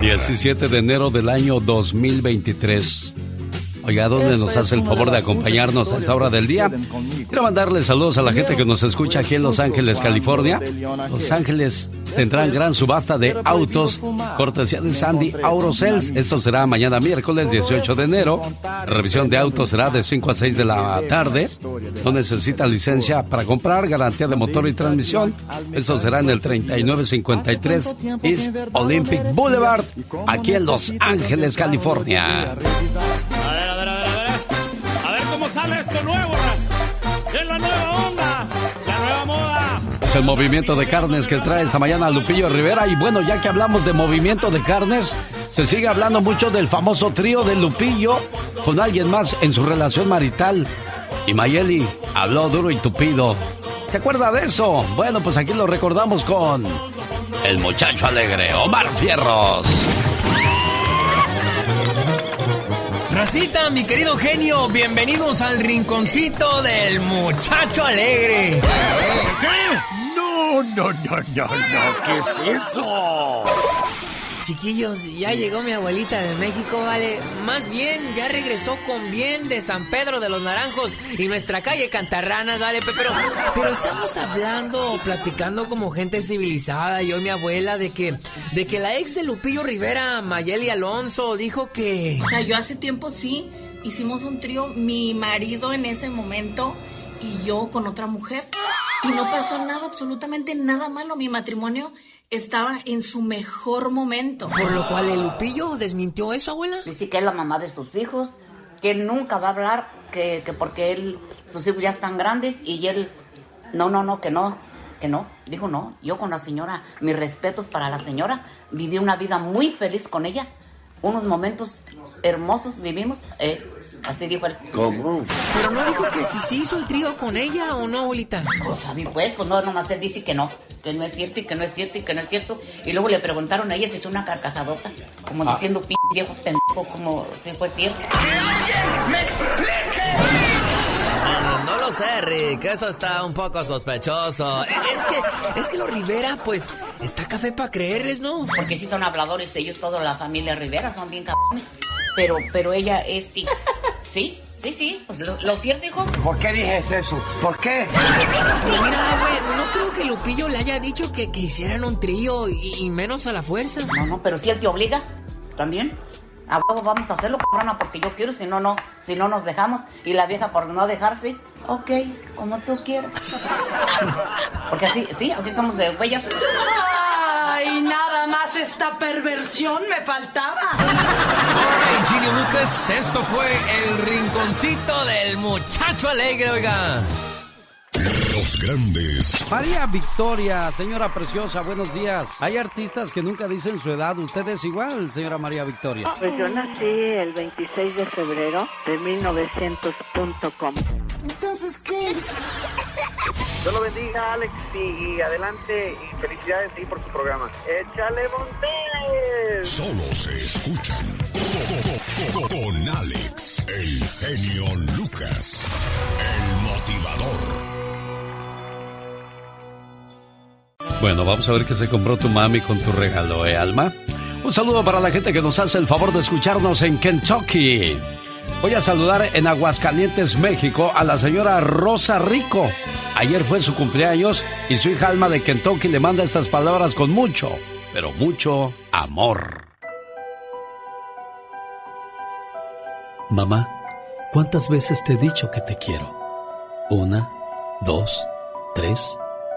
17 de enero del año 2023. Oiga, ¿dónde nos hace el favor de acompañarnos a esta hora del día? Quiero mandarle saludos a la gente que nos escucha aquí en Los Ángeles, California. Los Ángeles tendrán gran subasta de autos, cortesía de Sandy Aurosels. Esto será mañana miércoles 18 de enero. La revisión de autos será de 5 a 6 de la tarde. No necesita licencia para comprar, garantía de motor y transmisión. Esto será en el 3953 East Olympic Boulevard, aquí en Los Ángeles, California. Ver, a ver, a ver, a ver. Cómo sale esto nuevo. Es la nueva onda, la nueva moda. Es el movimiento de carnes que trae esta mañana Lupillo Rivera. Y bueno, ya que hablamos de movimiento de carnes, se sigue hablando mucho del famoso trío de Lupillo con alguien más en su relación marital. Y Mayeli habló duro y tupido. ¿Se acuerda de eso? Bueno, pues aquí lo recordamos con el muchacho alegre, Omar Fierros. Racita, mi querido genio, bienvenidos al rinconcito del muchacho alegre. No, no, no, no, no, ¿qué es eso? Chiquillos, ya llegó mi abuelita de México, vale. Más bien, ya regresó con bien de San Pedro de los Naranjos y nuestra calle Cantarranas, vale. Pe- Pero, pero estamos hablando, platicando como gente civilizada. Yo y mi abuela de que, de que la ex de Lupillo Rivera, Mayeli Alonso, dijo que. O sea, yo hace tiempo sí hicimos un trío, mi marido en ese momento y yo con otra mujer. Y no pasó nada, absolutamente nada malo. Mi matrimonio estaba en su mejor momento. Por lo cual el Lupillo desmintió eso, abuela. Dice que es la mamá de sus hijos, que él nunca va a hablar, que, que porque él, sus hijos ya están grandes y él, no, no, no, que no, que no. Dijo no, yo con la señora, mis respetos para la señora, viví una vida muy feliz con ella, unos momentos hermosos vivimos, eh, así dijo él. ¿Cómo? Pero no dijo que si se hizo el trío con ella o no, abuelita. Pues a mí pues, pues no, nomás él dice que no, que no es cierto y que no es cierto y que no es cierto. Y luego le preguntaron a ella, se echó una carcajadota, como diciendo, p viejo pendejo, como si fue cierto. Ah, No lo sé, Rick, eso está un poco sospechoso. Es que, es que los Rivera, pues, está café para creerles, ¿no? Porque sí son habladores, ellos, toda la familia Rivera, son bien cabrones. Pero, pero ella es ti. Sí, sí, sí, pues lo, lo cierto, hijo. ¿Por qué dices eso? ¿Por qué? Pero mira, güey, no creo que Lupillo le haya dicho que, que hicieran un trío y, y menos a la fuerza. No, no, pero si él te obliga, también. A huevo vamos a hacerlo, cabrona, porque yo quiero, si no, no, si no nos dejamos. Y la vieja por no dejarse, ok, como tú quieras. Porque así, sí, así somos de huellas. Ay, nada más esta perversión me faltaba. Hey, Genio Lucas, esto fue el rinconcito del muchacho alegre, oiga. Los grandes. María Victoria, señora preciosa, buenos días. Hay artistas que nunca dicen su edad. ¿Usted es igual, señora María Victoria? Pues yo nací el 26 de febrero de 1900.com. Entonces, ¿qué? Dios lo bendiga, Alex, y, y adelante, y felicidades ahí por su programa. ¡Échale Montes! Solo se escuchan con Alex, el genio Lucas, el motivador. Bueno, vamos a ver qué se compró tu mami con tu regalo, ¿eh, Alma? Un saludo para la gente que nos hace el favor de escucharnos en Kentucky. Voy a saludar en Aguascalientes, México, a la señora Rosa Rico. Ayer fue su cumpleaños y su hija Alma de Kentucky le manda estas palabras con mucho, pero mucho amor. Mamá, ¿cuántas veces te he dicho que te quiero? Una, dos, tres,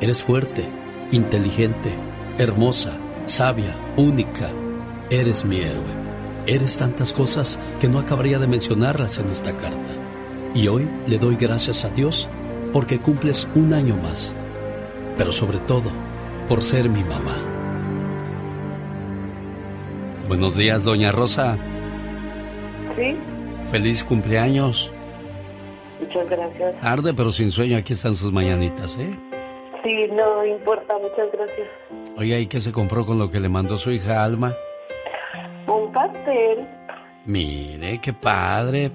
eres fuerte, inteligente, hermosa, sabia, única. Eres mi héroe. Eres tantas cosas que no acabaría de mencionarlas en esta carta. Y hoy le doy gracias a Dios porque cumples un año más, pero sobre todo por ser mi mamá. Buenos días, doña Rosa. Sí, Feliz cumpleaños. muchas gracias. Tarde, pero sin sueño, aquí están sus mañanitas, ¿eh? Sí, no importa, muchas gracias. Oye, ¿y qué se compró con lo que le mandó su hija Alma? Un pastel. Mire, qué padre.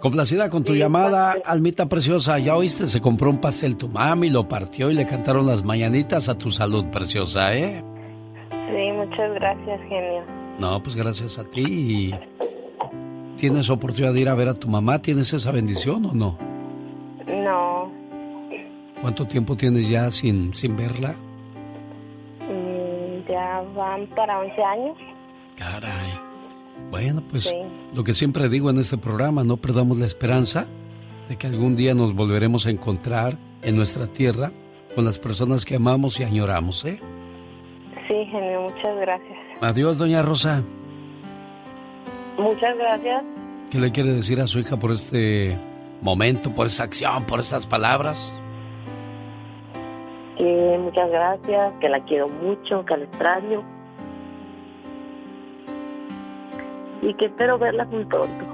Complacida con tu llamada, Almita preciosa. Ya oíste, se compró un pastel tu mami, lo partió y le cantaron las mañanitas a tu salud, preciosa, ¿eh? Sí, muchas gracias, genio. No, pues gracias a ti. ¿Tienes oportunidad de ir a ver a tu mamá? ¿Tienes esa bendición o? No, ¿Cuánto tiempo tienes ya sin, sin verla? mm, ya van para 11 años. Caray. Bueno, pues Sí. lo que siempre digo en este programa, no perdamos la esperanza de que algún día nos volveremos a encontrar en nuestra tierra con las personas que amamos y añoramos, ¿eh? Sí, genio, muchas gracias. Adiós, doña Rosa. Muchas gracias. ¿Qué le quiere decir a su hija por este momento, por esa acción, por esas palabras? Que muchas gracias, que la quiero mucho, que la extraño. Y que espero verla muy pronto.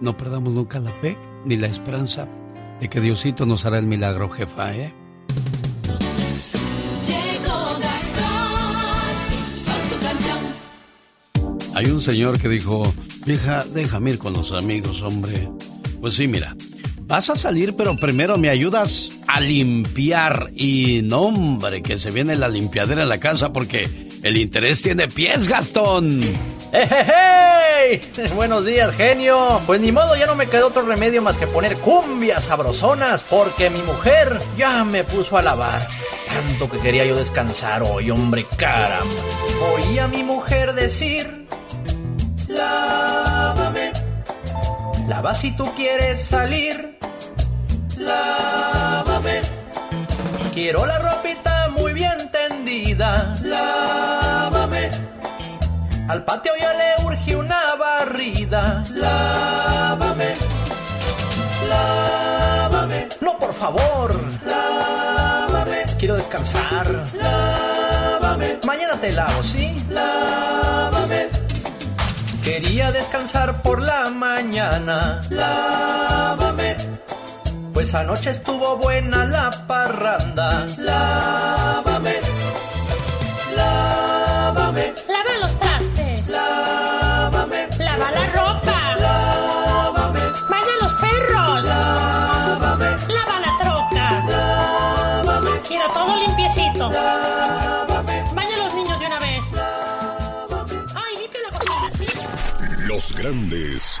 No perdamos nunca la fe ni la esperanza de que Diosito nos hará el milagro, jefa, ¿eh? Llegó Gastón con su canción. Hay un señor que dijo, vieja, déjame ir con los amigos, hombre. Pues sí, mira, vas a salir, pero primero me ayudas a limpiar. Y no, hombre, que se viene la limpiadera en la casa porque el interés tiene pies, Gastón. ¡Hey! Buenos días, genio. Pues ni modo, ya no me quedó otro remedio más que poner cumbias sabrosonas, porque mi mujer ya me puso a lavar. Tanto que quería yo descansar hoy, hombre, caramba. Oí a mi mujer decir: Lávame. Lava si tú quieres salir. Lávame. Quiero la ropita muy bien tendida. Lávame. Al patio ya le urge una barrida. Lávame. Lávame. No, por favor. Lávame. Quiero descansar. Lávame. Mañana te lavo, ¿sí? Lávame. Quería descansar por la mañana. Lávame. Pues anoche estuvo buena la parranda. Lávame. Lávame. Lava los trastes. Lávame. Lava la ropa. Lávame. Baña los perros. Lávame. Lava la troca. Lávame. Quiero todo limpiecito. Lávame. Baña a los niños de una vez. Ay, limpia la cocina, ¿sí? Los grandes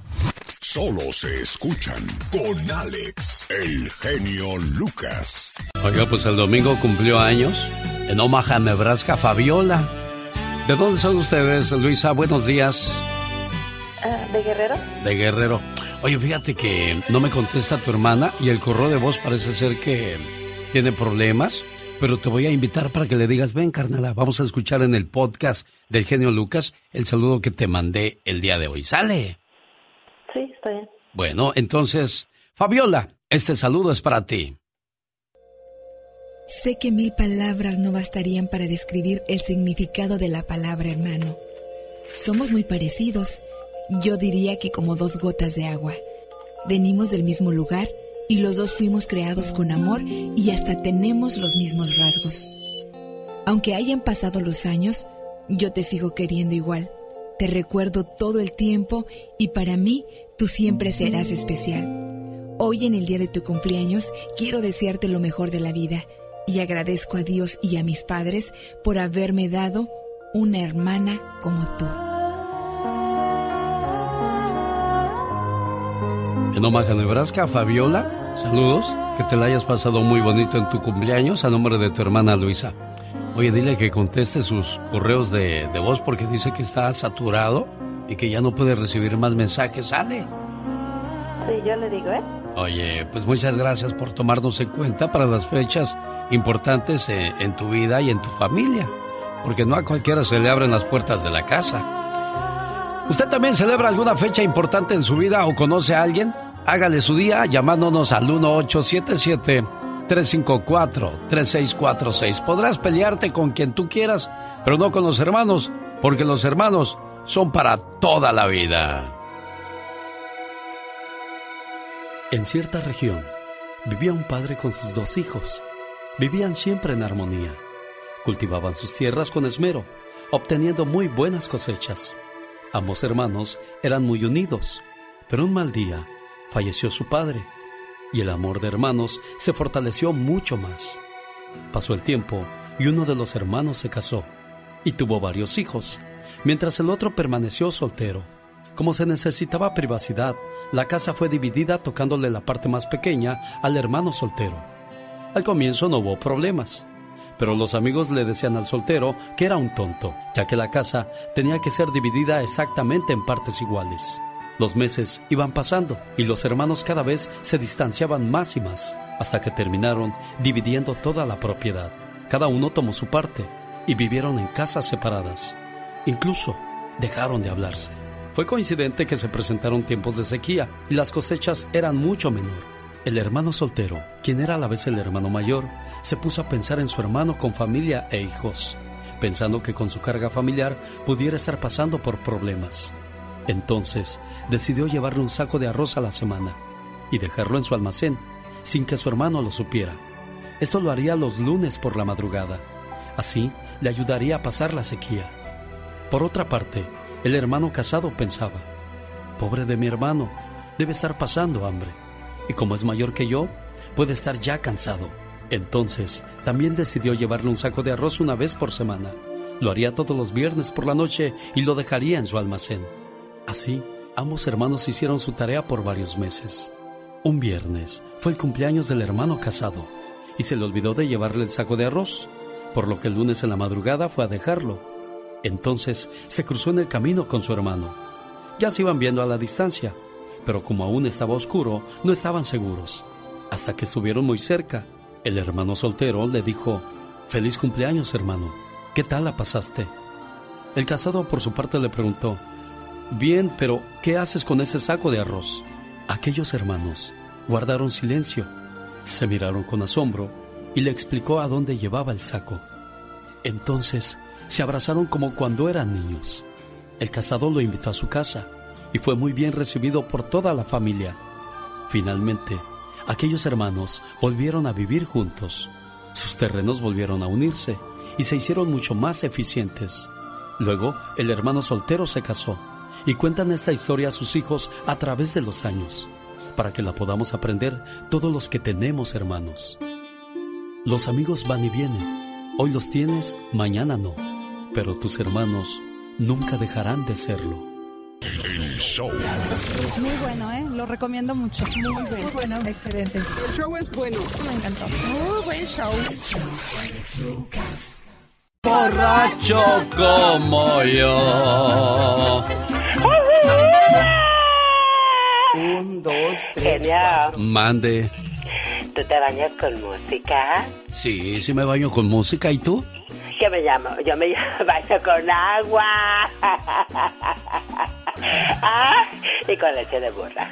Solo se escuchan con Alex, el genio Lucas. Oiga, pues el domingo cumplió años en Omaha, Nebraska, Fabiola. ¿De dónde son ustedes, Luisa? Buenos días. Ah, ¿De Guerrero? De Guerrero. Oye, fíjate que no me contesta tu hermana y el correo de voz parece ser que tiene problemas, pero te voy a invitar para que le digas, ven carnala, vamos a escuchar en el podcast del genio Lucas el saludo que te mandé el día de hoy. ¿Sale? Sí, está bien. Bueno, entonces, Fabiola, este saludo es para ti. Sé que mil palabras no bastarían para describir el significado de la palabra hermano. Somos muy parecidos. Yo diría que como dos gotas de agua. Venimos del mismo lugar y los dos fuimos creados con amor y hasta tenemos los mismos rasgos. Aunque hayan pasado los años, yo te sigo queriendo igual. Te recuerdo todo el tiempo y para mí tú siempre serás especial. Hoy en el día de tu cumpleaños quiero desearte lo mejor de la vida y agradezco a Dios y a mis padres por haberme dado una hermana como tú. En Omaha, Nebraska, Fabiola, saludos, que te la hayas pasado muy bonito en tu cumpleaños a nombre de tu hermana Luisa. Oye, dile que conteste sus correos de, de voz porque dice que está saturado y que ya no puede recibir más mensajes. ¿Sale? Sí, yo le digo, ¿eh? Oye, pues muchas gracias por tomarnos en cuenta para las fechas importantes en, en, tu vida y en tu familia, porque no a cualquiera se le abren las puertas de la casa. ¿Usted también celebra alguna fecha importante en su vida o conoce a alguien? Hágale su día llamándonos al 1877-354-3646. Podrás pelearte con quien tú quieras, pero no con los hermanos, porque los hermanos son para toda la vida. En cierta región vivía un padre con sus dos hijos. Vivían siempre en armonía. Cultivaban sus tierras con esmero, obteniendo muy buenas cosechas. Ambos hermanos eran muy unidos, pero un mal día falleció su padre y el amor de hermanos se fortaleció mucho más. Pasó el tiempo y uno de los hermanos se casó y tuvo varios hijos, mientras el otro permaneció soltero. Como se necesitaba privacidad, la casa fue dividida tocándole la parte más pequeña al hermano soltero. Al comienzo no hubo problemas, pero los amigos le decían al soltero que era un tonto, ya que la casa tenía que ser dividida exactamente en partes iguales. Los meses iban pasando y los hermanos cada vez se distanciaban más y más, hasta que terminaron dividiendo toda la propiedad. Cada uno tomó su parte y vivieron en casas separadas. Incluso dejaron de hablarse. Fue coincidente que se presentaron tiempos de sequía y las cosechas eran mucho menor. El hermano soltero, quien era a la vez el hermano mayor, se puso a pensar en su hermano con familia e hijos, pensando que con su carga familiar pudiera estar pasando por problemas. Entonces decidió llevarle un saco de arroz a la semana y dejarlo en su almacén sin que su hermano lo supiera. Esto lo haría los lunes por la madrugada. Así le ayudaría a pasar la sequía. Por otra parte, el hermano casado pensaba, pobre de mi hermano, debe estar pasando hambre. Y como es mayor que yo, puede estar ya cansado. Entonces, también decidió llevarle un saco de arroz una vez por semana. Lo haría todos los viernes por la noche y lo dejaría en su almacén. Así, ambos hermanos hicieron su tarea por varios meses. Un viernes fue el cumpleaños del hermano casado y se le olvidó de llevarle el saco de arroz, por lo que el lunes en la madrugada fue a dejarlo. Entonces se cruzó en el camino con su hermano. Ya se iban viendo a la distancia, pero como aún estaba oscuro, no estaban seguros. Hasta que estuvieron muy cerca, el hermano soltero le dijo, Feliz cumpleaños, hermano. ¿Qué tal la pasaste? El casado por su parte le preguntó, Bien, pero ¿qué haces con ese saco de arroz? Aquellos hermanos guardaron silencio, se miraron con asombro y le explicó a dónde llevaba el saco. Entonces se abrazaron como cuando eran niños. El casado lo invitó a su casa y fue muy bien recibido por toda la familia. Finalmente, aquellos hermanos volvieron a vivir juntos. Sus terrenos volvieron a unirse y se hicieron mucho más eficientes. Luego, el hermano soltero se casó y cuentan esta historia a sus hijos a través de los años, para que la podamos aprender todos los que tenemos hermanos. Los amigos van y vienen. Hoy los tienes, mañana no. Pero tus hermanos nunca dejarán de serlo. El show. Muy bueno, ¿eh? Lo recomiendo mucho. Muy bueno. Muy bueno. Excelente. El show es bueno. Me encantó. Muy buen show. Borracho como yo. Un, dos, tres. Genio, Mande. ¿tú te bañas con música? Sí, sí me baño con música. ¿Y tú? ¿Qué me llamo? Yo me baño con agua. Ah, y con leche de burra.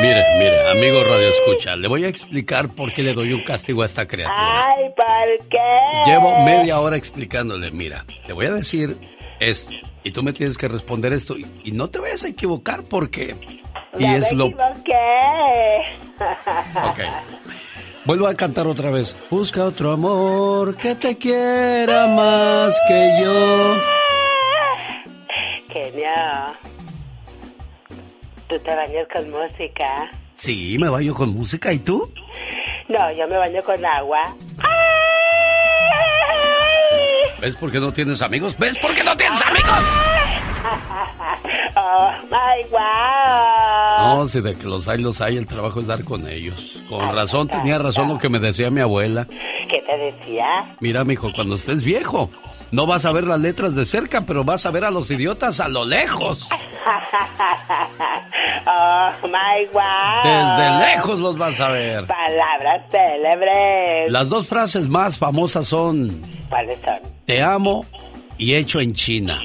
Mire, mire, amigo Radio Escucha, le voy a explicar por qué le doy un castigo a esta criatura. Ay, ¿por qué? Llevo media hora explicándole, mira, te voy a decir esto y tú me tienes que responder esto y, y no te vayas a equivocar porque... Y Ya es me lo... equivoqué. Ok. Vuelvo a cantar otra vez. Busca otro amor que te quiera más que yo. Genio. ¿Tú te bañas con música? Sí, me baño con música. ¿Y tú? No, yo me baño con agua. ¿Ves por qué no tienes amigos? ¿Ves por qué no tienes amigos? Oh, my wow. No, si de que los hay, los hay, el trabajo es dar con ellos. Con razón, tenía razón lo que me decía mi abuela. ¿Qué te decía? Mira, mijo, cuando estés viejo, no vas a ver las letras de cerca, pero vas a ver a los idiotas a lo lejos. oh, my wow. Desde lejos los vas a ver. Palabras célebres. Las dos frases más famosas son ¿Cuáles son? Te amo y hecho en China.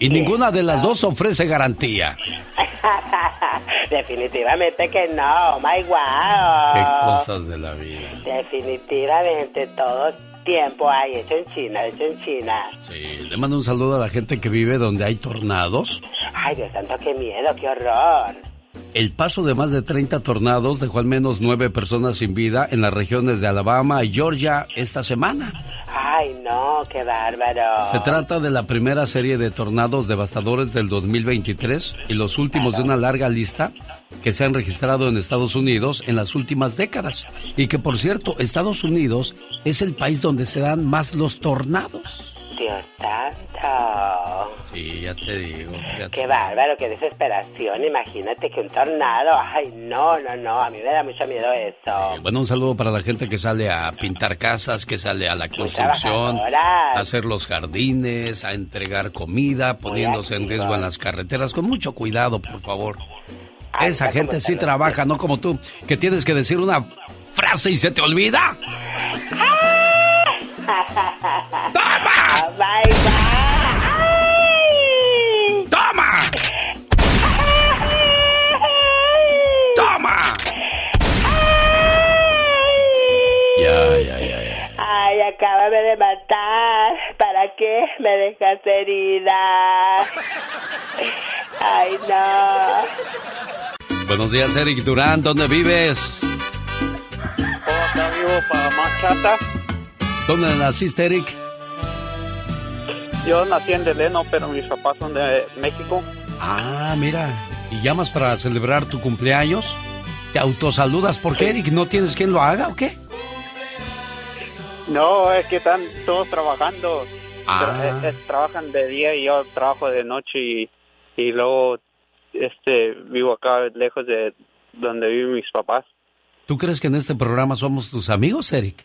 Y ninguna de las dos ofrece garantía. Definitivamente que no, my wow. Qué cosas de la vida. Definitivamente todo tiempo hay hecho en China, hecho en China. Sí, le mando un saludo a la gente que vive donde hay tornados. Ay, Dios santo, qué miedo, qué horror. El paso de más de 30 tornados dejó al menos nueve personas sin vida en las regiones de Alabama y Georgia esta semana. Ay, no, qué bárbaro. Se trata de la primera serie de tornados devastadores del 2023 y los últimos de una larga lista que se han registrado en Estados Unidos en las últimas décadas. Y que, por cierto, Estados Unidos es el país donde se dan más los tornados. Dios santo. Sí, ya te digo. ya te Qué bárbaro, qué desesperación. Imagínate que un tornado. Ay, no, no, no. A mí me da mucho miedo eso. Bueno, un saludo para la gente que sale a pintar casas, que sale a la construcción, a hacer los jardines, a entregar comida, poniéndose en riesgo en las carreteras. Con mucho cuidado, por favor. Esa gente sí trabaja, no como tú, que tienes que decir una frase y se te olvida. ¡Toma! Bye, bye. ¡Toma! ¡Toma! Ya, ya, ya, ya. Ay, acábame de matar. ¿Para qué me dejas herida? Ay, no. Buenos días, Eric Durán, ¿dónde vives? Acá vivo para Machata. ¿Dónde naciste, Eric? Yo nací en Deleno, pero mis papás son de México. Ah, mira. ¿Y llamas para celebrar tu cumpleaños? ¿Te autosaludas? ¿Por qué, Eric? ¿No tienes quien lo haga o qué? No, es que están todos trabajando. Ah. Tra- eh, eh, trabajan de día y yo trabajo de noche y, y luego este vivo acá lejos de donde viven mis papás. ¿Tú crees que en este programa somos tus amigos, Eric?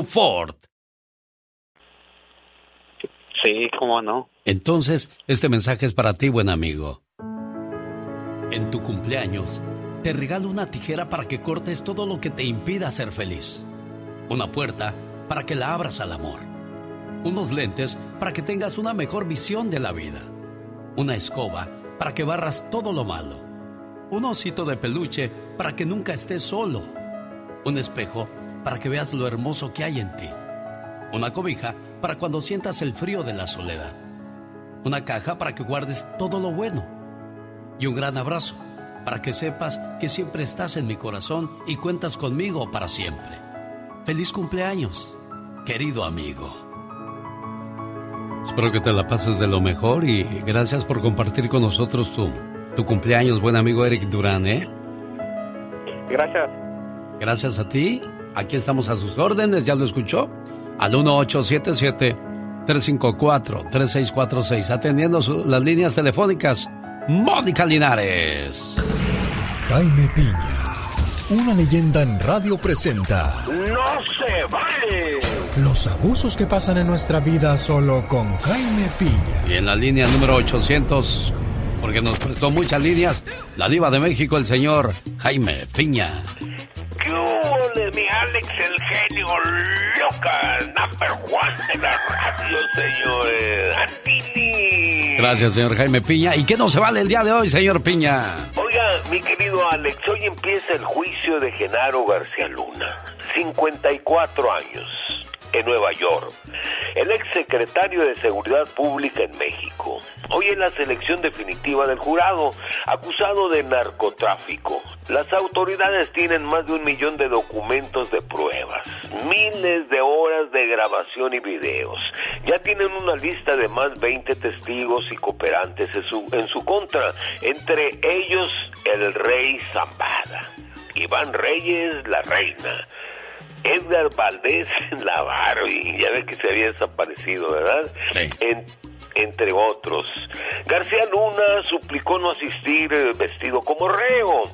Ford. Sí, cómo no. Entonces, este mensaje es para ti, buen amigo. En tu cumpleaños, te regalo una tijera para que cortes todo lo que te impida ser feliz. Una puerta para que la abras al amor. Unos lentes para que tengas una mejor visión de la vida. Una escoba para que barras todo lo malo. Un osito de peluche para que nunca estés solo. Un espejo para que veas lo hermoso que hay en ti. Una cobija para cuando sientas el frío de la soledad. Una caja para que guardes todo lo bueno. Y un gran abrazo para que sepas que siempre estás en mi corazón y cuentas conmigo para siempre. Feliz cumpleaños, querido amigo. Espero que te la pases de lo mejor y gracias por compartir con nosotros tu, tu cumpleaños, buen amigo Eric Durán, ¿eh? Gracias. Gracias a ti. Aquí estamos a sus órdenes, ¿ya lo escuchó? Al 1877-354-3646, atendiendo su- las líneas telefónicas. Mónica Linares. Jaime Piña, una leyenda en radio presenta ¡No se vale! los abusos que pasan en nuestra vida solo con Jaime Piña. Y en la línea número 800, porque nos prestó muchas líneas, la diva de México, el señor Jaime Piña. ¿Qué hubo de mi Alex el genio Lucas? Number one de la radio, señores. Andini. Gracias, señor Jaime Piña. ¿Y qué no se vale el día de hoy, señor Piña? Oiga, mi querido Alex, hoy empieza el juicio de Genaro García Luna, 54 años, en Nueva York. El ex secretario de Seguridad Pública en México. Hoy es la selección definitiva del jurado, acusado de narcotráfico. Las autoridades tienen más de un millón de documentos de pruebas, miles de horas de grabación y videos. Ya tienen una lista de más 20 testigos y cooperantes en su, en su contra, entre ellos el rey Zambada, Iván Reyes, la reina, Edgar Valdés, la Barbie, ya ve que se había desaparecido, ¿verdad? En- entre otros. García Luna suplicó no asistir eh, vestido como reo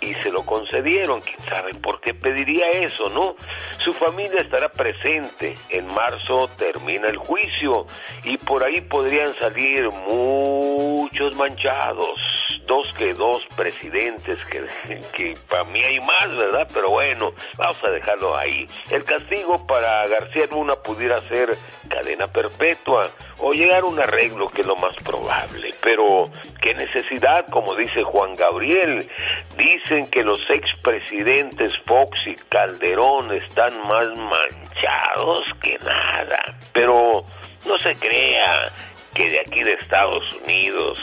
y se lo concedieron. ¿Quién sabe por qué pediría eso, no? Su familia estará presente. En marzo termina el juicio y por ahí podrían salir muchos manchados. Dos que dos presidentes, que, que para mí hay más, ¿verdad? Pero bueno, vamos a dejarlo ahí. El castigo para García Luna pudiera ser cadena perpetua o llegar a un arreglo, que es lo más probable. Pero, ¿qué necesidad? Como dice Juan Gabriel, dicen que los expresidentes Fox y Calderón están más manchados que nada. Pero no se crea que de aquí de Estados Unidos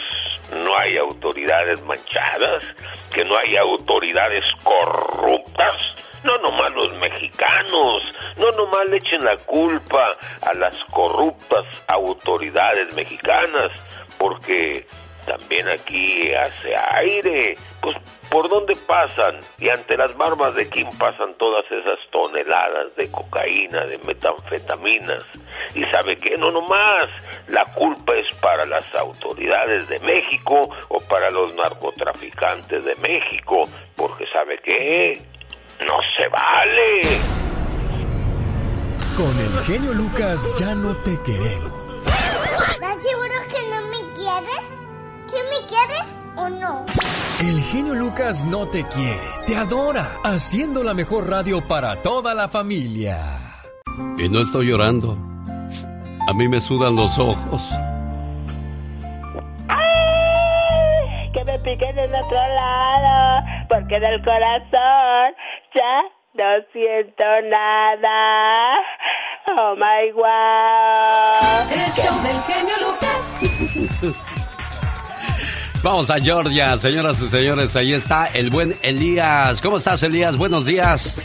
no hay autoridades manchadas, que no hay autoridades corruptas. No nomás los mexicanos, no nomás le echen la culpa a las corruptas autoridades mexicanas, porque también aquí hace aire. Pues, ¿por dónde pasan? Y ante las barbas de quién pasan todas esas toneladas de cocaína, de metanfetaminas. Y sabe qué, no nomás, la culpa es para las autoridades de México o para los narcotraficantes de México, porque sabe qué, no se vale. Con el genio Lucas ya no te queremos. ¿Estás seguro que no me quieres? ¿Sí me quieres o no? El genio Lucas no te quiere, te adora, haciendo la mejor radio para toda la familia. Y no estoy llorando. A mí me sudan los ojos. Que me piquen en otro lado, porque del corazón ya no siento nada. Oh my wow. El show del genio Lucas. Vamos a Georgia, señoras y señores. Ahí está el buen Elías. ¿Cómo estás, Elías? Buenos días.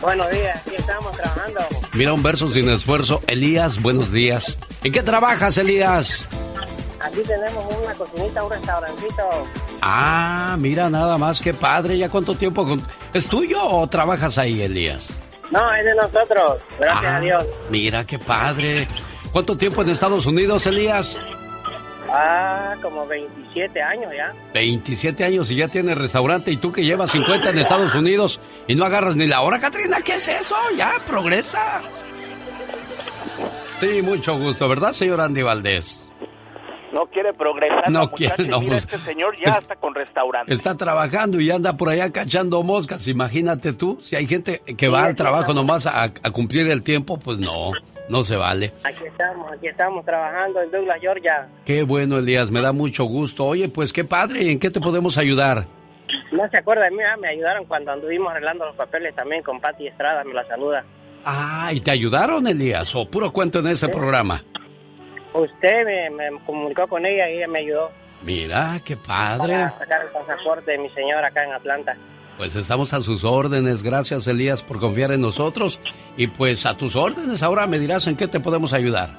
Buenos días, aquí estamos trabajando. Mira, un verso sin esfuerzo. Elías, buenos días. ¿En qué trabajas, Elías? Aquí tenemos una cocinita, un restaurancito. Ah, mira, nada más, qué padre. ¿Ya cuánto tiempo? ¿Es tuyo o trabajas ahí, Elías? No, es de nosotros, gracias Ah, a Dios. Mira, qué padre. ¿Cuánto tiempo en Estados Unidos, Elías? Ah, como 27 años ya. 27 años y ya tienes restaurante y tú que llevas 50 en Estados Unidos y no agarras ni la hora, Katrina, ¿qué es eso? Ya, progresa. Sí, mucho gusto, ¿verdad, señor Andy Valdés? No quiere progresar. No quiere, no, mira, pues, este señor ya es- está con restaurante. Está trabajando y anda por allá cachando moscas. Imagínate tú, si hay gente que va al trabajo nomás a, a cumplir el tiempo, pues no, no se vale. Aquí estamos, aquí estamos trabajando en Douglas, Georgia. Qué bueno, Elías, me da mucho gusto. Oye, pues qué padre, ¿en qué te podemos ayudar? No se acuerda de mí, ah, me ayudaron cuando anduvimos arreglando los papeles también con Pati Estrada, me la saluda. Ah, ¿y te ayudaron, Elías? ¿O puro cuento en ese programa? Usted me, me comunicó con ella y ella me ayudó Mira, qué padre. para sacar el pasaporte de mi señora acá en Atlanta. Pues estamos a sus órdenes. Gracias, Elías, por confiar en nosotros. Y pues a tus órdenes. Ahora me dirás en qué te podemos ayudar.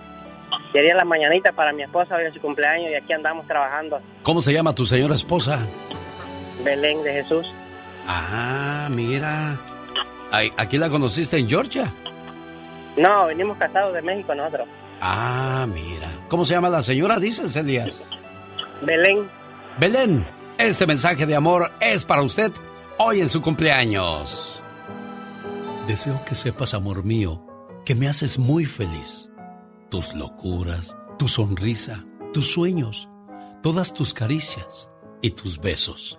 Quería la mañanita para mi esposa, hoy es su cumpleaños y aquí andamos trabajando. ¿Cómo se llama tu señora esposa? Belén de Jesús. Ah, mira. ¿Aquí la conociste en Georgia? No, venimos casados de México nosotros. Ah, mira. ¿Cómo se llama la señora, dices, Elías? Belén. Belén, este mensaje de amor es para usted hoy en su cumpleaños. Deseo que sepas, amor mío, que me haces muy feliz. Tus locuras, tu sonrisa, tus sueños, todas tus caricias y tus besos.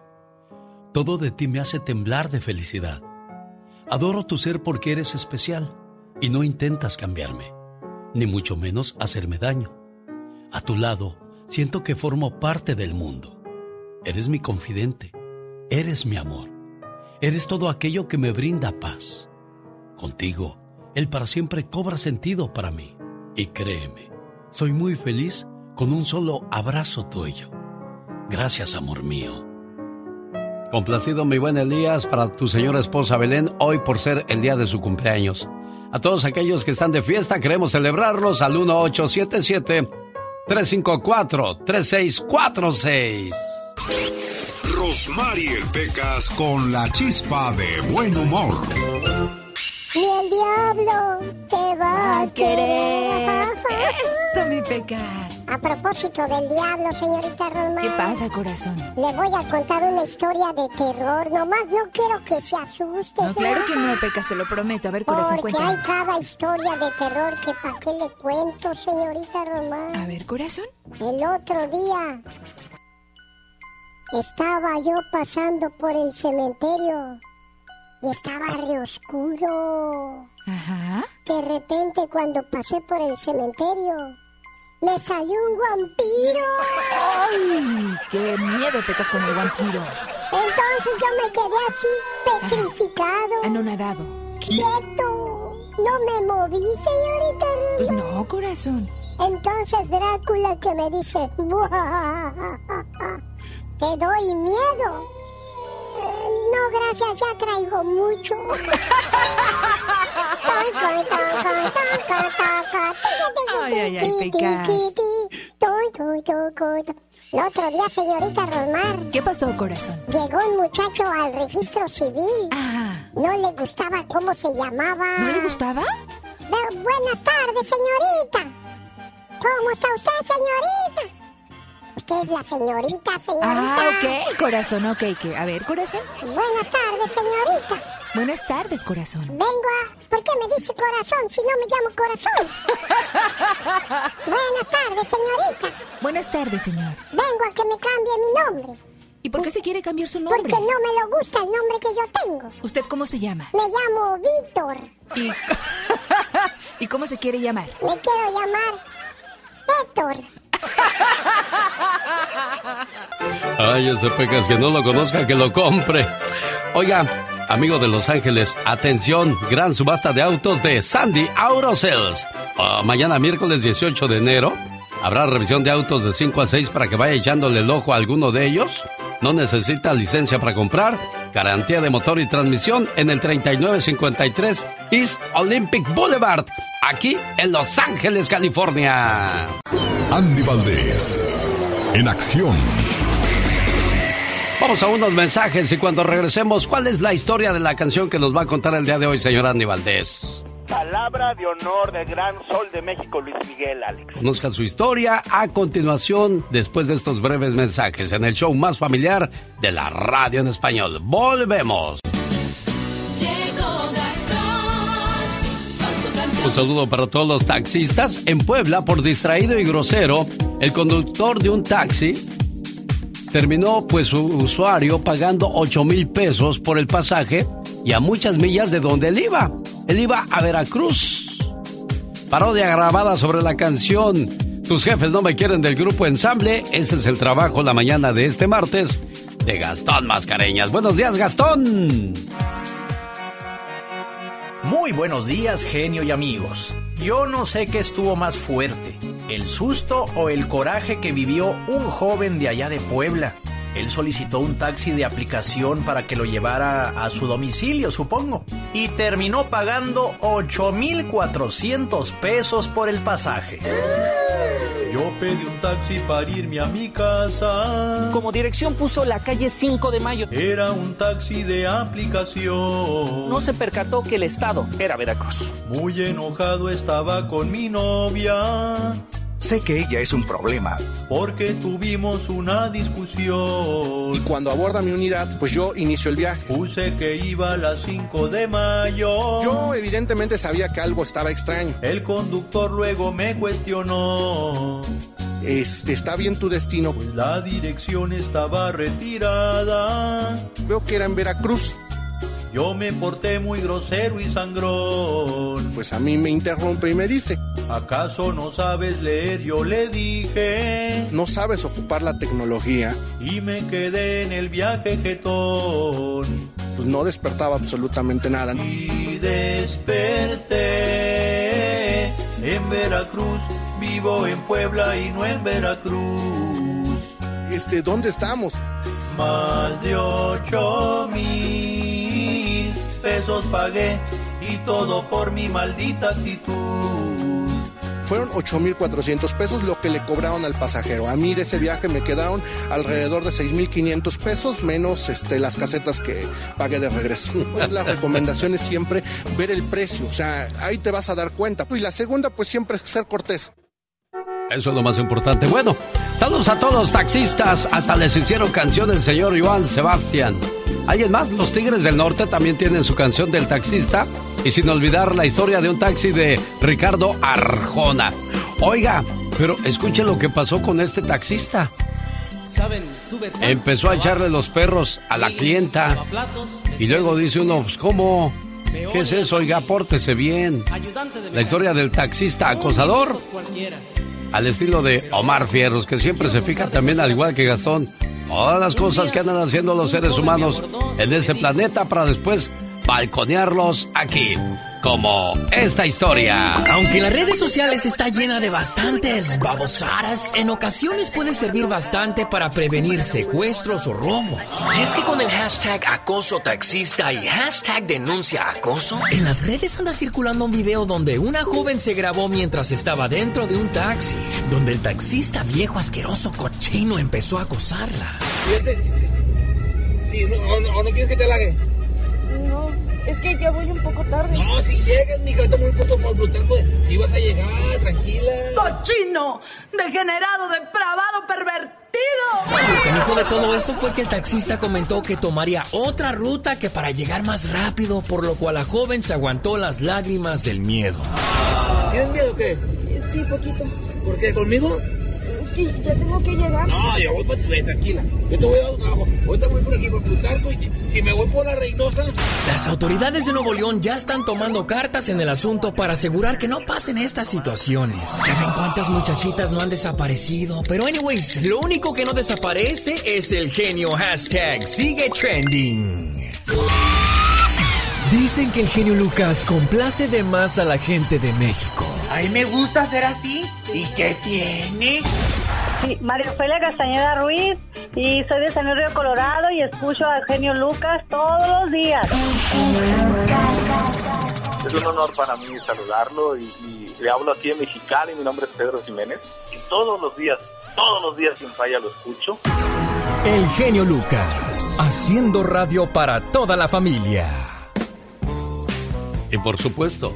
Todo de ti me hace temblar de felicidad. Adoro tu ser porque eres especial y no intentas cambiarme, ni mucho menos hacerme daño. A tu lado, siento que formo parte del mundo. Eres mi confidente, eres mi amor, eres todo aquello que me brinda paz. Contigo, el para siempre cobra sentido para mí. Y créeme, soy muy feliz con un solo abrazo tuyo. Gracias, amor mío. Complacido, mi buen Elías, para tu señora esposa Belén, hoy por ser el día de su cumpleaños. A todos aquellos que están de fiesta, queremos celebrarlos al 1877-354-3646. Rosmarie Pecas con la chispa de buen humor. Ni el diablo te va a querer. Eso, mi pecas. A propósito del diablo, señorita Rosmar. ¿Qué pasa, corazón? Le voy a contar una historia de terror. Nomás no quiero que se asuste. No, claro que no, pecas, te lo prometo. A ver, corazón, Porque hay cuéntame. cada historia de terror que para qué le cuento, señorita Rosmar. A ver, corazón. El otro día estaba yo pasando por el cementerio y estaba re oscuro. Ajá. De repente cuando pasé por el cementerio me salió un vampiro. ¡Ay! ¡Qué miedo, pecas con el vampiro! Entonces yo me quedé así petrificado. Anonadado. Quieto. No me moví, señorita. Pues no, corazón. Entonces Drácula que me dice, "Buah, te doy miedo. "Eh, no, gracias, ya traigo mucho. Ay, ay, ay. El otro día, señorita Rosmar, ¿Qué pasó, corazón? llegó un muchacho al registro civil. Ah, No le gustaba cómo se llamaba. ¿no le gustaba? Bu- buenas tardes, señorita. ¿Cómo está usted, señorita? Usted es la señorita, señorita. Ah, ok, corazón, ok. ¿qué? A ver, corazón. Buenas tardes, señorita. Buenas tardes, corazón. Vengo a... ¿Por qué me dice corazón si no me llamo corazón? Buenas tardes, señorita. Buenas tardes, señor. Vengo a que me cambie mi nombre. ¿Y por qué se quiere cambiar su nombre? Porque no me lo gusta el nombre que yo tengo. ¿Usted cómo se llama? Me llamo Víctor. ¿Y, ¿Y cómo se quiere llamar? Me quiero llamar Héctor. Ay, ese pecas que no lo conozca, que lo compre. Oiga, amigo de Los Ángeles, atención, gran subasta de autos de Sandy Auto Sales. Ah, mañana miércoles 18 de enero habrá revisión de autos de 5 a 6 para que vaya echándole el ojo a alguno de ellos. No necesita licencia para comprar, garantía de motor y transmisión en el 3953 East Olympic Boulevard, aquí en Los Ángeles, California. Andy Valdés, en acción. Vamos a unos mensajes y cuando regresemos, ¿cuál es la historia de la canción que nos va a contar el día de hoy, señor Andy Valdés? Palabra de honor del gran sol de México, Luis Miguel, Alex. Conozca su historia a continuación, después de estos breves mensajes, en el show más familiar de la radio en español. Volvemos. Un saludo para todos los taxistas. En Puebla, por distraído y grosero, el conductor de un taxi terminó pues su usuario pagando 8 mil pesos por el pasaje y a muchas millas de donde él iba. Él iba a Veracruz. Parodia grabada sobre la canción Tus jefes no me quieren del grupo Ensamble. Ese es el trabajo la mañana de este martes de Gastón Mascareñas. Buenos días, Gastón. Muy buenos días, genio y amigos. Yo no sé qué estuvo más fuerte, el susto o el coraje que vivió un joven de allá de Puebla. Él solicitó un taxi de aplicación para que lo llevara a su domicilio, supongo, y terminó pagando 8,400 pesos por el pasaje. Yo pedí un taxi para irme a mi casa. Como dirección puso la calle 5 de Mayo. Era un taxi de aplicación. No se percató que el estado era Veracruz. Muy enojado estaba con mi novia. Sé que ella es un problema. Porque tuvimos una discusión. Y cuando aborda mi unidad, pues yo inicio el viaje. Puse que iba a las 5 de mayo. Yo evidentemente sabía que algo estaba extraño. El conductor luego me cuestionó. ¿Está bien tu destino? Pues la dirección estaba retirada. Veo que era en Veracruz. Yo me porté muy grosero y sangrón. Pues a mí me interrumpe y me dice. ¿Acaso no sabes leer? Yo le dije. No sabes ocupar la tecnología. Y me quedé en el viaje jetón. Pues no despertaba absolutamente nada. Y desperté en Veracruz. Vivo en Puebla y no en Veracruz. Este, ¿dónde estamos? Más de ocho mil pesos pagué y todo por mi maldita actitud. Fueron 8.400 pesos lo que le cobraron al pasajero. A mí de ese viaje me quedaron alrededor de 6.500 pesos, menos este, las casetas que pagué de regreso. La recomendación es siempre ver el precio, o sea, ahí te vas a dar cuenta. Y la segunda, pues siempre ser cortés. Eso es lo más importante. Bueno, saludos a todos taxistas. Hasta les hicieron canción el señor Joan Sebastián. ¿Alguien más? Los Tigres del Norte también tienen su canción del taxista. Y sin olvidar la historia de un taxi de Ricardo Arjona. Oiga, pero escuche lo que pasó con este taxista. Empezó a echarle los perros a la clienta. Y luego dice uno, pues, ¿cómo? ¿Qué es eso? Oiga, pórtese bien. La historia del taxista acosador al estilo de Omar Fierros, que siempre se fija también, al igual que Gastón, todas las cosas que andan haciendo los seres humanos en este planeta para después balconearlos aquí como esta historia. Aunque las redes sociales está llena de bastantes babosaras, en ocasiones puede servir bastante para prevenir secuestros o robos. Y es que con el hashtag acoso taxista y hashtag denuncia acoso, en las redes anda circulando un video donde una joven se grabó mientras estaba dentro de un taxi, donde el taxista viejo asqueroso cochino empezó a acosarla. Sí, o, no, quieres que te halague? Es que ya voy un poco tarde. No, si llegas, mija, está muy pronto por brutal. Si vas a llegar, tranquila. ¡Cochino! ¡Degenerado, depravado, pervertido! Lo que dijo de todo esto fue que el taxista comentó que tomaría otra ruta que para llegar más rápido, por lo cual la joven se aguantó las lágrimas del miedo. ¿Tienes miedo o qué? Sí, poquito. ¿Por qué? ¿Conmigo? Ya tengo que llegar. No, ya voy para tu tranquila. Yo te voy a dar un trabajo. Ahorita voy por aquí por Plutarco y si me voy por la Reynosa. Las autoridades de Nuevo León ya están tomando cartas en el asunto para asegurar que no pasen estas situaciones. Ya ven cuántas muchachitas no han desaparecido. Pero, anyways, lo único que no desaparece es el genio hashtag sigue trending. Dicen que el genio Lucas complace de más a la gente de México. A mí me gusta ser así. ¿Y qué tiene? Sí, María Ofelia Castañeda Ruiz y soy de San Río Colorado y escucho al genio Lucas todos los días. Es un honor para mí saludarlo y, y le hablo aquí en Mexicali. Mi nombre es Pedro Jiménez y todos los días, todos los días sin falla lo escucho. El genio Lucas, haciendo radio para toda la familia. Y por supuesto,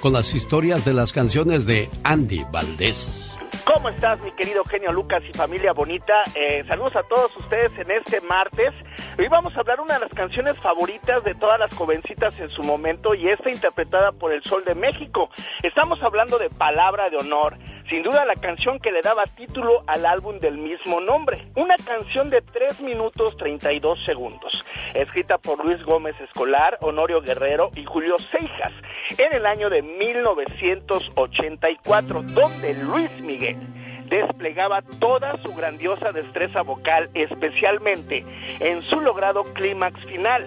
con las historias de las canciones de Andy Valdés. ¿Cómo estás, mi querido genio Lucas y familia bonita? Eh, saludos a todos ustedes en este martes. Hoy vamos a hablar una de las canciones favoritas de todas las jovencitas en su momento y esta interpretada por el Sol de México. Estamos hablando de Palabra de Honor, sin duda la canción que le daba título al álbum del mismo nombre. Una canción de 3 minutos 32 segundos, escrita por Luis Gómez Escolar, Honorio Guerrero y Julio Seijas en el año de 1984, donde Luis Miguel desplegaba toda su grandiosa destreza vocal, especialmente en su logrado clímax final.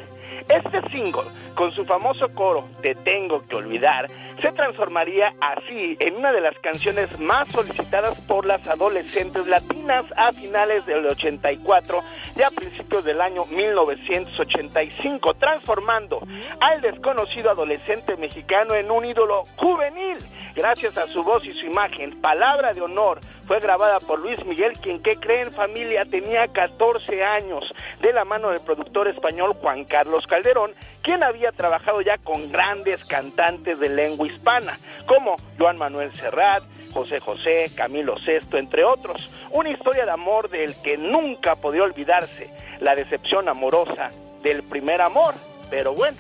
Este single, con su famoso coro Te tengo que olvidar, se transformaría así en una de las canciones más solicitadas por las adolescentes latinas a finales del 84 y a principios del año 1985, transformando al desconocido adolescente mexicano en un ídolo juvenil. Gracias a su voz y su imagen, Palabra de Honor fue grabada por Luis Miguel, quien que creen familia tenía 14 años, de la mano del productor español Juan Carlos Calderón, quien había trabajado ya con grandes cantantes de lengua hispana, como Joan Manuel Serrat, José José, Camilo Sesto, entre otros. Una historia de amor del que nunca podía olvidarse, la decepción amorosa del primer amor. Pero bueno,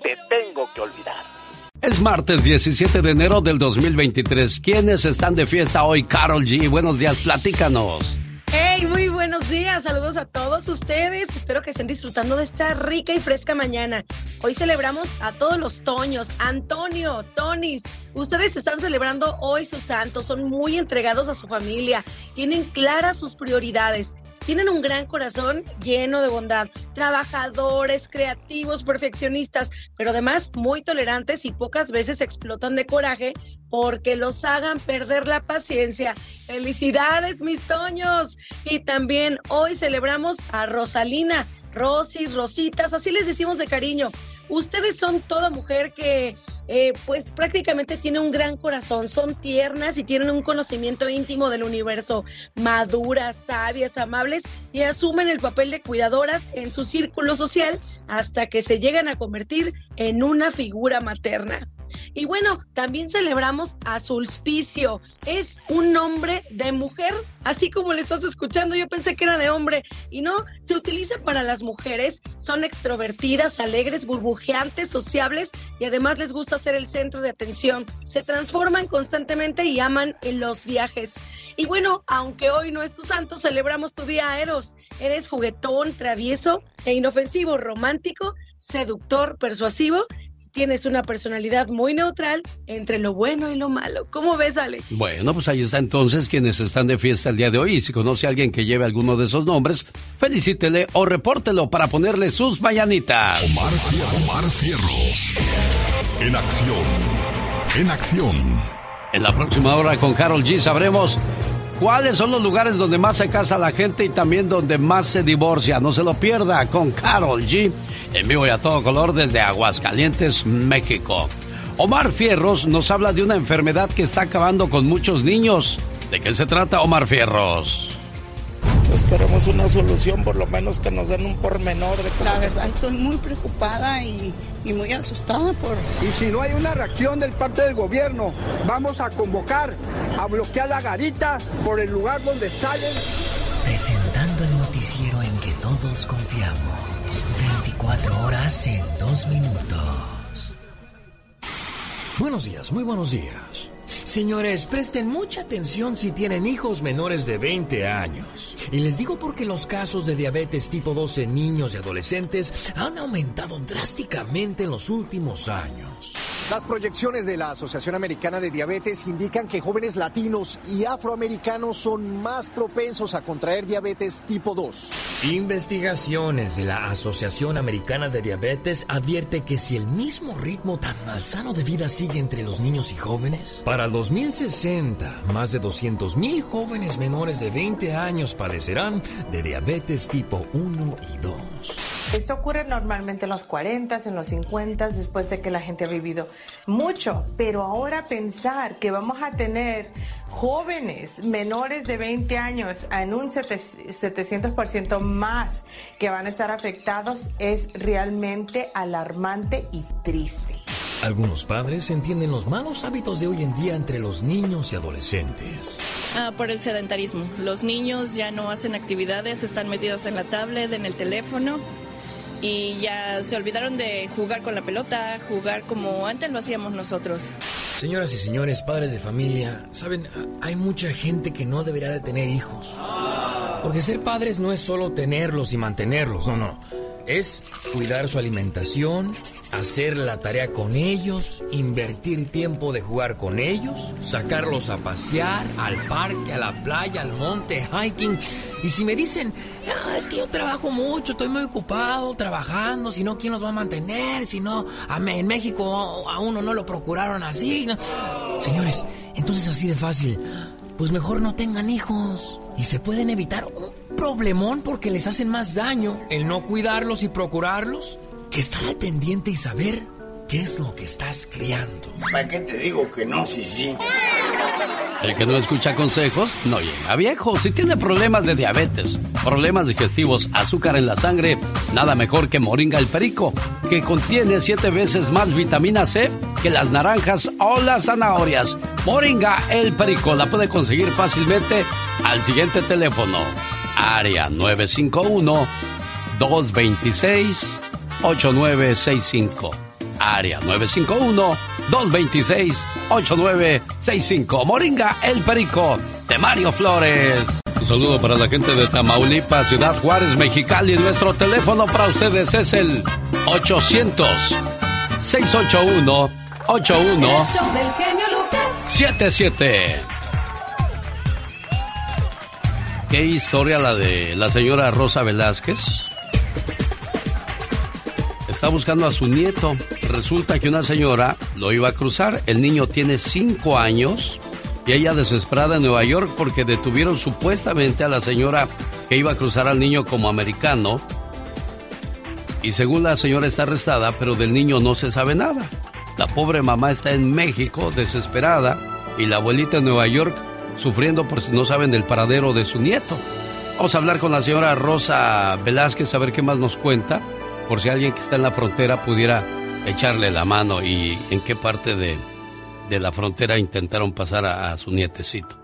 te tengo que olvidar. Es martes 17 de enero del 2023. ¿Quiénes están de fiesta hoy? Carol G. Buenos días, platícanos. Hey, muy buenos días. Saludos a todos ustedes. Espero que estén disfrutando de esta rica y fresca mañana. Hoy celebramos a todos los Toños, Antonio, Tonis. Ustedes están celebrando hoy sus santos, son muy entregados a su familia, tienen claras sus prioridades. Tienen un gran corazón lleno de bondad, trabajadores, creativos, perfeccionistas, pero además muy tolerantes y pocas veces explotan de coraje porque los hagan perder la paciencia. Felicidades, mis toños. Y también hoy celebramos a Rosalina, Rosis, Rositas, así les decimos de cariño. Ustedes son toda mujer que eh, pues prácticamente tiene un gran corazón, son tiernas y tienen un conocimiento íntimo del universo, maduras, sabias, amables y asumen el papel de cuidadoras en su círculo social hasta que se llegan a convertir en una figura materna. Y bueno, también celebramos a Sulpicio. Es un nombre de mujer, así como le estás escuchando. Yo pensé que era de hombre. Y no, se utiliza para las mujeres. Son extrovertidas, alegres, burbujeantes, sociables y además les gusta ser el centro de atención. Se transforman constantemente y aman los viajes. Y bueno, aunque hoy no es tu santo, celebramos tu día Eros. Eres juguetón, travieso e inofensivo, romántico, seductor, persuasivo tienes una personalidad muy neutral entre lo bueno y lo malo. ¿Cómo ves, Alex? Bueno, pues ahí está entonces quienes están de fiesta el día de hoy. Y si conoce a alguien que lleve alguno de esos nombres, felicítele o repórtelo para ponerle sus mañanitas. Omar, Omar Cierros. En acción. En acción. En la próxima hora con Carol G sabremos cuáles son los lugares donde más se casa la gente y también donde más se divorcia. No se lo pierda con Carol G en vivo y a todo color desde Aguascalientes, México. Omar Fierros nos habla de una enfermedad que está acabando con muchos niños. ¿De qué se trata, Omar Fierros? Pues queremos una solución, por lo menos que nos den un pormenor de cómo La verdad, estoy muy preocupada y, y muy asustada por... Y si no hay una reacción del parte del gobierno, vamos a convocar a bloquear la garita por el lugar donde salen. Presentando el noticiero en que todos confiamos. 24 horas en 2 minutos. Buenos días, muy buenos días. Señores, presten mucha atención si tienen hijos menores de 20 años. Y les digo porque los casos de diabetes tipo 2 en niños y adolescentes han aumentado drásticamente en los últimos años. Las proyecciones de la Asociación Americana de Diabetes indican que jóvenes latinos y afroamericanos son más propensos a contraer diabetes tipo 2. Investigaciones de la Asociación Americana de Diabetes advierte que si el mismo ritmo tan malsano de vida sigue entre los niños y jóvenes, para el 2060 más de 200.000 jóvenes menores de 20 años padecerán de diabetes tipo 1 y 2. Esto ocurre normalmente en los 40, en los 50, después de que la gente ha vivido mucho. Pero ahora pensar que vamos a tener jóvenes menores de 20 años en un 700% más que van a estar afectados es realmente alarmante y triste. Algunos padres entienden los malos hábitos de hoy en día entre los niños y adolescentes. Ah, por el sedentarismo. Los niños ya no hacen actividades, están metidos en la tablet, en el teléfono y ya se olvidaron de jugar con la pelota, jugar como antes lo hacíamos nosotros. Señoras y señores, padres de familia, saben, hay mucha gente que no debería de tener hijos. Porque ser padres no es solo tenerlos y mantenerlos, no, no es cuidar su alimentación, hacer la tarea con ellos, invertir tiempo de jugar con ellos, sacarlos a pasear, al parque, a la playa, al monte, hiking. Y si me dicen, ah, es que yo trabajo mucho, estoy muy ocupado trabajando, si no, ¿quién los va a mantener? Si no, en México a uno no lo procuraron así. Señores, entonces así de fácil, pues mejor no tengan hijos y se pueden evitar problemón porque les hacen más daño el no cuidarlos y procurarlos que estar al pendiente y saber qué es lo que estás criando. ¿Para qué te digo que no, sí, sí? El que no escucha consejos no llega viejo. Si tiene problemas de diabetes, problemas digestivos, azúcar en la sangre, nada mejor que Moringa el Perico, que contiene siete veces más vitamina C que las naranjas o las zanahorias. Moringa el Perico la puede conseguir fácilmente al siguiente teléfono. Área 951 226 8965. Área 951 226 8965. Moringa El Perico de Mario Flores. Un saludo para la gente de Tamaulipas, Ciudad Juárez, Mexicali. Nuestro teléfono para ustedes es el 800 Qué historia la de la señora Rosa Velázquez está buscando a su nieto. Resulta que una señora lo iba a cruzar. El niño tiene cinco años y ella desesperada en Nueva York porque detuvieron supuestamente a la señora que iba a cruzar al niño como americano. Y según la señora está arrestada, pero del niño no se sabe nada. La pobre mamá está en México desesperada y la abuelita en Nueva York sufriendo por si no saben del paradero de su nieto. Vamos a hablar con la señora Rosa Velázquez a ver qué más nos cuenta por si alguien que está en la frontera pudiera echarle la mano y en qué parte de, la frontera intentaron pasar a su nietecito.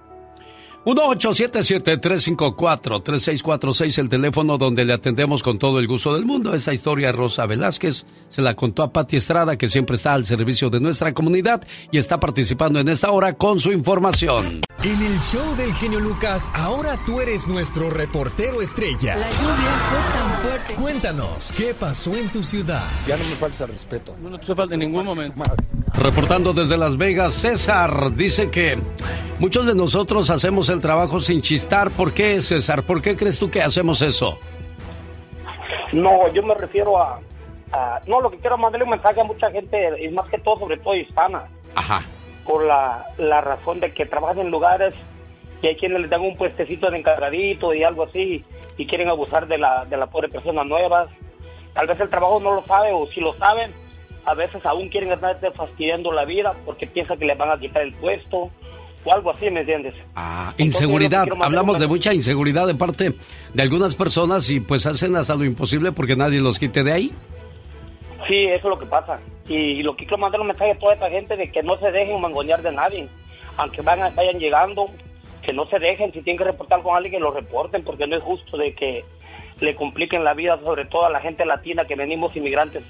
1-877-354-3646, el teléfono donde le atendemos con todo el gusto del mundo. Esa historia Rosa Velázquez se la contó a Pati Estrada, que siempre está al servicio de nuestra comunidad y está participando en esta hora con su información. En el show del genio Lucas, ahora tú eres nuestro reportero estrella. La lluvia fue tan fuerte. Cuéntanos, ¿qué pasó en tu ciudad? Ya no me falta respeto. No, no te falta en ningún momento. Reportando desde Las Vegas, César dice que muchos de nosotros hacemos el trabajo sin chistar. ¿Por qué, César? ¿Por qué crees tú que hacemos eso? No, yo me refiero a, no, lo que quiero mandarle un mensaje a mucha gente, y más que todo, sobre todo hispana. Ajá. Por la, la razón de que trabajan en lugares y hay quienes les dan un puestecito de encargadito y algo así y quieren abusar de la, de la pobre persona nuevas. Tal vez el trabajo no lo sabe o si lo saben, a veces aún quieren estar fastidiando la vida porque piensan que les van a quitar el puesto o algo así, ¿me entiendes? Ah, inseguridad. Hablamos de mucha inseguridad de parte de algunas personas y pues hacen hasta lo imposible porque nadie los quite de ahí. Sí, eso es lo que pasa. Y, lo que quiero mandar un mensaje a toda esta gente de que no se dejen mangonear de nadie. Aunque vayan, vayan llegando, que no se dejen. Si tienen que reportar con alguien, que lo reporten, porque no es justo de que le compliquen la vida, sobre todo a la gente latina que venimos inmigrantes.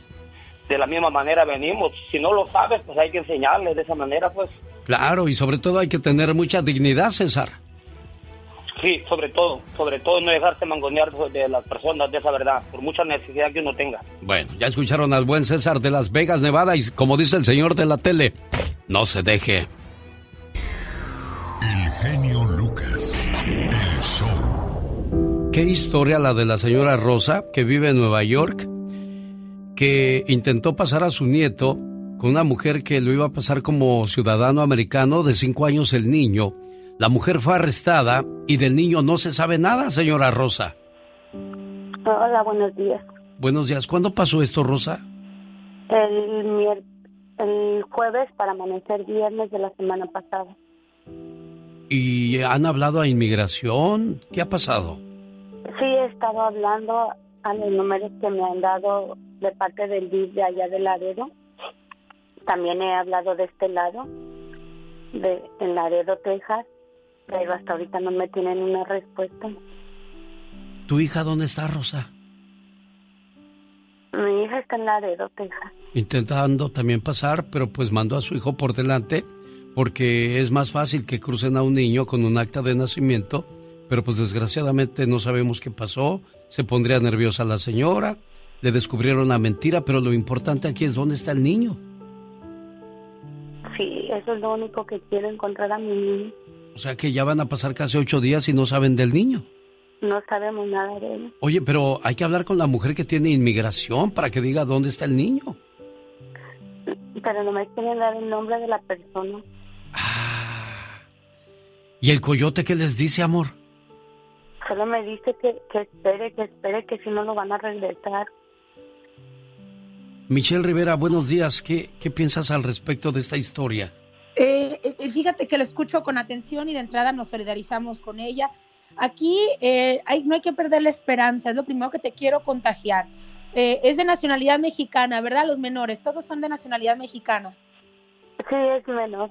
De la misma manera venimos. Si no lo sabes, pues hay que enseñarles de esa manera, pues. Claro, y sobre todo hay que tener mucha dignidad, César. Sí, sobre todo, sobre todo no dejarse mangonear de las personas de esa verdad, por mucha necesidad que uno tenga. Bueno, ya escucharon al buen César de Las Vegas, Nevada, y como dice el señor de la tele, no se deje. El genio Lucas, el show. Qué historia la de la señora Rosa, que vive en Nueva York, que intentó pasar a su nieto con una mujer que lo iba a pasar como ciudadano americano de cinco años el niño la mujer fue arrestada y del niño no se sabe nada, señora Rosa. Hola, buenos días. buenos días. ¿Cuándo pasó esto, Rosa? El, el jueves para amanecer viernes de la semana pasada. ¿Y han hablado a inmigración? ¿Qué ha pasado? Sí, he estado hablando a los números que me han dado de parte del DIF de allá del Laredo. También he hablado de este lado, de en Laredo, Texas, pero hasta ahorita no me tienen una respuesta. ¿Tu hija dónde está, Rosa? Mi hija está en Laredo, Texas. Intentando también pasar, pero pues mandó a su hijo por delante porque es más fácil que crucen a un niño con un acta de nacimiento, pero pues desgraciadamente no sabemos qué pasó, se pondría nerviosa la señora, le descubrieron la mentira, pero lo importante aquí es dónde está el niño. Sí, eso es lo único que quiero encontrar a mi niño. O sea que ya van a pasar casi ocho días y no saben del niño. No sabemos nada de él. Oye, pero hay que hablar con la mujer que tiene inmigración para que diga dónde está el niño. Pero no me quieren dar el nombre de la persona. ¿Y el coyote qué les dice, amor? Solo me dice que, que espere, que espere, que si no lo van a regresar. Michelle Rivera, buenos días. ¿Qué, qué piensas al respecto de esta historia? Eh, eh, fíjate que lo escucho con atención y de entrada nos solidarizamos con ella. Aquí eh, hay, no hay que perder la esperanza, es lo primero que te quiero contagiar. es de nacionalidad mexicana, ¿verdad? Los menores, todos son de nacionalidad mexicana. Sí, es menor.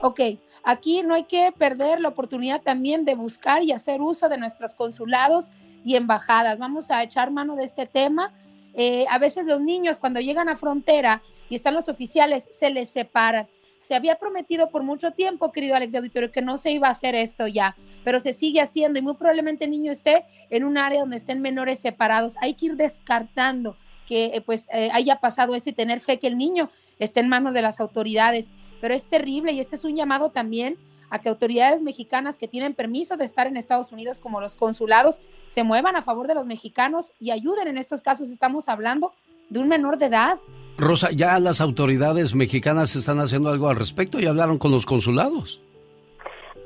Ok, aquí no hay que perder la oportunidad también de buscar y hacer uso de nuestros consulados y embajadas. Vamos a echar mano de este tema. Eh, a veces los niños cuando llegan a frontera y están los oficiales, se les separan. Se había prometido por mucho tiempo, querido Alex de Auditorio, que no se iba a hacer esto ya, pero se sigue haciendo y muy probablemente el niño esté en un área donde estén menores separados. Hay que ir descartando que eh, pues eh, haya pasado esto y tener fe que el niño esté en manos de las autoridades pero es terrible y este es un llamado también a que autoridades mexicanas que tienen permiso de estar en Estados Unidos, como los consulados, se muevan a favor de los mexicanos y ayuden en estos casos. Estamos hablando de un menor de edad. Rosa, ya las autoridades mexicanas están haciendo algo al respecto y hablaron con los consulados.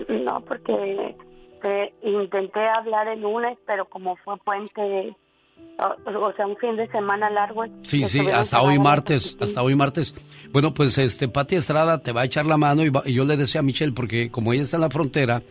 No, porque eh, intenté hablar el lunes, pero como fue puente o sea, un fin de semana largo. Sí, sí, hasta hoy martes, hasta hoy martes. Bueno, pues este Pati Estrada te va a echar la mano y, yo le decía a Michelle, porque como ella está en la frontera,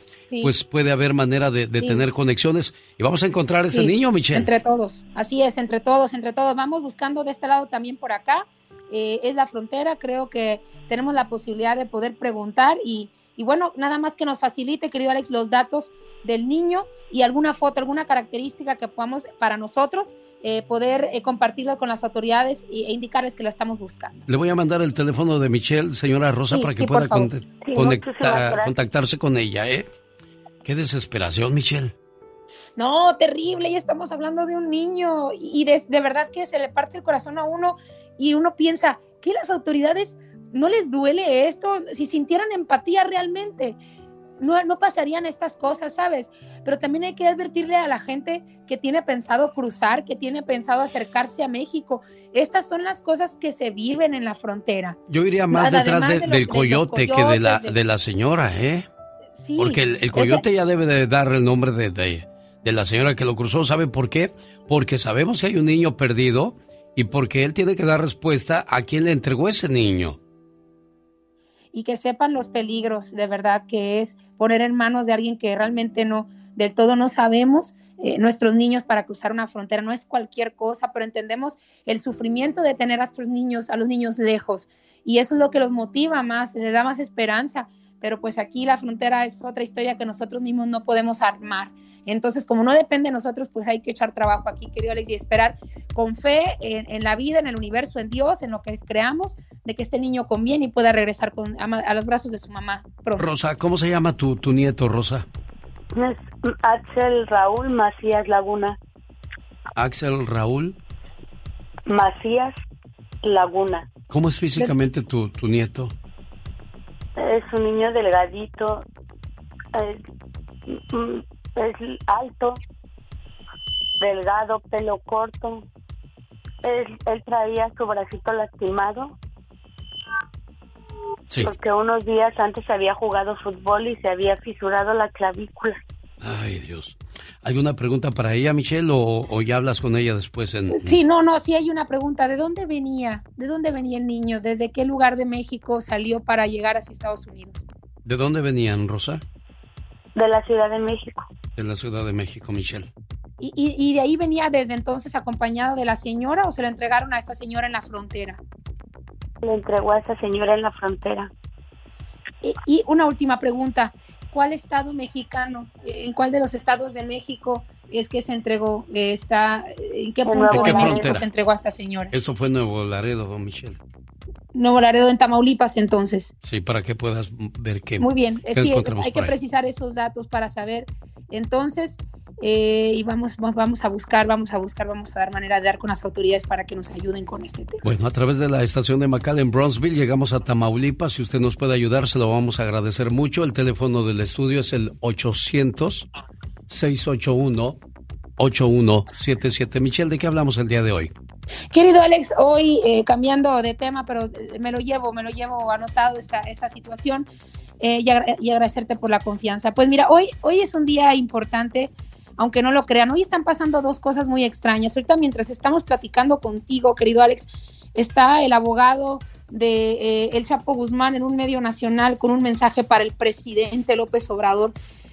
pues puede haber manera de, tener conexiones y vamos a encontrar ese niño, Michelle. Entre todos, así es, entre todos, entre todos. Vamos buscando de este lado también por acá. Eh, es la frontera, creo que tenemos la posibilidad de poder preguntar y, y bueno, nada más que nos facilite, querido Alex, los datos del niño y alguna foto, alguna característica que podamos para nosotros eh, poder eh, compartirlo con las autoridades e, indicarles que lo estamos buscando. Le voy a mandar el teléfono de Michelle, señora Rosa, para que pueda contactarse con ella, ¿eh? Qué desesperación, Michelle. No, terrible, ya estamos hablando de un niño y de, de verdad que se le parte el corazón a uno y uno piensa que las autoridades no les duele esto, si sintieran empatía realmente no, no pasarían estas cosas, ¿sabes? Pero también hay que advertirle a la gente que tiene pensado cruzar, que tiene pensado acercarse a México. Estas son las cosas que se viven en la frontera. Yo iría más detrás del coyote que de la, de la señora, ¿eh? Sí. Porque el, coyote ya debe de dar el nombre de, de, de la señora que lo cruzó. ¿Sabe por qué? Porque sabemos que hay un niño perdido y porque él tiene que dar respuesta a quién le entregó ese niño y que sepan los peligros de verdad que es poner en manos de alguien que realmente no, del todo no sabemos. Eh, nuestros niños para cruzar una frontera no es cualquier cosa, pero entendemos el sufrimiento de tener a estos niños, a los niños lejos, y eso es lo que los motiva más, les da más esperanza. Pero pues aquí la frontera es otra historia que nosotros mismos no podemos armar. Entonces, como no depende de nosotros, pues hay que echar trabajo aquí, querido Alex, y esperar con fe en, la vida, en el universo, en Dios, en lo que creamos, de que este niño conviene y pueda regresar a, los brazos de su mamá Rosa, ¿cómo se llama tu, tu nieto, Rosa? Es Axel Raúl Macías Laguna. Axel Raúl. Macías Laguna. ¿Cómo es físicamente tu, tu nieto? Es un niño delgadito, es alto, delgado, pelo corto. Él, él traía su bracito lastimado. Sí. Porque unos días antes había jugado fútbol y se había fisurado la clavícula. Ay, Dios. ¿Alguna pregunta para ella, Michelle, o, ya hablas con ella después? En... Sí, no, no, sí hay una pregunta. ¿De dónde venía? ¿De dónde venía el niño? ¿Desde qué lugar de México salió para llegar hacia Estados Unidos? ¿De dónde venían, Rosa? De la Ciudad de México. De la Ciudad de México, Michelle. ¿Y, y, de ahí venía desde entonces acompañado de la señora o se lo entregaron a esta señora en la frontera? Le entregó a esta señora en la frontera. y una última pregunta. ¿cuál estado mexicano, en cuál de los estados de México es que se entregó esta, en qué punto de México se entregó a esta señora? Eso fue Nuevo Laredo, don Michelle. Nuevo Laredo en Tamaulipas, entonces. Sí, para que puedas ver qué. Muy bien, sí, hay que precisar esos datos para saber. Entonces, eh, y vamos, vamos a buscar, vamos a buscar, vamos a dar manera de dar con las autoridades para que nos ayuden con este tema. Bueno, a través de la estación de Macal en Bronzeville llegamos a Tamaulipas. Si usted nos puede ayudar, se lo vamos a agradecer mucho. El teléfono del estudio es el 800-681-8177. Michelle, ¿de qué hablamos el día de hoy? Querido Alex, hoy eh, cambiando de tema, pero eh, me lo llevo, me lo llevo anotado esta, esta situación y, y, agradecerte por la confianza. Pues mira, hoy, hoy es un día importante aunque no lo crean. Hoy están pasando dos cosas muy extrañas. Ahorita mientras estamos platicando contigo, querido Alex, está el abogado de eh, El Chapo Guzmán en un medio nacional con un mensaje para el presidente López Obrador.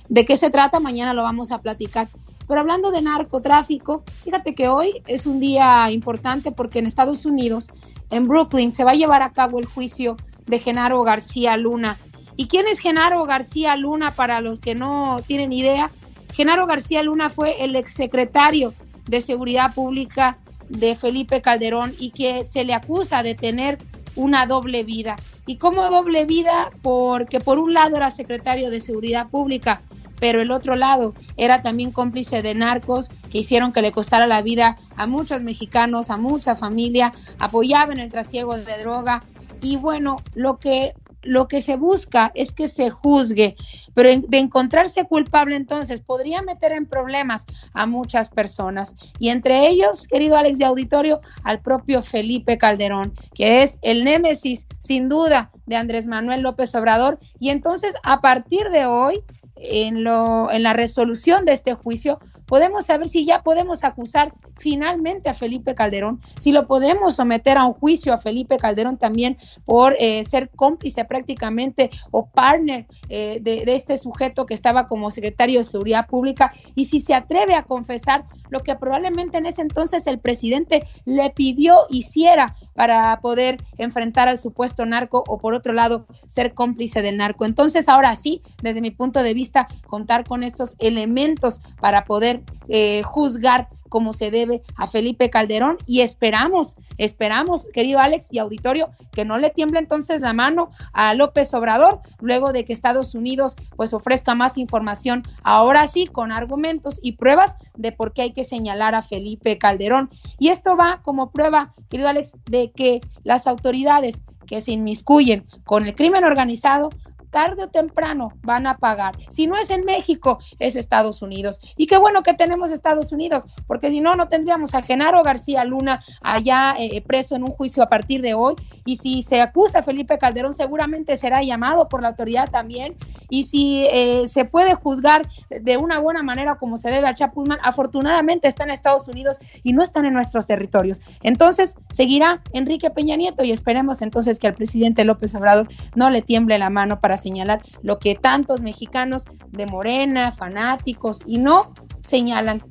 ¿De qué se trata? Mañana lo vamos a platicar. Pero hablando de narcotráfico, fíjate que hoy es un día importante porque en Estados Unidos, en Brooklyn, se va a llevar a cabo el juicio de Genaro García Luna. ¿Y quién es Genaro García Luna para los que no tienen idea? Genaro García Luna fue el exsecretario de Seguridad Pública de Felipe Calderón y que se le acusa de tener una doble vida. ¿Y cómo doble vida? Porque por un lado era secretario de Seguridad Pública, pero el otro lado era también cómplice de narcos que hicieron que le costara la vida a muchos mexicanos, a mucha familia, apoyaba en el trasiego de droga. Y bueno, lo que lo que se busca es que se juzgue, pero de encontrarse culpable entonces podría meter en problemas a muchas personas. Y entre ellos, querido Alex de Auditorio, al propio Felipe Calderón, que es el némesis sin duda de Andrés Manuel López Obrador. Y entonces a partir de hoy en, lo, en la resolución de este juicio, podemos saber si ya podemos acusar finalmente a Felipe Calderón, si lo podemos someter a un juicio a Felipe Calderón también por eh, ser cómplice prácticamente o partner eh, de, de, este sujeto que estaba como secretario de Seguridad Pública y si se atreve a confesar lo que probablemente en ese entonces el presidente le pidió hiciera para poder enfrentar al supuesto narco o por otro lado ser cómplice del narco. Entonces ahora sí, desde mi punto de vista, contar con estos elementos para poder eh, juzgar como se debe a Felipe Calderón y esperamos, esperamos, querido Alex y auditorio, que no le tiemble entonces la mano a López Obrador luego de que Estados Unidos pues ofrezca más información, ahora sí, con argumentos y pruebas de por qué hay que señalar a Felipe Calderón. Y esto va como prueba, querido Alex, de que las autoridades que se inmiscuyen con el crimen organizado tarde o temprano van a pagar. Si no es en México, es Estados Unidos. Y qué bueno que tenemos Estados Unidos, porque si no, no tendríamos a Genaro García Luna allá eh, preso en un juicio a partir de hoy. Y si se acusa a Felipe Calderón, seguramente será llamado por la autoridad también. Y si eh, se puede juzgar de una buena manera como se debe a Chapuzman, afortunadamente está en Estados Unidos y no están en nuestros territorios. Entonces, seguirá Enrique Peña Nieto y esperemos entonces que al presidente López Obrador no le tiemble la mano para señalar lo que tantos mexicanos de Morena, fanáticos y no señalan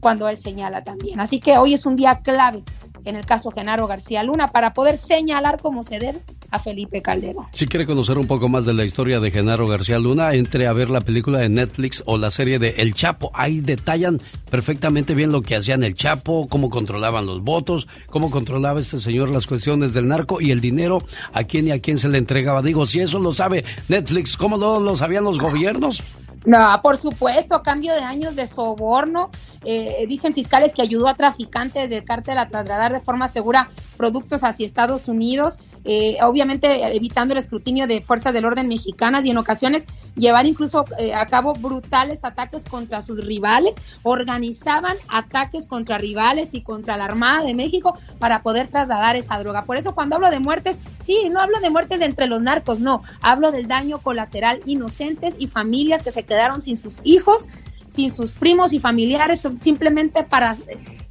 cuando él señala también. Así que hoy es un día clave en el caso Genaro García Luna para poder señalar cómo se debe a Felipe Calderón. Si quiere conocer un poco más de la historia de Genaro García Luna, entre a ver la película de Netflix o la serie de El Chapo. Ahí detallan perfectamente bien lo que hacían el Chapo, cómo controlaban los votos, cómo controlaba este señor las cuestiones del narco y el dinero, a quién y a quién se le entregaba. Digo, si eso lo sabe Netflix, ¿cómo no lo sabían los gobiernos? No, por supuesto, a cambio de años de soborno, eh, dicen fiscales que ayudó a traficantes del cártel a trasladar de forma segura productos hacia Estados Unidos, eh, obviamente evitando el escrutinio de fuerzas del orden mexicanas y en ocasiones llevar incluso eh, a cabo brutales ataques contra sus rivales, organizaban ataques contra rivales y contra la Armada de México para poder trasladar esa droga. Por eso cuando hablo de muertes, sí, no hablo de muertes entre los narcos, no, hablo del daño colateral inocentes y familias que se quedaron sin sus hijos sin sus primos y familiares, simplemente para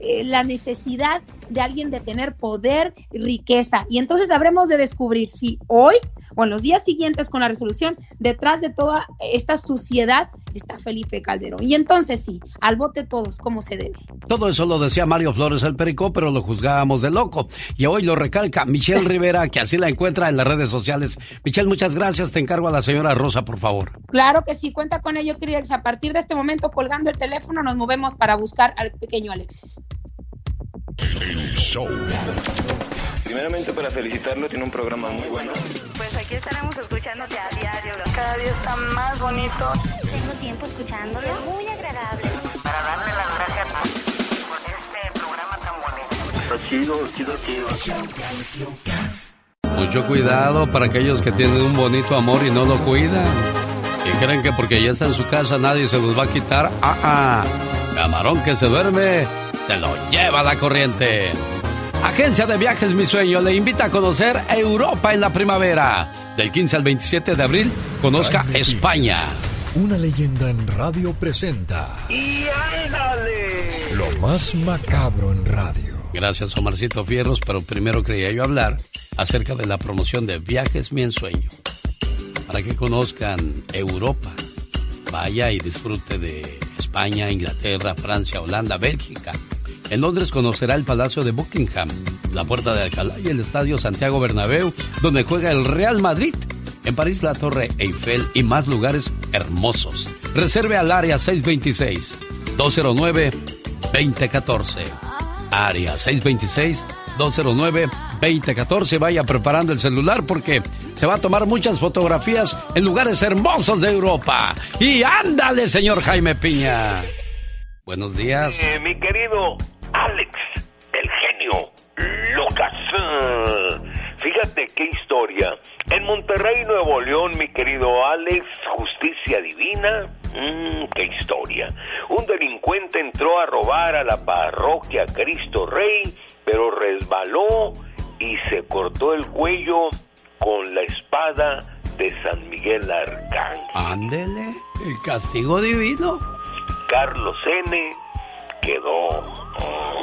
eh, la necesidad de alguien de tener poder y riqueza. Y entonces habremos de descubrir si hoy o en los días siguientes con la resolución, detrás de toda esta suciedad está Felipe Calderón. Y entonces sí, al bote todos, como se debe. Todo eso lo decía Mario Flores el Perico, pero lo juzgábamos de loco. Y hoy lo recalca Michelle Rivera, que así la encuentra en las redes sociales. Michelle, muchas gracias. Te encargo a la señora Rosa, por favor. Claro que sí, cuenta con ello, querida. A partir de este momento, colgando el teléfono, nos movemos para buscar al pequeño Alexis. El show. Primeramente para felicitarlo, tiene un programa muy bueno. Pues aquí estaremos escuchándote a diario. Cada día está más bonito. Tengo tiempo escuchándolo. Muy agradable. Para darle las gracias por este programa tan bonito. Está chido, chido, chido. Mucho cuidado para aquellos que tienen un bonito amor y no lo cuidan. Y creen que porque ya está en su casa nadie se los va a quitar. Ah, ah. Camarón que se duerme, se lo lleva la corriente. Agencia de Viajes Mi Sueño le invita a conocer Europa en la primavera. Del 15 al 27 de abril, conozca España. Una leyenda en radio presenta. ¡Y ándale! Lo más macabro en radio. Gracias, Omarcito Fierros, pero primero quería yo hablar acerca de la promoción de Viajes Mi Ensueño. Para que conozcan Europa. Vaya y disfrute de España, Inglaterra, Francia, Holanda, Bélgica. En Londres conocerá el Palacio de Buckingham, la Puerta de Alcalá y el Estadio Santiago Bernabéu, donde juega el Real Madrid. En París la Torre Eiffel y más lugares hermosos. Reserve al área 626-209-2014. Área 626-209-2014. Vaya preparando el celular porque se va a tomar muchas fotografías en lugares hermosos de Europa. Y ándale, señor Jaime Piña. Buenos días. Eh, mi querido Alex, el genio Lucas. Fíjate qué historia. En Monterrey, Nuevo León, mi querido Alex, justicia divina. Mmm, qué historia. Un delincuente entró a robar a la parroquia Cristo Rey, pero resbaló y se cortó el cuello con la espada de San Miguel Arcángel. Ándele, el castigo divino. Carlos N. quedó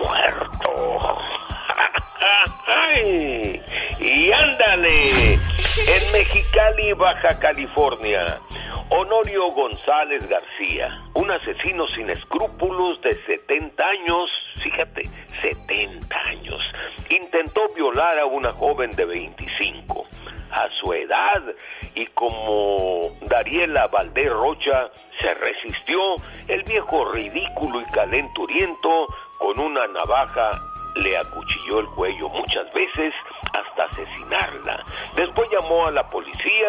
muerto. y ándale, en Mexicali, Baja California, Honorio González García, un asesino sin escrúpulos de 70 años, fíjate, 70 años, intentó violar a una joven de 25 a su edad. Y como Dariela Valdés Rocha se resistió, el viejo ridículo y calenturiento con una navaja le acuchilló el cuello muchas veces hasta asesinarla. Después llamó a la policía,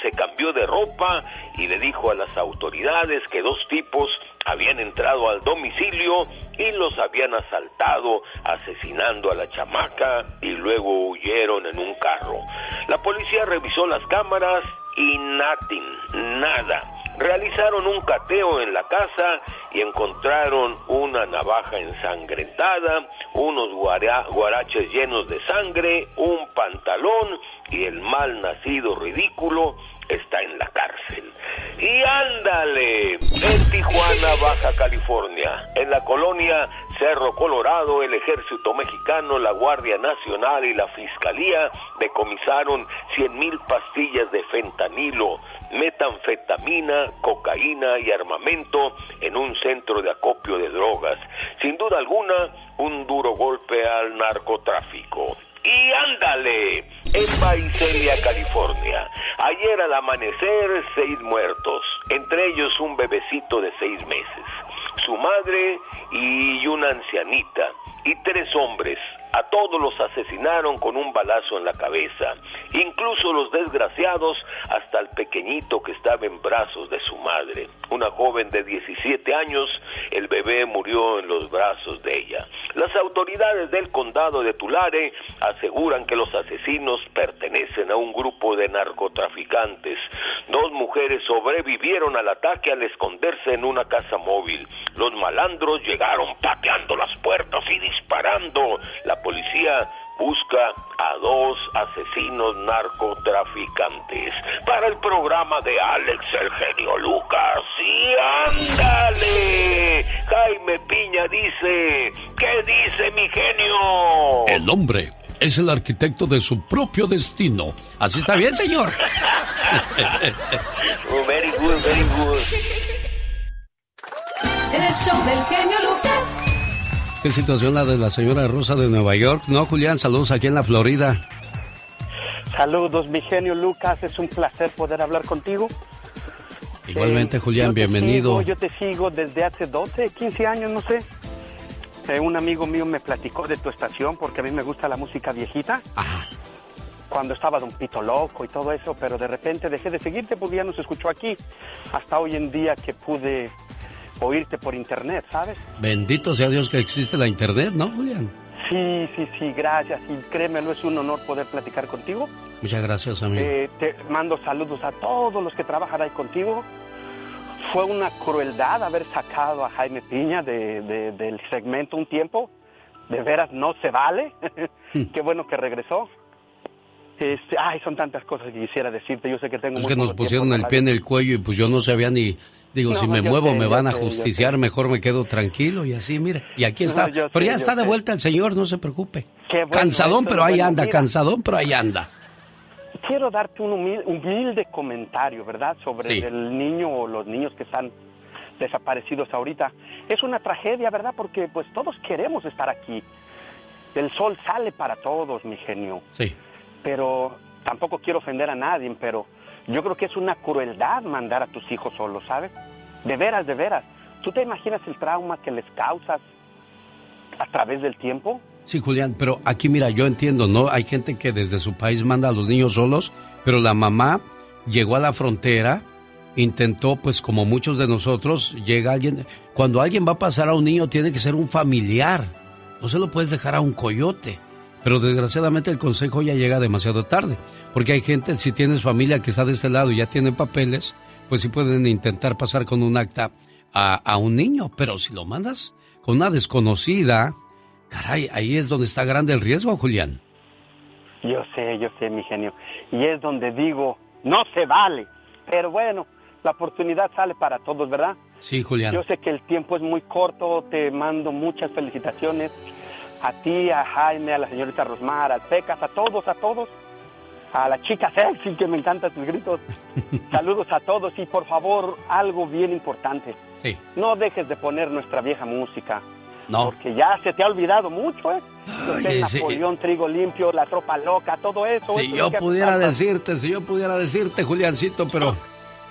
se cambió de ropa y le dijo a las autoridades que dos tipos habían entrado al domicilio y los habían asaltado, asesinando a la chamaca y luego huyeron en un carro. La policía revisó las cámaras y nothing, nada realizaron un cateo en la casa y encontraron una navaja ensangrentada, unos guaraches llenos de sangre, un pantalón y el mal nacido ridículo está en la cárcel. Y ándale, en Tijuana, Baja California, en la colonia Cerro Colorado, el ejército mexicano, la Guardia Nacional y la Fiscalía decomisaron 100 mil pastillas de fentanilo, metanfetamina, cocaína y armamento en un centro de acopio de drogas. Sin duda alguna, un duro golpe al narcotráfico. Y ándale, en Baicelia, California. Ayer al amanecer, seis muertos, entre ellos un bebecito de seis meses, su madre y una ancianita, y tres hombres, a todos los asesinaron con un balazo en la cabeza, incluso los desgraciados hasta el pequeñito que estaba en brazos de su madre. Una joven de 17 años, el bebé murió en los brazos de ella. Las autoridades del condado de Tulare aseguran que los asesinos pertenecen a un grupo de narcotraficantes. Dos mujeres sobrevivieron al ataque al esconderse en una casa móvil. Los malandros llegaron pateando las puertas y disparando. La policía busca a dos asesinos narcotraficantes para el programa de Alex el genio Lucas. ¡Y ándale! Jaime Piña dice, ¿qué dice mi genio? El hombre es el arquitecto de su propio destino. Así está bien, señor. oh, very good, very good. El show del genio Lucas. ¿Qué situación la de la señora Rosa de Nueva York? No, Julián, saludos aquí en la Florida. Saludos, mi genio Lucas, es un placer poder hablar contigo. Igualmente, eh, Julián, bienvenido. yo te sigo desde hace 12, 15 años, no sé. Eh, un amigo mío me platicó de tu estación porque a mí me gusta la música viejita. Ajá. Cuando estaba Don Pito Loco y todo eso, pero de repente dejé de seguirte porque ya no se escuchó aquí. Hasta hoy en día que pude oírte por internet, ¿sabes? Bendito sea Dios que existe la internet, ¿no, Julián? Sí, sí, sí, gracias. Y créemelo, es un honor poder platicar contigo. Muchas gracias, amigo. Eh, te mando saludos a todos los que trabajan ahí contigo. Fue una crueldad haber sacado a Jaime Piña de, del segmento un tiempo. De veras, no se vale. Hmm. Qué bueno que regresó. Este, ay, son tantas cosas que quisiera decirte. Yo sé que tengo. Es que nos pusieron el pie en el cuello y pues yo no sabía ni Digo, si me muevo me van a justiciar, mejor me quedo tranquilo y así, mire. Y aquí está. pero ya está de vuelta el señor, no se preocupe. cansadón, pero ahí anda, cansadón, pero ahí anda. Quiero darte un humilde, comentario, ¿verdad? Sobre el niño o los niños que están desaparecidos ahorita. Es una tragedia, ¿verdad? Porque pues todos queremos estar aquí. El sol sale para todos, mi genio. Sí. Pero tampoco quiero ofender a nadie, pero yo creo que es una crueldad mandar a tus hijos solos, ¿sabes? De veras, de veras. ¿Tú te imaginas el trauma que les causas a través del tiempo? Sí, Julián, pero aquí mira, yo entiendo, ¿no? Hay gente que desde su país manda a los niños solos, pero la mamá llegó a la frontera, intentó, pues como muchos de nosotros, llega alguien, cuando alguien va a pasar a un niño tiene que ser un familiar, no se lo puedes dejar a un coyote. Pero desgraciadamente el consejo ya llega demasiado tarde, porque hay gente, si tienes familia que está de este lado y ya tiene papeles, pues sí pueden intentar pasar con un acta a, un niño, pero si lo mandas con una desconocida, caray, ahí es donde está grande el riesgo, Julián. Yo sé, yo sé, mi genio. Y es donde digo, no se vale. Pero bueno, la oportunidad sale para todos, ¿verdad? Sí, Julián. Yo sé que el tiempo es muy corto, te mando muchas felicitaciones a ti, a Jaime, a la señorita Rosmar, al Pecas, a todos, a todos, a la chica sexy que me encanta tus gritos. Saludos a todos y por favor, algo bien importante. Sí. No dejes de poner nuestra vieja música. No. Porque ya se te ha olvidado mucho, ¿eh? Napoleón, Trigo Limpio, La Tropa Loca, todo eso. Si yo pudiera decirte, si yo pudiera decirte, Juliancito, pero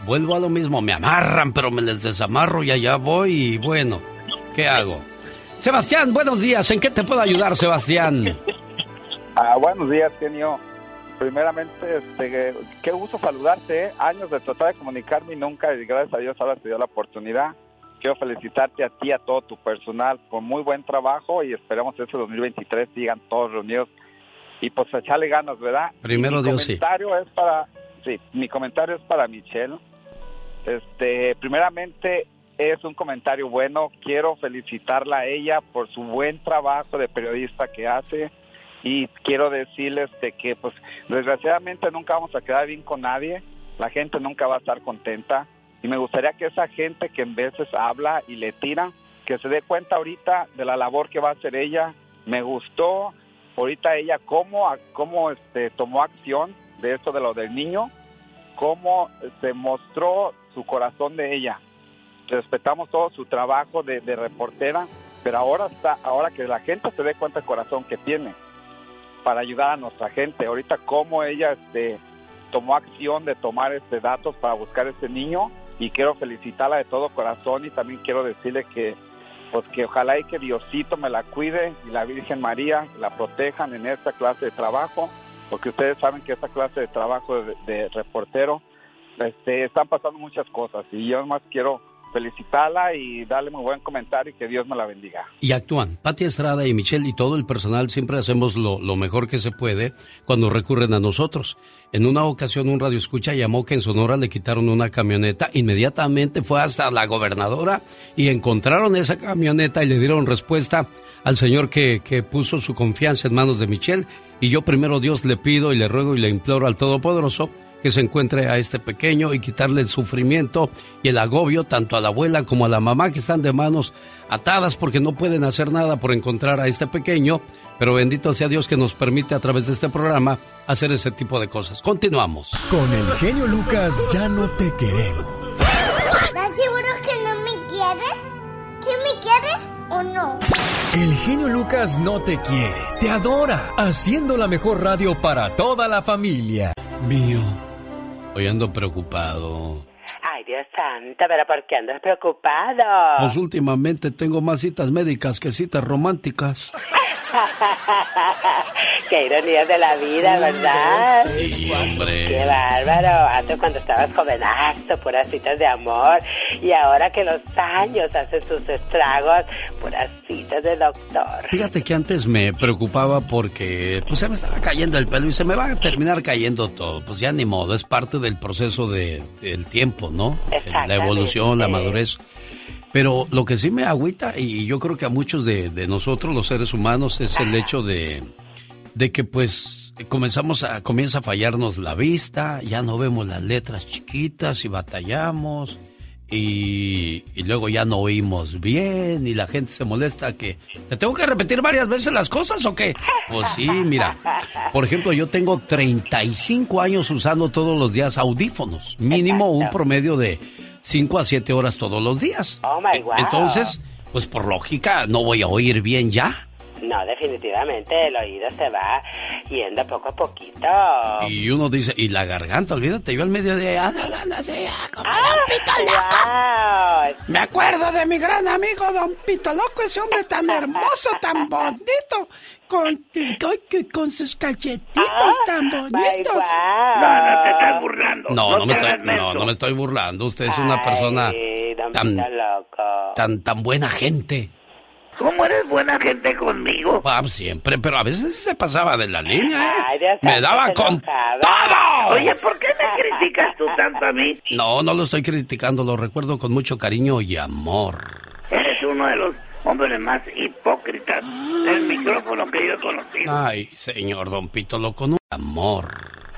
vuelvo a lo mismo. Me amarran, pero me les desamarro y allá voy y bueno, ¿qué hago? Sebastián, buenos días. ¿En qué te puedo ayudar, Sebastián? Ah, buenos días, genio. Primeramente, este, qué gusto saludarte. ¿eh? Años de tratar de comunicarme y nunca, y gracias a Dios ahora te dio la oportunidad. Quiero felicitarte a ti y a todo tu personal con muy buen trabajo y esperemos que este 2023 sigan todos reunidos y pues echarle ganas, ¿verdad? Primero Dios sí. Mi comentario es para, sí, mi comentario es para Michelle. Este, primeramente, es un comentario bueno. Quiero felicitarla a ella por su buen trabajo de periodista que hace y quiero decirles de que pues desgraciadamente nunca vamos a quedar bien con nadie. La gente nunca va a estar contenta y me gustaría que esa gente que en veces habla y le tira, que se dé cuenta ahorita de la labor que va a hacer ella. Me gustó ahorita ella cómo, cómo este, tomó acción de esto de lo del niño, cómo se mostró su corazón de ella respetamos todo su trabajo de, reportera, pero ahora está, ahora que la gente se dé cuenta corazón que tiene para ayudar a nuestra gente. Ahorita cómo ella este, tomó acción de tomar este datos para buscar este niño y quiero felicitarla de todo corazón y también quiero decirle que pues que ojalá y que Diosito me la cuide y la Virgen María la protejan en esta clase de trabajo, porque ustedes saben que esta clase de trabajo de, reportero este, están pasando muchas cosas y yo más quiero felicitarla y darle muy buen comentario y que Dios me la bendiga. Y actúan. Pati Estrada y Michelle y todo el personal siempre hacemos lo, lo, mejor que se puede cuando recurren a nosotros. En una ocasión un radio escucha llamó que en Sonora le quitaron una camioneta. Inmediatamente fue hasta la gobernadora y encontraron esa camioneta y le dieron respuesta al señor que, que puso su confianza en manos de Michelle. Y yo primero Dios le pido y le ruego y le imploro al Todopoderoso que se encuentre a este pequeño y quitarle el sufrimiento y el agobio tanto a la abuela como a la mamá que están de manos atadas porque no pueden hacer nada por encontrar a este pequeño, pero bendito sea Dios que nos permite a través de este programa hacer ese tipo de cosas. Continuamos. Con el genio Lucas ya no te queremos. ¿Estás seguro que no me quieres? ¿Sí me quieres o no? El genio Lucas no te quiere, te adora, haciendo la mejor radio para toda la familia. Mío. Hoy ando preocupado. Ay, Dios santo, pero ¿por qué andas preocupado? Pues últimamente tengo más citas médicas que citas románticas. Qué ironía de la vida, ¿verdad? Sí, hombre. Qué bárbaro. Antes cuando estabas jovenazo, puras citas de amor. Y ahora que los años hacen sus estragos, puras citas de doctor. Fíjate que antes me preocupaba porque pues se me estaba cayendo el pelo y se me va a terminar cayendo todo. Pues ya ni modo, es parte del proceso de, del tiempo, ¿no? La evolución, la madurez. Pero lo que sí me agüita, y yo creo que a muchos de, de nosotros, los seres humanos, es el hecho de, de que pues comenzamos a, comienza a fallarnos la vista, ya no vemos las letras chiquitas y batallamos. Y, y, luego ya no oímos bien y la gente se molesta que te tengo que repetir varias veces las cosas o qué? Pues sí, mira. Por ejemplo, yo tengo 35 años usando todos los días audífonos, mínimo un promedio de 5 a 7 horas todos los días. Oh my God. Entonces, pues por lógica no voy a oír bien ya. No, definitivamente el oído se va yendo poco a poquito. Y uno dice, y la garganta, olvídate, yo al mediodía, anda, anda, así, como Ah, Don Pito Loco. Me acuerdo de mi gran amigo Don Pito Loco, ese hombre tan hermoso, tan bonito, con, con, con sus cachetitos tan bonitos. No, no te estás burlando. No, no, me estoy, no, no me estoy burlando. Usted es una persona tan, tan, tan buena gente. ¿Cómo eres buena gente conmigo? Ah, siempre, pero a veces se pasaba de la línea, ¿eh? me daba con todo. Oye, ¿por qué me criticas tú tanto a mí? No, no lo estoy criticando, lo recuerdo con mucho cariño y amor. Eres uno de los hombres más hipócritas del micrófono que yo he conocido. Ay, señor Don Pito, lo con amor.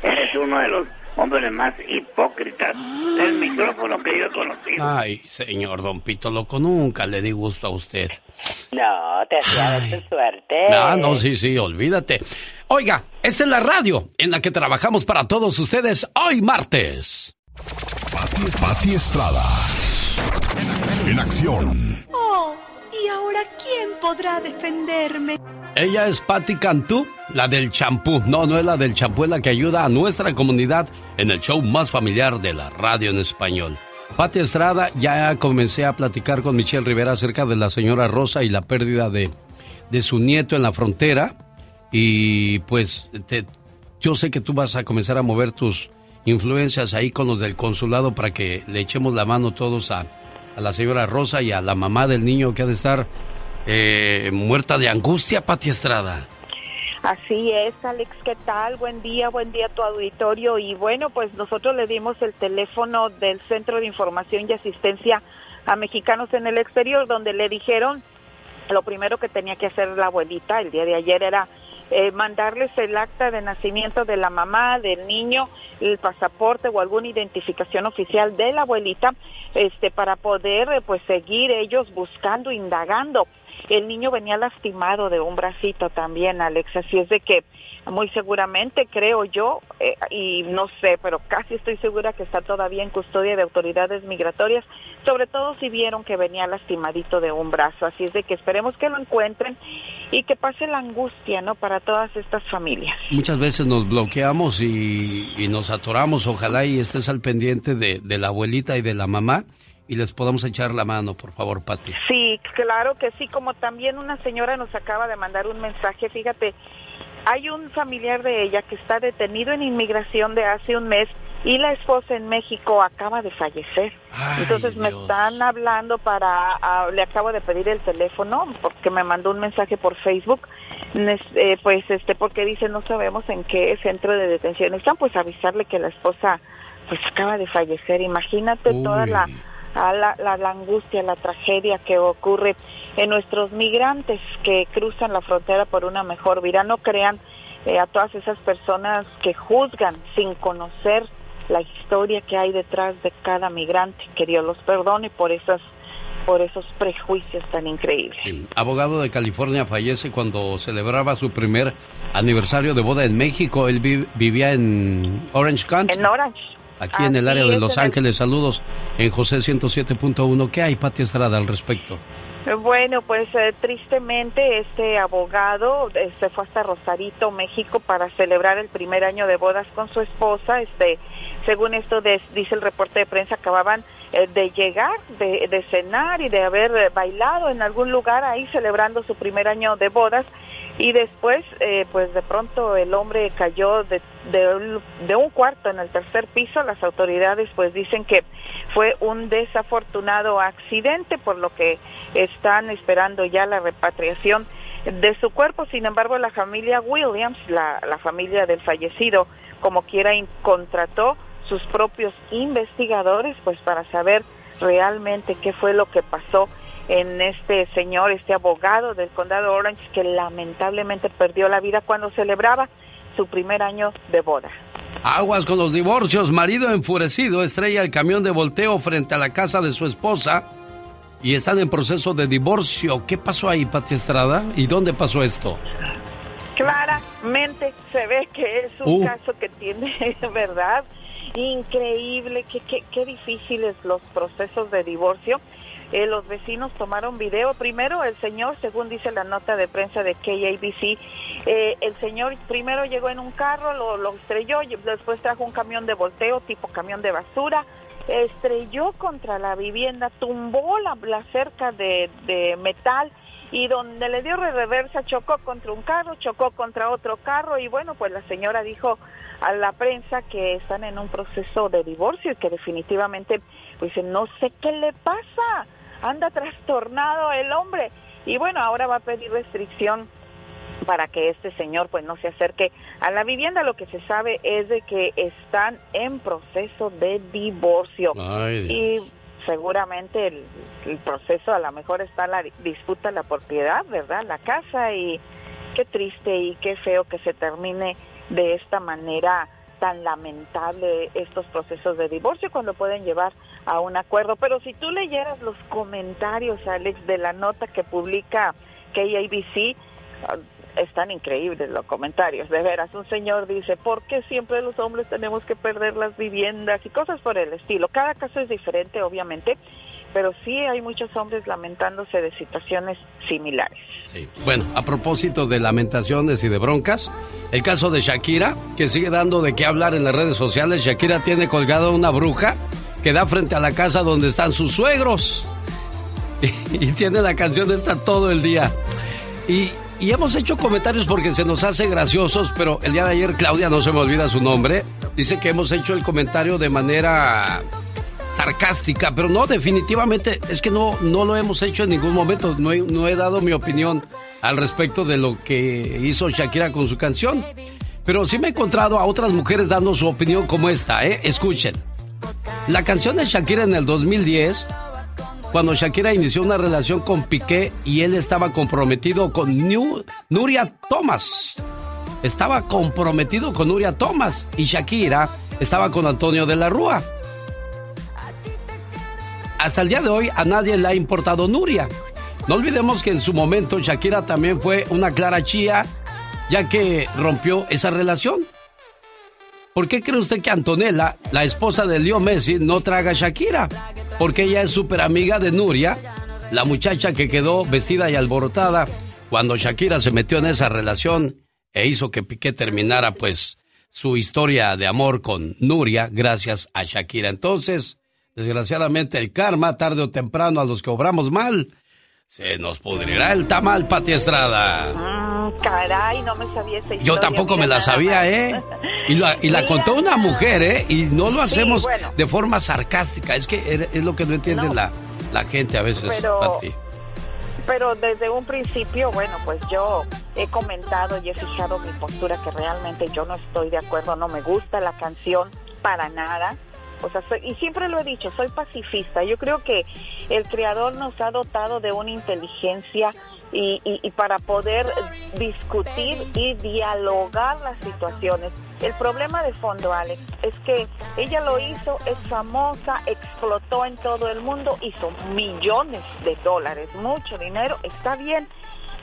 Eres uno de los hombres más hipócritas del micrófono que yo he conocido. Ay, señor Don Pito Loco, nunca le di gusto a usted. No, te hacía tu suerte. Ah, no, sí, sí, olvídate. Oiga, esta es la radio en la que trabajamos para todos ustedes hoy martes. Pati, Pati Estrada. En acción. Oh, ¿y ahora quién podrá defenderme? Ella es Patti Cantú, la del champú. No, no es la del champú, es la que ayuda a nuestra comunidad en el show más familiar de la radio en español. Patti Estrada, ya comencé a platicar con Michelle Rivera acerca de la señora Rosa y la pérdida de, de su nieto en la frontera. Y pues yo sé que tú vas a comenzar a mover tus influencias ahí con los del consulado para que le echemos la mano todos a, a la señora Rosa y a la mamá del niño que ha de estar eh, muerta de angustia, Pati Estrada. Así es, Alex, ¿qué tal? Buen día, buen día a tu auditorio. Y bueno, pues nosotros le dimos el teléfono del Centro de Información y Asistencia a Mexicanos en el Exterior, donde le dijeron lo primero que tenía que hacer la abuelita el día de ayer era eh, mandarles el acta de nacimiento de la mamá, del niño, el pasaporte o alguna identificación oficial de la abuelita, este, para poder eh, pues seguir ellos buscando, indagando. El niño venía lastimado de un bracito también, Alex, así es de que muy seguramente, creo yo, eh, y no sé, pero casi estoy segura que está todavía en custodia de autoridades migratorias, sobre todo si vieron que venía lastimadito de un brazo. Así es de que esperemos que lo encuentren y que pase la angustia, ¿no? Para todas estas familias. Muchas veces nos bloqueamos y, y nos atoramos. Ojalá y estés al pendiente de, de la abuelita y de la mamá y les podamos echar la mano, por favor, Pati. Sí, claro que sí, como también una señora nos acaba de mandar un mensaje, fíjate, hay un familiar de ella que está detenido en inmigración de hace un mes y la esposa en México acaba de fallecer. Entonces me están hablando para, le acabo de pedir el teléfono porque me mandó un mensaje por Facebook, eh, pues este, porque dice no sabemos en qué centro de detención están, pues avisarle que la esposa pues acaba de fallecer. Imagínate toda la, la, la, la angustia, la tragedia que ocurre en nuestros migrantes que cruzan la frontera por una mejor vida. No crean eh, a todas esas personas que juzgan sin conocer la historia que hay detrás de cada migrante. Que Dios los perdone por esas por esos prejuicios tan increíbles. Abogado de California fallece cuando celebraba su primer aniversario de boda en México. Él vivía en Orange County. En Orange. Aquí en el área de Los Ángeles. Saludos en José 107.1. ¿Qué hay, Pati Estrada, al respecto? Bueno, pues eh, tristemente este abogado eh, se fue hasta Rosarito, México, para celebrar el primer año de bodas con su esposa. Este, según esto dice el reporte de prensa, acababan eh, de llegar, de, de, cenar y de haber bailado en algún lugar ahí celebrando su primer año de bodas. Y después, pues de pronto el hombre cayó de, de, de un cuarto en el tercer piso. Las autoridades pues dicen que fue un desafortunado accidente, por lo que están esperando ya la repatriación de su cuerpo. Sin embargo, la familia Williams, la, la familia del fallecido, como quiera, contrató sus propios investigadores, pues para saber realmente qué fue lo que pasó en este señor, este abogado del condado Orange, que lamentablemente perdió la vida cuando celebraba su primer año de boda. Aguas con los divorcios. Marido enfurecido estrella el camión de volteo frente a la casa de su esposa y están en proceso de divorcio. ¿Qué pasó ahí, Pati Estrada? ¿Y dónde pasó esto? Claramente se ve que es un uh. caso que tiene, ¿verdad? Increíble, qué, qué, qué difíciles los procesos de divorcio. Eh, los vecinos tomaron video. Primero, el señor, según dice la nota de prensa de KABC, eh, el señor primero llegó en un carro, lo, lo estrelló, después trajo un camión de volteo tipo camión de basura, estrelló contra la vivienda, tumbó la, la cerca de, de metal y donde le dio reversa chocó contra un carro, chocó contra otro carro y bueno, pues la señora dijo a la prensa que están en un proceso de divorcio y que definitivamente pues no sé qué le pasa, anda trastornado el hombre. Y bueno, ahora va a pedir restricción para que este señor pues no se acerque a la vivienda. Lo que se sabe es de que están en proceso de divorcio y seguramente el, el, proceso a lo mejor está la disputa la propiedad, ¿verdad? La casa y qué triste y qué feo que se termine de esta manera tan lamentable estos procesos de divorcio cuando pueden llevar a un acuerdo. Pero si tú leyeras los comentarios, Alex, de la nota que publica KABC, están increíbles los comentarios, de veras. Un señor dice, ¿por qué siempre los hombres tenemos que perder las viviendas y cosas por el estilo? Cada caso es diferente, obviamente, pero sí hay muchos hombres lamentándose de situaciones similares. Sí. Bueno, a propósito de lamentaciones y de broncas, el caso de Shakira, que sigue dando de qué hablar en las redes sociales, Shakira tiene colgada una bruja que da frente a la casa donde están sus suegros. Y, y tiene la canción esta todo el día. Y, y hemos hecho comentarios porque se nos hace graciosos, pero el día de ayer Claudia, no se me olvida su nombre, dice que hemos hecho el comentario de manera sarcástica, pero no, definitivamente es que no, no lo hemos hecho en ningún momento, no no he dado mi opinión al respecto de lo que hizo Shakira con su canción. Pero sí me he encontrado a otras mujeres dando su opinión como esta, ¿eh? Escuchen. La canción de Shakira en el 2010 cuando Shakira inició una relación con Piqué y él estaba comprometido con Nuria Thomas. Estaba comprometido con Nuria Thomas y Shakira estaba con Antonio de la Rúa. Hasta el día de hoy a nadie le ha importado Nuria. No olvidemos que en su momento Shakira también fue una clara chía, ya que rompió esa relación. ¿Por qué cree usted que Antonella, la esposa de Leo Messi, no traga a Shakira? Porque ella es súper amiga de Nuria, la muchacha que quedó vestida y alborotada cuando Shakira se metió en esa relación e hizo que Piqué terminara pues su historia de amor con Nuria gracias a Shakira. Entonces, desgraciadamente el karma, tarde o temprano, a los que obramos mal, Se nos pudrirá el tamal, Pati Estrada. Mm, caray, no me sabía esa historia. Yo tampoco me la sabía, ¿eh? Y la, y la contó una mujer, ¿eh? Y no lo hacemos bueno. de forma sarcástica. Es que er- es lo que no entiende No. la, la gente a veces, Pero- Pati. Pero desde un principio, bueno, pues yo he comentado y he fijado mi postura que realmente yo no estoy de acuerdo, no me gusta la canción para nada. Y siempre lo he dicho, soy pacifista. Yo creo que el creador nos ha dotado de una inteligencia y, y- y para poder discutir y dialogar las situaciones. El problema de fondo, Alex, es que ella lo hizo, es famosa, explotó en todo el mundo, hizo millones de dólares, mucho dinero, está bien,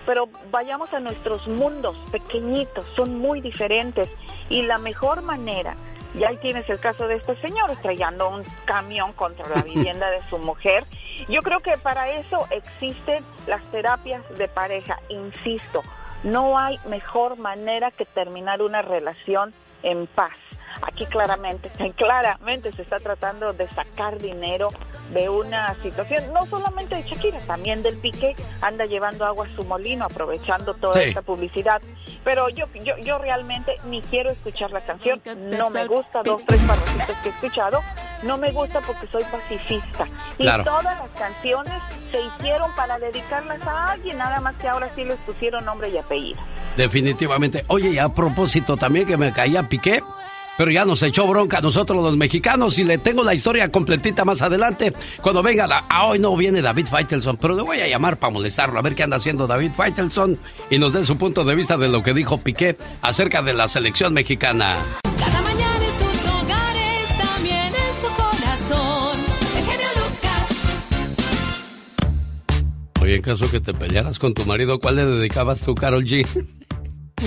pero vayamos a nuestros mundos pequeñitos, son muy diferentes y la mejor manera, y ahí tienes el caso de este señor estrellando un camión contra la vivienda de su mujer, yo creo que para eso existen las terapias de pareja, insisto, no hay mejor manera que terminar una relación en paz. Aquí claramente, claramente se está tratando de sacar dinero de una situación, no solamente de Shakira, también del Piqué, anda llevando agua a su molino, aprovechando toda Sí. esta publicidad. Pero yo, yo, yo realmente ni quiero escuchar la canción, no me gusta, dos, tres parrafitos que he escuchado, no me gusta porque soy pacifista. Y Claro. todas las canciones se hicieron para dedicarlas a alguien, nada más que ahora sí les pusieron nombre y apellido. Definitivamente. Oye, y a propósito también que me caía Piqué, pero ya nos echó bronca a nosotros los mexicanos y le tengo la historia completita más adelante. Cuando venga, la- ah, hoy no viene David Faitelson, pero le voy a llamar para molestarlo, a ver qué anda haciendo David Faitelson y nos dé su punto de vista de lo que dijo Piqué acerca de la selección mexicana. Cada mañana en sus hogares, también en su corazón. El genio Lucas. Oye, en caso que te pelearas con tu marido, ¿cuál le dedicabas tú, Carol G?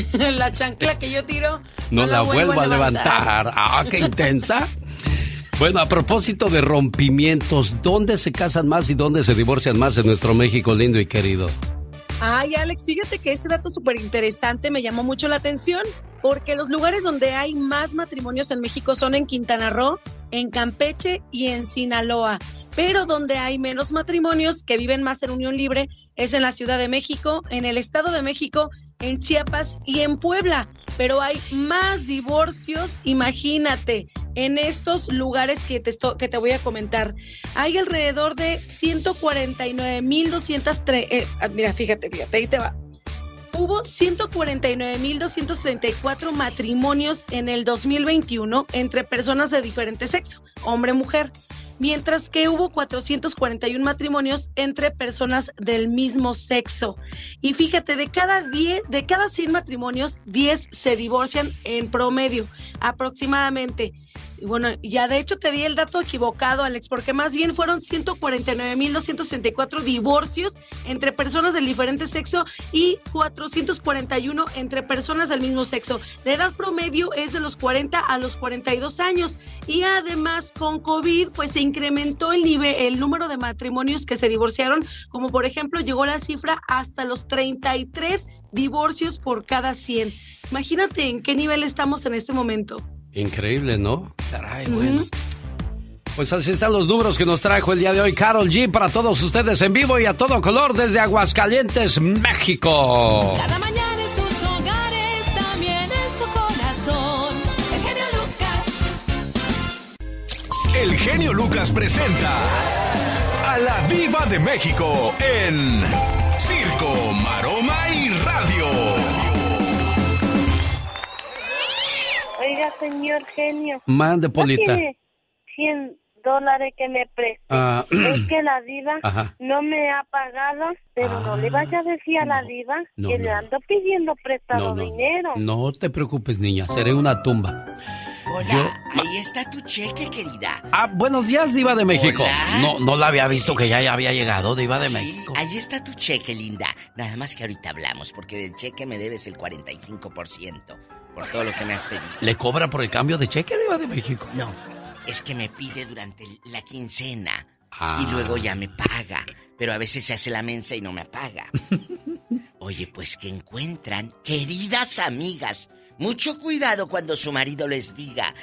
la chancla que yo tiro. No, la, vuelvo a levantar. Ah, qué intensa. Bueno, a propósito de rompimientos, ¿dónde se casan más y dónde se divorcian más en nuestro México lindo y querido? Ay, Alex, fíjate que este dato súper interesante me llamó mucho la atención, porque los lugares donde hay más matrimonios en México son en Quintana Roo, en Campeche y en Sinaloa. Pero donde hay menos matrimonios que viven más en unión libre es en la Ciudad de México, en el Estado de México, en Chiapas y en Puebla. Pero hay más divorcios, imagínate, en estos lugares que te, esto- que te voy a comentar. Hay alrededor de 149.203, eh, ah, mira, fíjate, fíjate, ahí te va. Hubo 149.234 matrimonios en el 2021 entre personas de diferente sexo, hombre-mujer, mientras que hubo 441 matrimonios entre personas del mismo sexo. Y fíjate, de cada 10, de cada 100 matrimonios, 10 se divorcian en promedio, aproximadamente. Y bueno, ya de hecho te di el dato equivocado, Alex, porque más bien fueron 149.264 divorcios entre personas del diferente sexo y 441 entre personas del mismo sexo. La edad promedio es de los 40 a los 42 años y además con COVID pues se incrementó el nivel, el número de matrimonios que se divorciaron, como por ejemplo llegó la cifra hasta los 33 divorcios por cada 100. Imagínate en qué nivel estamos en este momento. Increíble, ¿no? Caray, bueno. Pues así están los números que nos trajo el día de hoy Carol G para todos ustedes en vivo y a todo color desde Aguascalientes, México. Cada mañana en sus hogares, también en su corazón. El genio Lucas. El genio Lucas presenta a la Viva de México en Oiga, señor genio. Mande, ¿no Polita. tiene 100 dólares que me preste. Ah, es que la diva Ajá. no me ha pagado, pero no le vaya a decir a la diva no, que no. le ando pidiendo prestado No, no, dinero. no te preocupes, niña, seré una tumba. Hola, Yo- ahí está tu cheque, querida. Ah, buenos días, Diva de México. Hola. No, no la había visto que ya había llegado, Diva de Sí, México. ahí está tu cheque, linda. Nada más que ahorita hablamos, porque del cheque me debes el 45% por todo lo que me has pedido. ¿Le cobra por el cambio de cheque, Diva de México? No, es que me pide durante la quincena Ah. y luego ya me paga, pero a veces se hace la mensa y no me paga. Oye, pues que encuentran, queridas amigas, mucho cuidado cuando su marido les diga,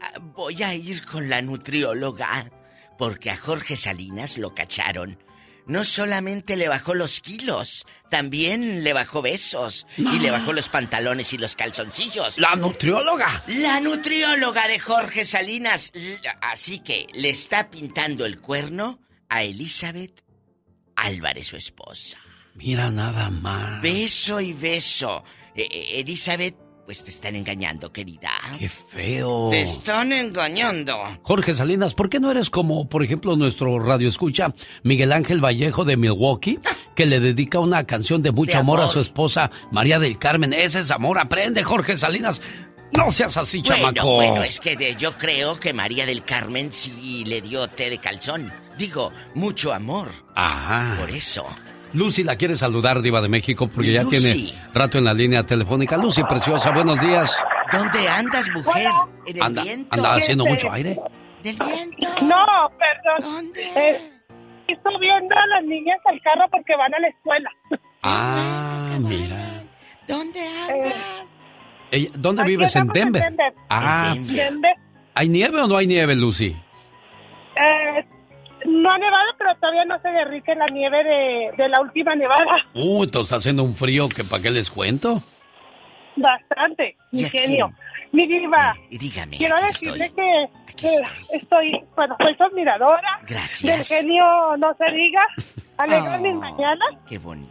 "Ah, voy a ir con la nutrióloga, porque a Jorge Salinas lo cacharon no solamente le bajó los kilos, también le bajó besos y le bajó los pantalones y los calzoncillos. La nutrióloga. La nutrióloga de Jorge Salinas. Así que le está pintando el cuerno a Elizabeth Álvarez, su esposa. Mira nada más. Beso y beso. Eh, eh, Elizabeth, pues te están engañando, querida. Qué feo. Te están engañando. Jorge Salinas, ¿por qué no eres como, por ejemplo, nuestro radio escucha Miguel Ángel Vallejo de Milwaukee, que le dedica una canción de mucho De amor. a su esposa María del Carmen? Ese es amor, aprende, Jorge Salinas. No seas así, Bueno, chamaco. bueno, es que de- yo creo que María del Carmen sí le dio té de calzón. Digo, mucho amor. Ajá. Por eso. Lucy la quiere saludar, Diva de México, porque ya Lucy. tiene rato en la línea telefónica. Lucy, preciosa, buenos días. ¿Dónde andas, mujer? ¿En el Anda, viento? anda haciendo mucho aire. ¿Del viento? No, perdón. Eh, estoy viendo a las niñas al carro porque van a la escuela. Ah, mira. ¿Dónde andas? Ella- ¿Dónde Aquí vives? ¿En estamos en Denver? Denver. Ah, Denver. ¿hay nieve o no hay nieve, Lucy? Eh, no ha nevado, pero todavía no se derrite la nieve de, de la última nevada. Uh, entonces está haciendo un frío que para qué les cuento. Bastante, mi ¿Y a genio. Mi diva, Y dígame, quiero aquí decirle estoy. que, que estoy, bueno, soy su admiradora. Gracias. Del genio no se diga. Alegra Oh. mis mañanas. Qué bonito.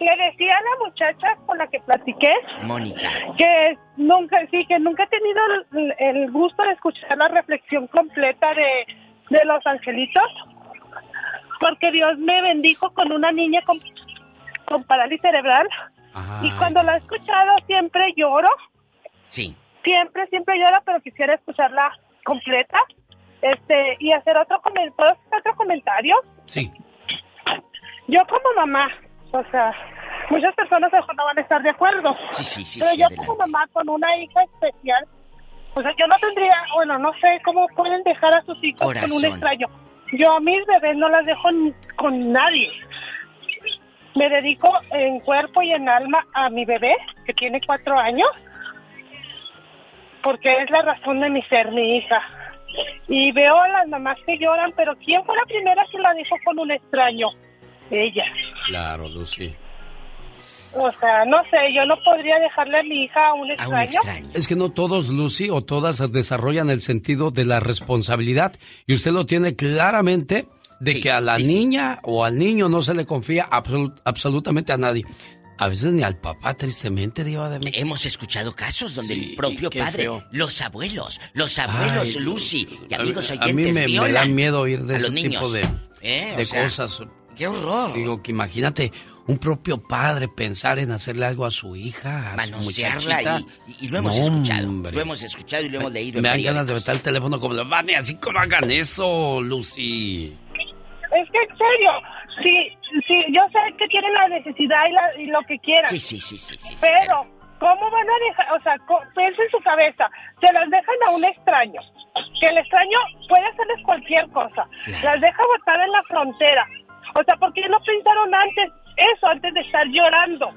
Le decía a la muchacha con la que platiqué Mónica. que nunca, sí, que nunca he tenido el, el gusto de escuchar la reflexión completa de, de los angelitos, porque Dios me bendijo con una niña con, con parálisis cerebral y cuando la he escuchado siempre lloro, Sí. siempre, siempre lloro, pero quisiera escucharla completa. Este, y hacer otro, ¿puedo hacer otro comentario. Sí. Yo como mamá, o sea, muchas personas a no van a estar de acuerdo. Sí, sí, sí, Pero sí, yo adelante. como mamá con una hija especial, o sea, yo no tendría, bueno, no sé cómo pueden dejar a sus hijos con un extraño. Yo a mis bebés no las dejo con nadie. Me dedico en cuerpo y en alma a mi bebé, que tiene cuatro años, porque es la razón de mi ser, mi hija. Y veo a las mamás que lloran, pero ¿quién fue la primera que la dejó con un extraño? Ella. Claro, Lucy. O sea, no sé, yo no podría dejarle a mi hija a un extraño. Es que no todos, Lucy, o todas desarrollan el sentido de la responsabilidad. Y usted lo tiene claramente de que a la niña o al niño no se le confía absolut- absolutamente a nadie. A veces ni al papá, tristemente, Diva de México. Hemos escuchado casos donde Sí, el propio padre, feo. los abuelos, los abuelos, Ay, Lucy y a- amigos a, oyentes mí me, me da violan miedo oír de a ese los tipo niños. de, Eh, de o sea, cosas. ¡Qué horror! Digo que imagínate un propio padre pensar en hacerle algo a su hija, a Manosearla y, y lo hemos No, escuchado. hombre. Lo hemos escuchado y lo hemos leído. Me en dan ganas de meter el teléfono como lo van así como hagan eso, Lucy. Es que en serio, sí, sí, yo sé que tienen la necesidad y, la- y lo que quieran. Sí, sí, sí, sí, sí. Pero, ¿cómo van a dejar? O sea, piensa en su cabeza, se las dejan a un extraño. Que el extraño puede hacerles cualquier cosa. Las deja botadas en la frontera. O sea, ¿por qué no pensaron antes eso, antes de estar llorando?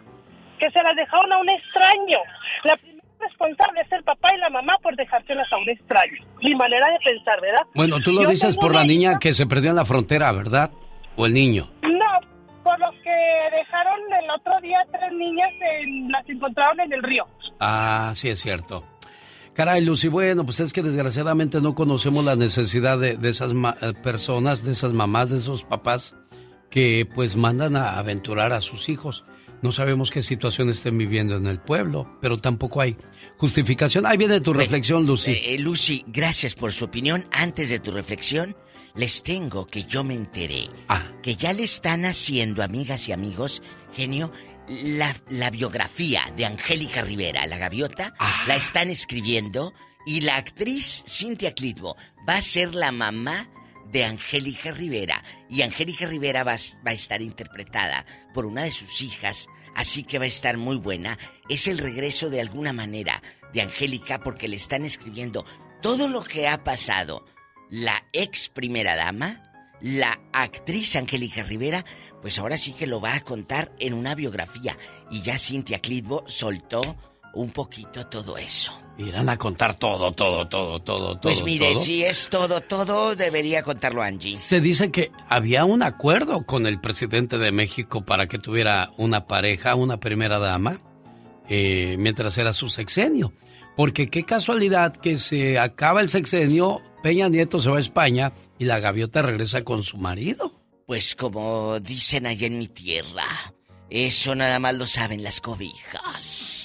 Que se las dejaron a un extraño. La primera responsable es el papá y la mamá por dejárselas a un extraño. Mi manera de pensar, ¿verdad? Bueno, tú lo Yo dices por la niña que se perdió en la frontera, ¿verdad? ¿O el niño? No, por los que dejaron el otro día tres niñas, en- las encontraron en el río. Ah, sí es cierto. Caray, Lucy, bueno, pues es que desgraciadamente no conocemos la necesidad de, esas eh, personas, de esas mamás, de esos papás que pues mandan a aventurar a sus hijos. No sabemos qué situación estén viviendo en el pueblo, pero tampoco hay justificación. Ahí viene tu reflexión, Lucy. Eh, Lucy, gracias por su opinión. Antes de tu reflexión, les tengo que yo me enteré ah. que ya le están haciendo, amigas y amigos, genio, la, la biografía de Angélica Rivera, la gaviota, ah. la están escribiendo y la actriz Cynthia Clitbo va a ser la mamá de Angélica Rivera. Y Angélica Rivera va, va, a estar interpretada por una de sus hijas, así que va a estar muy buena. Es el regreso de alguna manera de Angélica porque le están escribiendo todo lo que ha pasado. La ex primera dama, la actriz Angélica Rivera, pues ahora sí que lo va a contar en una biografía. Y ya Cintia Clitbo soltó un poquito todo eso. Irán a contar todo, todo, todo, todo, todo. Pues mire, si es todo, todo, debería contarlo Angie. Se dice que había un acuerdo con el presidente de México para que tuviera una pareja, una primera dama, eh, mientras era su sexenio. Porque qué casualidad que se acaba el sexenio, Peña Nieto se va a España y la gaviota regresa con su marido. Pues como dicen allá en mi tierra, eso nada más lo saben las cobijas.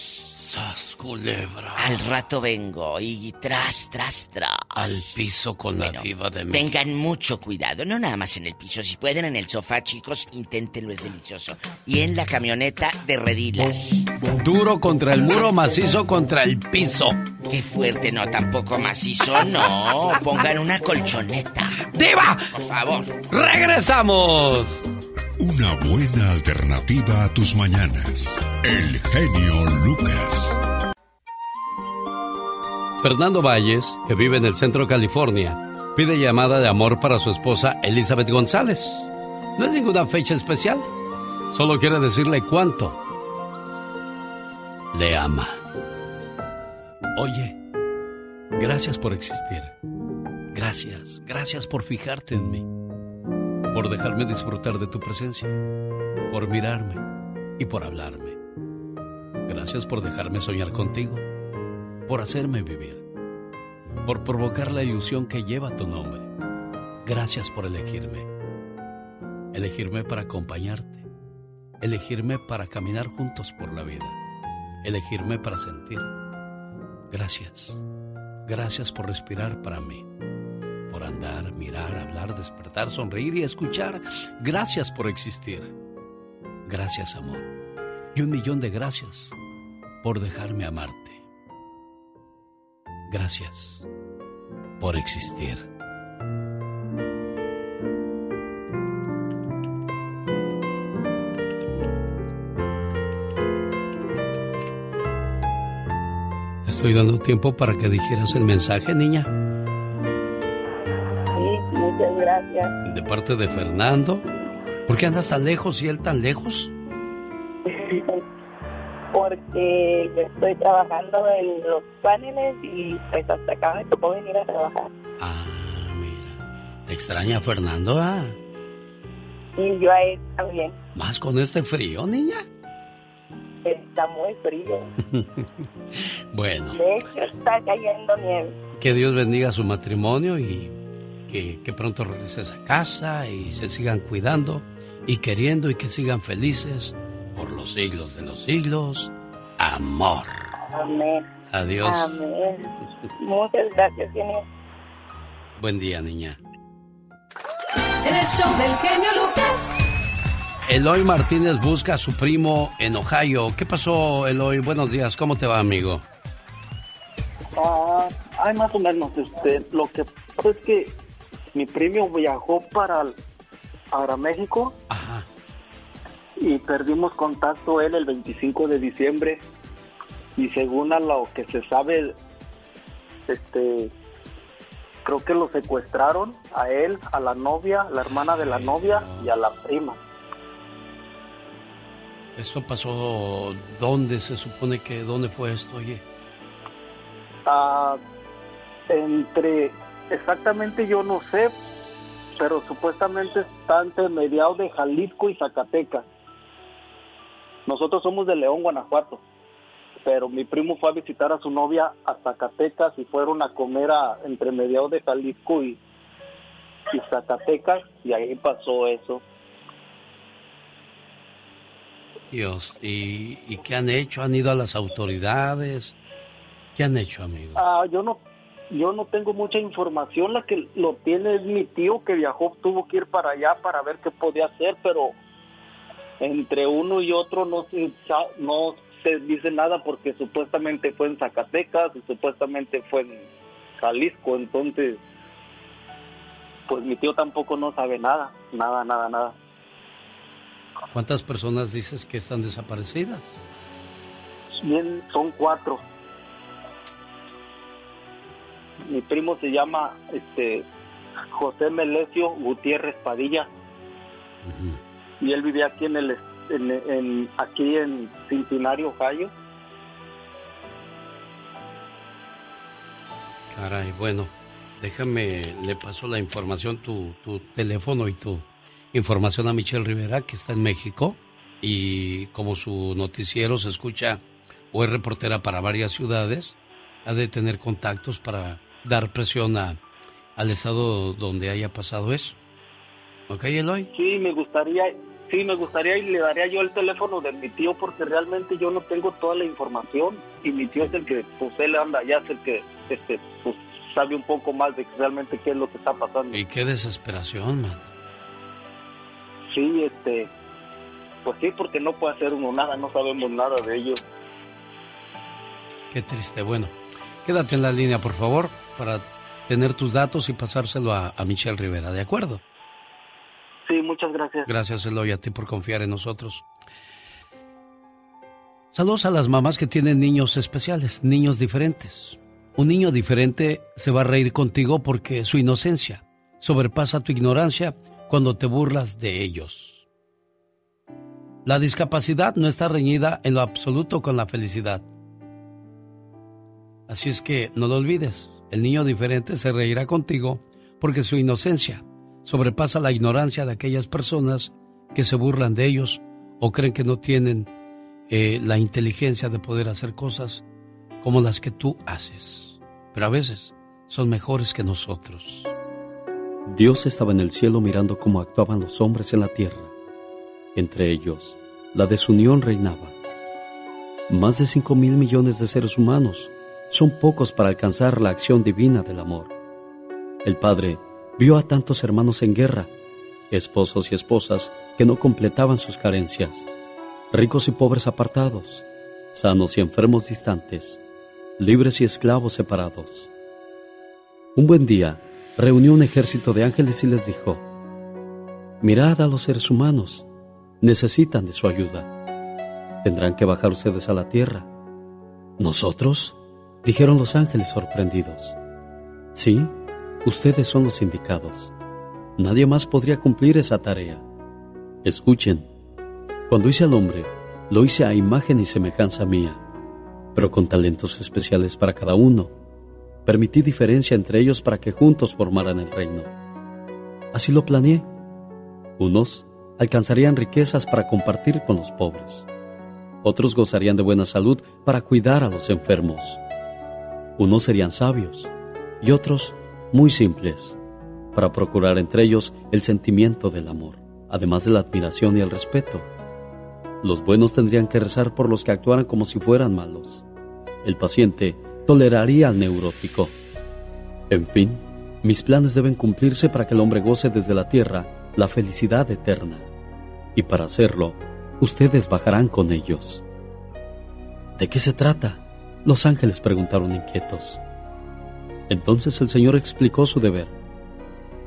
Culebra! Al rato vengo y tras, tras, tras. Al piso con la diva de México. Tengan mucho cuidado, no nada más en el piso. Si pueden en el sofá, chicos, inténtenlo, es delicioso. Y en la camioneta de redilas. Duro contra el muro, macizo contra el piso. Qué fuerte, no, tampoco macizo, no. Pongan una colchoneta. ¡Diva! Por favor. ¡Regresamos! Una buena alternativa a tus mañanas. El genio Lucas. Fernando Valles, que vive en el centro de California, pide llamada de amor para su esposa Elizabeth González. No es ninguna fecha especial, solo quiere decirle cuánto le ama. Oye, gracias por existir. Gracias, gracias por fijarte en mí por dejarme disfrutar de tu presencia, por mirarme y por hablarme. Gracias por dejarme soñar contigo, por hacerme vivir, por provocar la ilusión que lleva tu nombre. Gracias por elegirme. Elegirme para acompañarte. Elegirme para caminar juntos por la vida. Elegirme para sentir. Gracias. Gracias por respirar para mí por andar, mirar, hablar, despertar, sonreír y escuchar. Gracias por existir. Gracias, amor. Y un millón de gracias por dejarme amarte. Gracias por existir. Te estoy dando tiempo para que dijeras el mensaje, niña. Gracias. De parte de Fernando. ¿Por qué andas tan lejos y él tan lejos? Porque estoy trabajando en los paneles y pues hasta acá me tocó venir a trabajar. Ah, mira. ¿Te extraña Fernando? Ah. Y yo a él también. ¿Más con este frío, niña? Está muy frío. bueno. De hecho, está cayendo nieve. Que Dios bendiga su matrimonio y que, pronto regreses a casa y se sigan cuidando y queriendo y que sigan felices por los siglos de los siglos. Amor. Amén. Adiós. Amén. Muchas gracias, genio. Buen día, niña. El show del genio Lucas. Eloy Martínez busca a su primo en Ohio. ¿Qué pasó, Eloy? Buenos días. ¿Cómo te va, amigo? Ah, hay más o menos. Este, lo que pasa es que mi primo viajó para, para México. Y perdimos contacto él el 25 de diciembre. Y según a lo que se sabe, este, creo que lo secuestraron a él, a la novia, la hermana de la novia y a la prima. ¿Esto pasó dónde se supone que, dónde fue esto, oye? Ah, entre Exactamente yo no sé, pero supuestamente está entre mediados de Jalisco y Zacatecas. Nosotros somos de León, Guanajuato. pero mi primo fue a visitar a su novia a Zacatecas y fueron a comer a, entre mediados de Jalisco y, y Zacatecas y ahí pasó eso. Dios, ¿y, ¿y qué han hecho? ¿Han ido a las autoridades? ¿Qué han hecho, amigo? Ah, yo no yo no tengo mucha información, la que lo tiene es mi tío que viajó, tuvo que ir para allá para ver qué podía hacer, pero entre uno y otro no se, no se dice nada porque supuestamente fue en Zacatecas y supuestamente fue en Jalisco, entonces pues mi tío tampoco no sabe nada, nada, nada, nada. ¿Cuántas personas dices que están desaparecidas? Bien, son cuatro. Mi primo se llama este José Melesio Gutiérrez Padilla. Y él vivía aquí en el en, en- aquí en Cincinnati, Ohio. Caray, bueno, déjame, le paso la información, tu, tu teléfono y tu información a Michelle Rivera, que está en México, y como su noticiero se escucha o es reportera para varias ciudades, ha de tener contactos para dar presión a, al estado donde haya pasado eso. ¿Ok, Eloy? Sí, me gustaría, sí, me gustaría y le daría yo el teléfono de mi tío porque realmente yo no tengo toda la información y mi tío es el que, pues él anda allá, es el que, este, pues sabe un poco más de realmente qué es lo que está pasando. Y qué desesperación, man. Sí, este, pues sí, porque no puede hacer uno nada, no sabemos nada de ellos. Qué triste. Bueno, quédate en la línea, por favor, para tener tus datos y pasárselo a, a Michelle Rivera, ¿de acuerdo? Sí, muchas gracias. Gracias, Eloy, a ti por confiar en nosotros. Saludos a las mamás que tienen niños especiales, niños diferentes. Un niño diferente se va a reír contigo porque su inocencia sobrepasa tu ignorancia cuando te burlas de ellos. La discapacidad no está reñida en lo absoluto con la felicidad. Así es que no lo olvides, el niño diferente se reirá contigo porque su inocencia sobrepasa la ignorancia de aquellas personas que se burlan de ellos o creen que no tienen eh, la inteligencia de poder hacer cosas como las que tú haces. Pero a veces son mejores que nosotros. Dios estaba en el cielo mirando cómo actuaban los hombres en la tierra. Entre ellos, la desunión reinaba. Más de cinco mil millones de seres humanos son pocos para alcanzar la acción divina del amor. El Padre vio a tantos hermanos en guerra, esposos y esposas que no completaban sus carencias, ricos y pobres apartados, sanos y enfermos distantes, libres y esclavos separados. Un buen día, reunió un ejército de ángeles y les dijo, Mirad a los seres humanos, necesitan de su ayuda. Tendrán que bajar ustedes a la tierra. ¿Nosotros? Dijeron los ángeles sorprendidos. Sí, ustedes son los indicados. Nadie más podría cumplir esa tarea. Escuchen, cuando hice al hombre, lo hice a imagen y semejanza mía, pero con talentos especiales para cada uno. Permití diferencia entre ellos para que juntos formaran el reino. Así lo planeé. Unos alcanzarían riquezas para compartir con los pobres. Otros gozarían de buena salud para cuidar a los enfermos. Unos serían sabios y otros muy simples, para procurar entre ellos el sentimiento del amor, además de la admiración y el respeto. Los buenos tendrían que rezar por los que actuaran como si fueran malos. El paciente toleraría al neurótico. En fin, mis planes deben cumplirse para que el hombre goce desde la tierra la felicidad eterna. Y para hacerlo, ustedes bajarán con ellos. ¿De qué se trata? Los ángeles preguntaron inquietos. Entonces el Señor explicó su deber.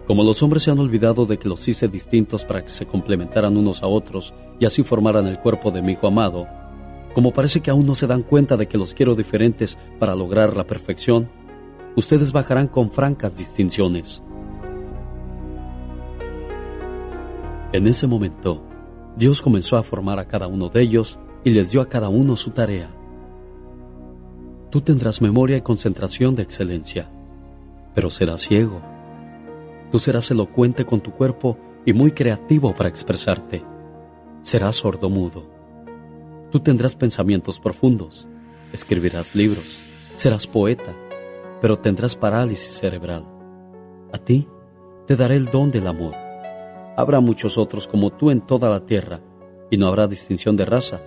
Como los hombres se han olvidado de que los hice distintos para que se complementaran unos a otros y así formaran el cuerpo de mi Hijo amado, como parece que aún no se dan cuenta de que los quiero diferentes para lograr la perfección, ustedes bajarán con francas distinciones. En ese momento, Dios comenzó a formar a cada uno de ellos y les dio a cada uno su tarea. Tú tendrás memoria y concentración de excelencia, pero serás ciego. Tú serás elocuente con tu cuerpo y muy creativo para expresarte. Serás sordomudo. Tú tendrás pensamientos profundos, escribirás libros, serás poeta, pero tendrás parálisis cerebral. A ti te daré el don del amor. Habrá muchos otros como tú en toda la tierra, y no habrá distinción de raza,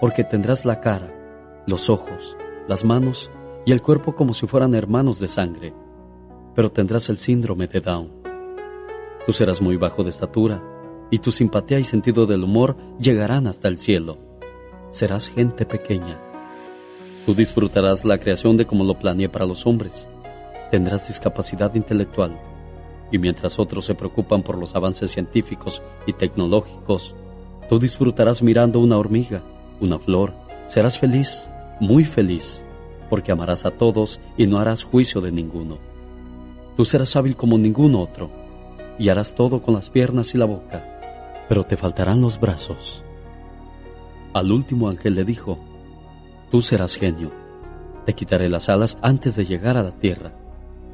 porque tendrás la cara, los ojos, las manos y el cuerpo como si fueran hermanos de sangre, pero tendrás el síndrome de Down. Tú serás muy bajo de estatura, y tu simpatía y sentido del humor llegarán hasta el cielo. Serás gente pequeña. Tú disfrutarás la creación de como lo planeé para los hombres. Tendrás discapacidad intelectual, y mientras otros se preocupan por los avances científicos y tecnológicos, tú disfrutarás mirando una hormiga, una flor. Serás feliz, muy feliz, porque amarás a todos y no harás juicio de ninguno. Tú serás hábil como ningún otro, y harás todo con las piernas y la boca, pero te faltarán los brazos. Al último ángel le dijo, Tú serás genio, te quitaré las alas antes de llegar a la tierra,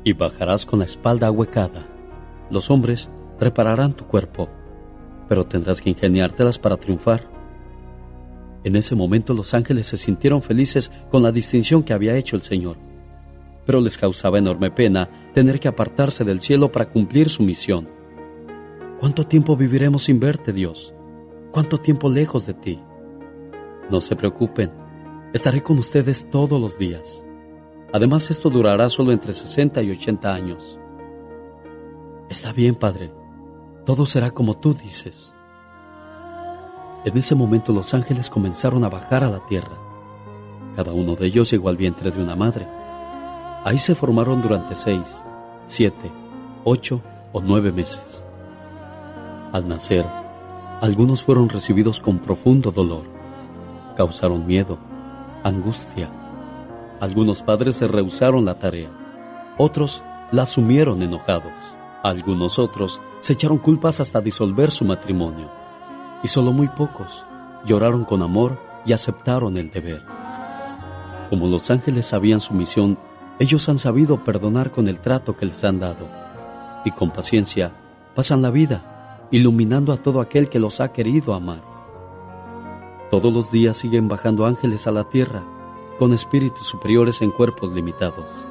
y bajarás con la espalda ahuecada. Los hombres repararán tu cuerpo, pero tendrás que ingeniártelas para triunfar. En ese momento los ángeles se sintieron felices con la distinción que había hecho el Señor, pero les causaba enorme pena tener que apartarse del cielo para cumplir su misión. ¿Cuánto tiempo viviremos sin verte, Dios? ¿Cuánto tiempo lejos de ti? No se preocupen, estaré con ustedes todos los días. Además, esto durará solo entre 60 y 80 años. Está bien, Padre, todo será como tú dices. En ese momento los ángeles comenzaron a bajar a la tierra. Cada uno de ellos llegó al vientre de una madre. Ahí se formaron durante seis, siete, ocho o nueve meses. Al nacer, algunos fueron recibidos con profundo dolor. Causaron miedo, angustia. Algunos padres se rehusaron la tarea. Otros la asumieron enojados. Algunos otros se echaron culpas hasta disolver su matrimonio y solo muy pocos lloraron con amor y aceptaron el deber. Como los ángeles sabían su misión, ellos han sabido perdonar con el trato que les han dado y con paciencia pasan la vida iluminando a todo aquel que los ha querido amar. Todos los días siguen bajando ángeles a la tierra con espíritus superiores en cuerpos limitados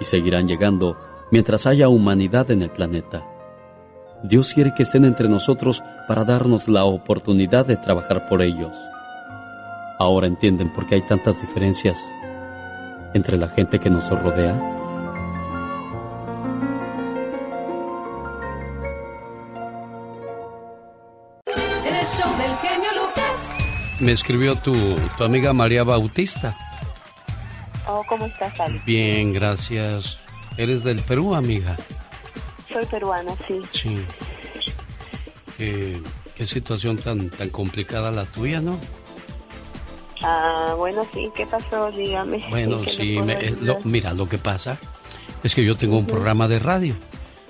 y seguirán llegando mientras haya humanidad en el planeta. Dios quiere que estén entre nosotros para darnos la oportunidad de trabajar por ellos. Ahora entienden por qué hay tantas diferencias entre la gente que nos rodea. El show del genio Lucas. Me escribió tu, tu amiga María Bautista. Oh, ¿cómo estás, Ali? Bien, gracias. ¿Eres del Perú, amiga? Soy peruana, sí. Sí. Qué, qué situación tan, tan complicada la tuya, ¿no? Ah, bueno, sí, ¿qué pasó? Dígame. Bueno, ¿En qué le sí, me- eh, lo- mira, lo que pasa es que yo tengo un programa de radio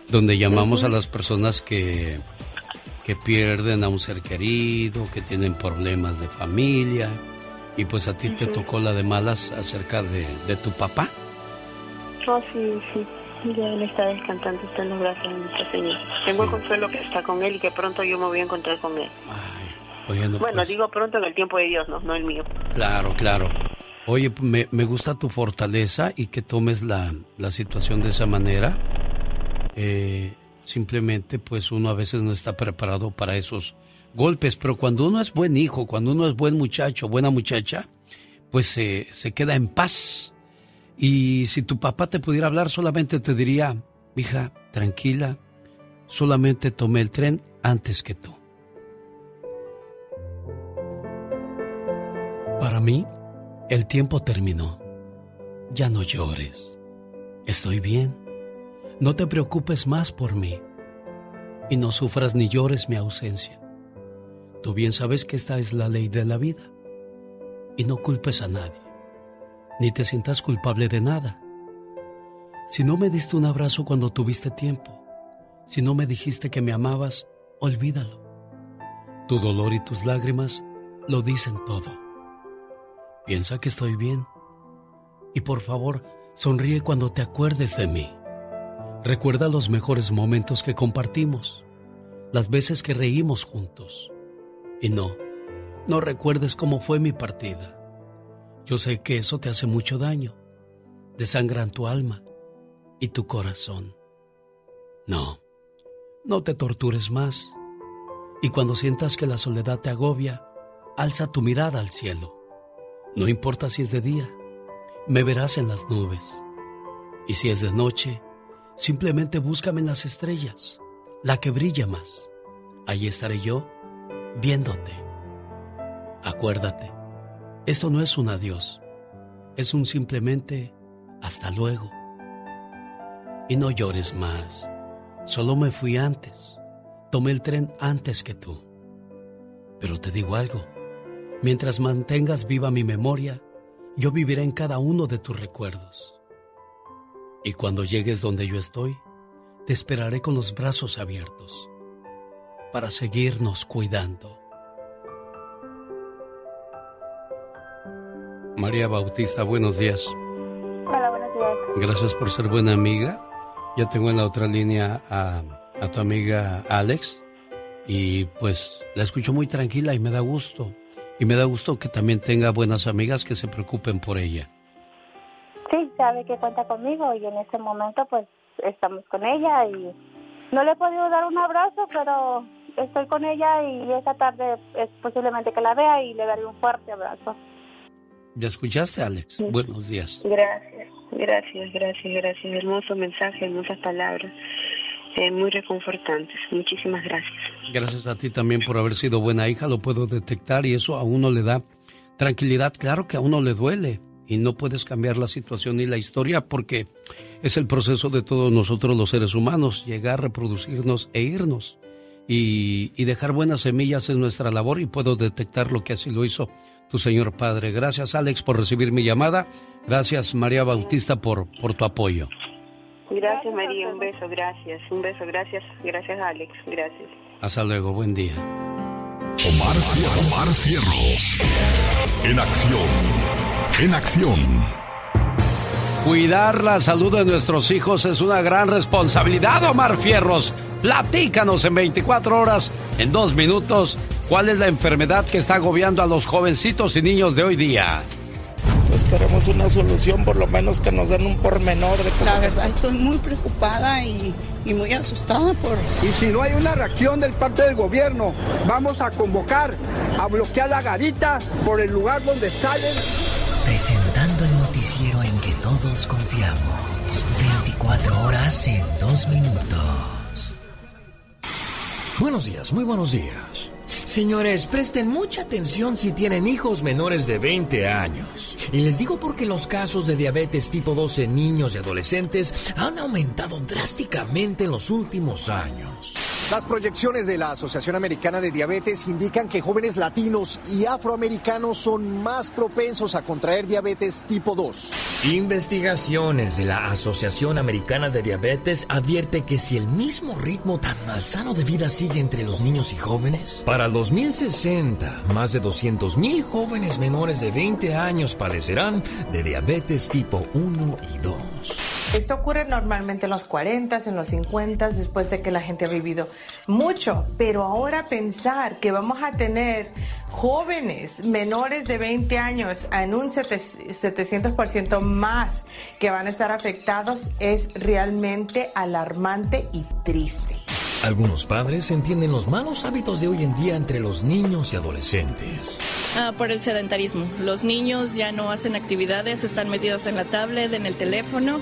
donde llamamos a las personas que, que pierden a un ser querido, que tienen problemas de familia, y pues a ti te tocó la de malas acerca de, de tu papá. Oh, sí, sí. Ya él está descansando, está en los brazos de nuestro Señor. Tengo el consuelo que está con él y que pronto yo me voy a encontrar con él. Bueno, bueno, pues, digo pronto en el tiempo de Dios, no, no el mío. claro, claro. Oye, me, me gusta tu fortaleza y que tomes la, la situación de esa manera. Eh, simplemente, pues uno a veces no está preparado para esos golpes, pero cuando uno es buen hijo, cuando uno es buen muchacho, buena muchacha, pues se se queda en paz. Y si tu papá te pudiera hablar, solamente te diría, hija, tranquila, solamente tomé el tren antes que tú. Para mí, el tiempo terminó. Ya no llores. Estoy bien. No te preocupes más por mí. Y no sufras ni llores mi ausencia. Tú bien sabes que esta es la ley de la vida. Y no culpes a nadie. Ni te sientas culpable de nada. Si no me diste un abrazo cuando tuviste tiempo, si no me dijiste que me amabas, olvídalo. Tu dolor y tus lágrimas lo dicen todo. Piensa que estoy bien. Y por favor, sonríe cuando te acuerdes de mí. Recuerda los mejores momentos que compartimos, las veces que reímos juntos. Y no, no recuerdes cómo fue mi partida. Yo sé que eso te hace mucho daño, desangran tu alma y tu corazón. No, no te tortures más. Y cuando sientas que la soledad te agobia, alza tu mirada al cielo. No importa si es de día, me verás en las nubes. Y si es de noche, simplemente búscame en las estrellas, la que brilla más. Ahí estaré yo, viéndote. Acuérdate, esto no es un adiós, es un simplemente hasta luego. Y no llores más, solo me fui antes, tomé el tren antes que tú. Pero te digo algo, mientras mantengas viva mi memoria, yo viviré en cada uno de tus recuerdos. Y cuando llegues donde yo estoy, te esperaré con los brazos abiertos para seguirnos cuidando. María Bautista, buenos días. Hola, buenos días. Gracias por ser buena amiga. Ya tengo en la otra línea a, a tu amiga Alex y pues la escucho muy tranquila y me da gusto. Y me da gusto que también tenga buenas amigas que se preocupen por ella. Sí, sabe que cuenta conmigo y en este momento pues estamos con ella y no le he podido dar un abrazo, pero estoy con ella y esta tarde es posiblemente que la vea y le daré un fuerte abrazo. ¿Ya escuchaste, Alex? Buenos días. Gracias, gracias, gracias, gracias. Hermoso mensaje, hermosas palabras, eh, muy reconfortantes. Muchísimas gracias. Gracias a ti también por haber sido buena hija, lo puedo detectar y eso a uno le da tranquilidad. Claro que a uno le duele y no puedes cambiar la situación ni la historia porque es el proceso de todos nosotros los seres humanos, llegar, reproducirnos e irnos. Y, y dejar buenas semillas es nuestra labor y puedo detectar lo que así lo hizo tu Señor Padre. Gracias Alex por recibir mi llamada. Gracias María Bautista por, por tu apoyo. Gracias María, un beso, gracias. Un beso, gracias, gracias Alex, gracias. Hasta luego, buen día. Omar, Omar Cierros. En acción. En acción. Cuidar la salud de nuestros hijos es una gran responsabilidad, Omar Fierros. Platícanos en 24 horas, en dos minutos, cuál es la enfermedad que está agobiando a los jovencitos y niños de hoy día. Pues queremos una solución, por lo menos que nos den un pormenor de cómo La se- verdad estoy muy preocupada y, y muy asustada por... Y si no hay una reacción del parte del gobierno, vamos a convocar a bloquear la garita por el lugar donde salen. Presentando el noticiero en que todos confiamos. 24 horas en dos minutos. Buenos días, muy buenos días. Señores, presten mucha atención si tienen hijos menores de 20 años. Y les digo porque los casos de diabetes tipo 2 en niños y adolescentes han aumentado drásticamente en los últimos años. Las proyecciones de la Asociación Americana de Diabetes indican que jóvenes latinos y afroamericanos son más propensos a contraer diabetes tipo 2. Investigaciones de la Asociación Americana de Diabetes advierte que si el mismo ritmo tan malsano de vida sigue entre los niños y jóvenes, para el 2060 más de 200.000 jóvenes menores de 20 años padecerán de diabetes tipo 1 y 2. Esto ocurre normalmente en los 40, en los 50, después de que la gente ha vivido mucho. Pero ahora pensar que vamos a tener jóvenes menores de 20 años en un 700% más que van a estar afectados es realmente alarmante y triste. Algunos padres entienden los malos hábitos de hoy en día entre los niños y adolescentes. Ah, por el sedentarismo. Los niños ya no hacen actividades, están metidos en la tablet, en el teléfono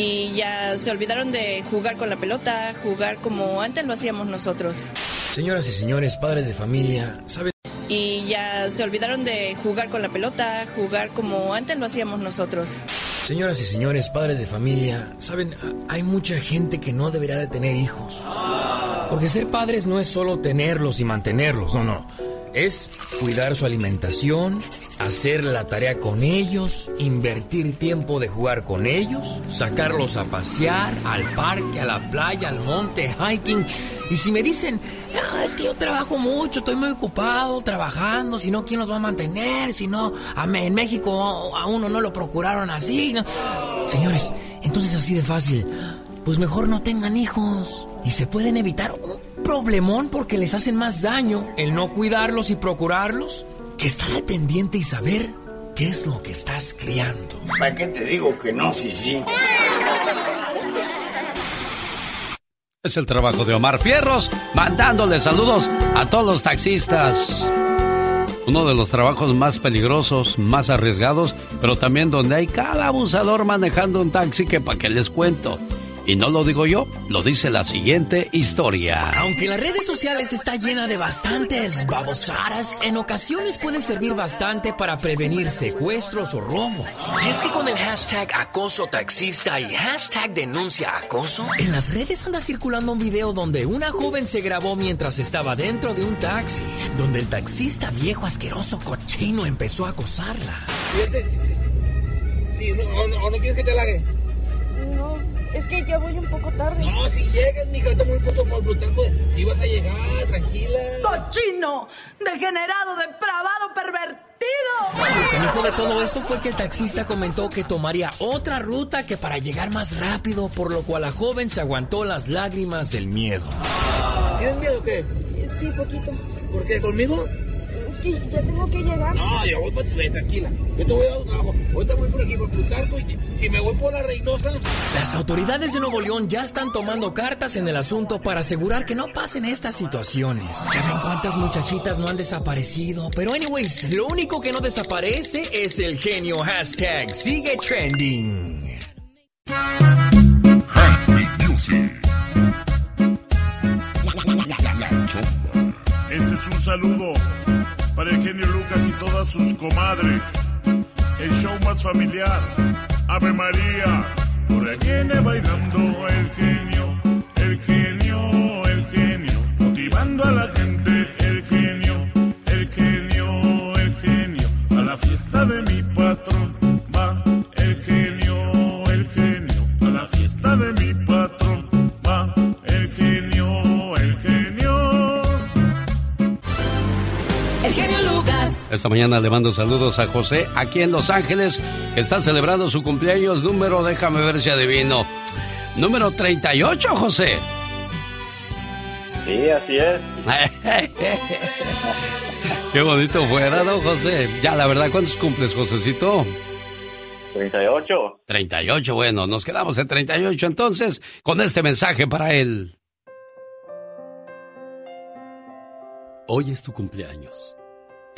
y ya se olvidaron de jugar con la pelota, jugar como antes lo hacíamos nosotros. Señoras y señores, padres de familia, ¿saben? Y ya se olvidaron de jugar con la pelota, jugar como antes lo hacíamos nosotros. Señoras y señores, padres de familia, saben, hay mucha gente que no deberá de tener hijos. Porque ser padres no es solo tenerlos y mantenerlos, no, no. Es cuidar su alimentación, hacer la tarea con ellos, invertir tiempo de jugar con ellos, sacarlos a pasear, al parque, a la playa, al monte, hiking. Y si me dicen, "Ah, es que yo trabajo mucho, estoy muy ocupado trabajando, si no, ¿quién los va a mantener? Si no, en México a uno no lo procuraron así. ¿no? Señores, entonces así de fácil, pues mejor no tengan hijos. Y se pueden evitar problemón porque les hacen más daño el no cuidarlos y procurarlos que estar al pendiente y saber qué es lo que estás criando. ¿Para qué te digo que no, sí, sí? Es el trabajo de Omar Fierros, mandándole saludos a todos los taxistas. Uno de los trabajos más peligrosos, más arriesgados, pero también donde hay cada abusador manejando un taxi que para qué les cuento. Y no lo digo yo, lo dice la siguiente historia. Aunque las redes sociales está llena de bastantes babosadas, en ocasiones puede servir bastante para prevenir secuestros o robos. Y es que con el hashtag acoso taxista y hashtag denuncia acoso, en las redes anda circulando un video donde una joven se grabó mientras estaba dentro de un taxi, donde el taxista viejo asqueroso cochino empezó a acosarla. Sí, no, o, no, o no quieres que te lague. Es que ya voy un poco tarde. No, si llegas, mija, puto por brutal, pues, si vas a llegar, tranquila. ¡Cochino! ¡Degenerado, depravado, pervertido! Lo canijo de todo esto fue que el taxista comentó que tomaría otra ruta que para llegar más rápido, por lo cual la joven se aguantó las lágrimas del miedo. ¿Tienes miedo o qué? Sí, poquito. ¿Por qué? ¿Conmigo? Que ya tengo que llegar. No, yo voy para tu tranquila. Yo te voy a dar un trabajo. Ahorita voy por aquí, por Plutarco, y si me voy por la Reynosa... Las autoridades de Nuevo León ya están tomando cartas en el asunto para asegurar que no pasen estas situaciones. Ya ven cuántas muchachitas no han desaparecido. Pero anyways, lo único que no desaparece es el genio hashtag sigue trending. Este es un saludo para el genio Lucas y todas sus comadres. El show más familiar, Ave María. Por aquí viene bailando el genio, el genio, el genio. Motivando a la gente, Esta mañana le mando saludos a José aquí en Los Ángeles, que está celebrando su cumpleaños número, déjame ver si adivino, número 38, José. Sí, así es. Qué bonito fuera, ¿no, José? Ya, la verdad, ¿cuántos cumples, Josecito? 38. 38, bueno, nos quedamos en 38 entonces con este mensaje para él. Hoy es tu cumpleaños.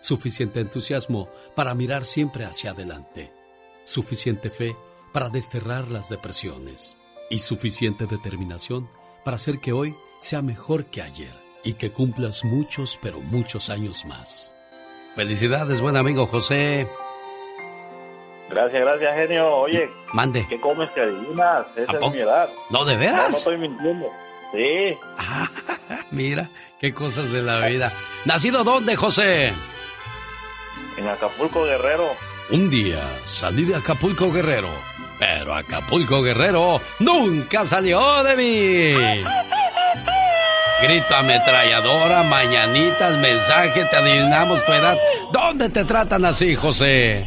suficiente entusiasmo para mirar siempre hacia adelante, suficiente fe para desterrar las depresiones y suficiente determinación para hacer que hoy sea mejor que ayer y que cumplas muchos, pero muchos años más. Felicidades, buen amigo José. Gracias, gracias, genio. Oye, Mande. ¿qué comes que adivinas? Esa ¿A es mi edad. ¿No, de veras? No, no estoy mintiendo. Sí. Mira, qué cosas de la vida. ¿Nacido dónde, José? En Acapulco, Guerrero. Un día salí de Acapulco Guerrero, pero Acapulco Guerrero nunca salió de mí. Grito ametralladora, mañanitas, mensaje, te adivinamos tu edad. ¿Dónde te tratan así, José?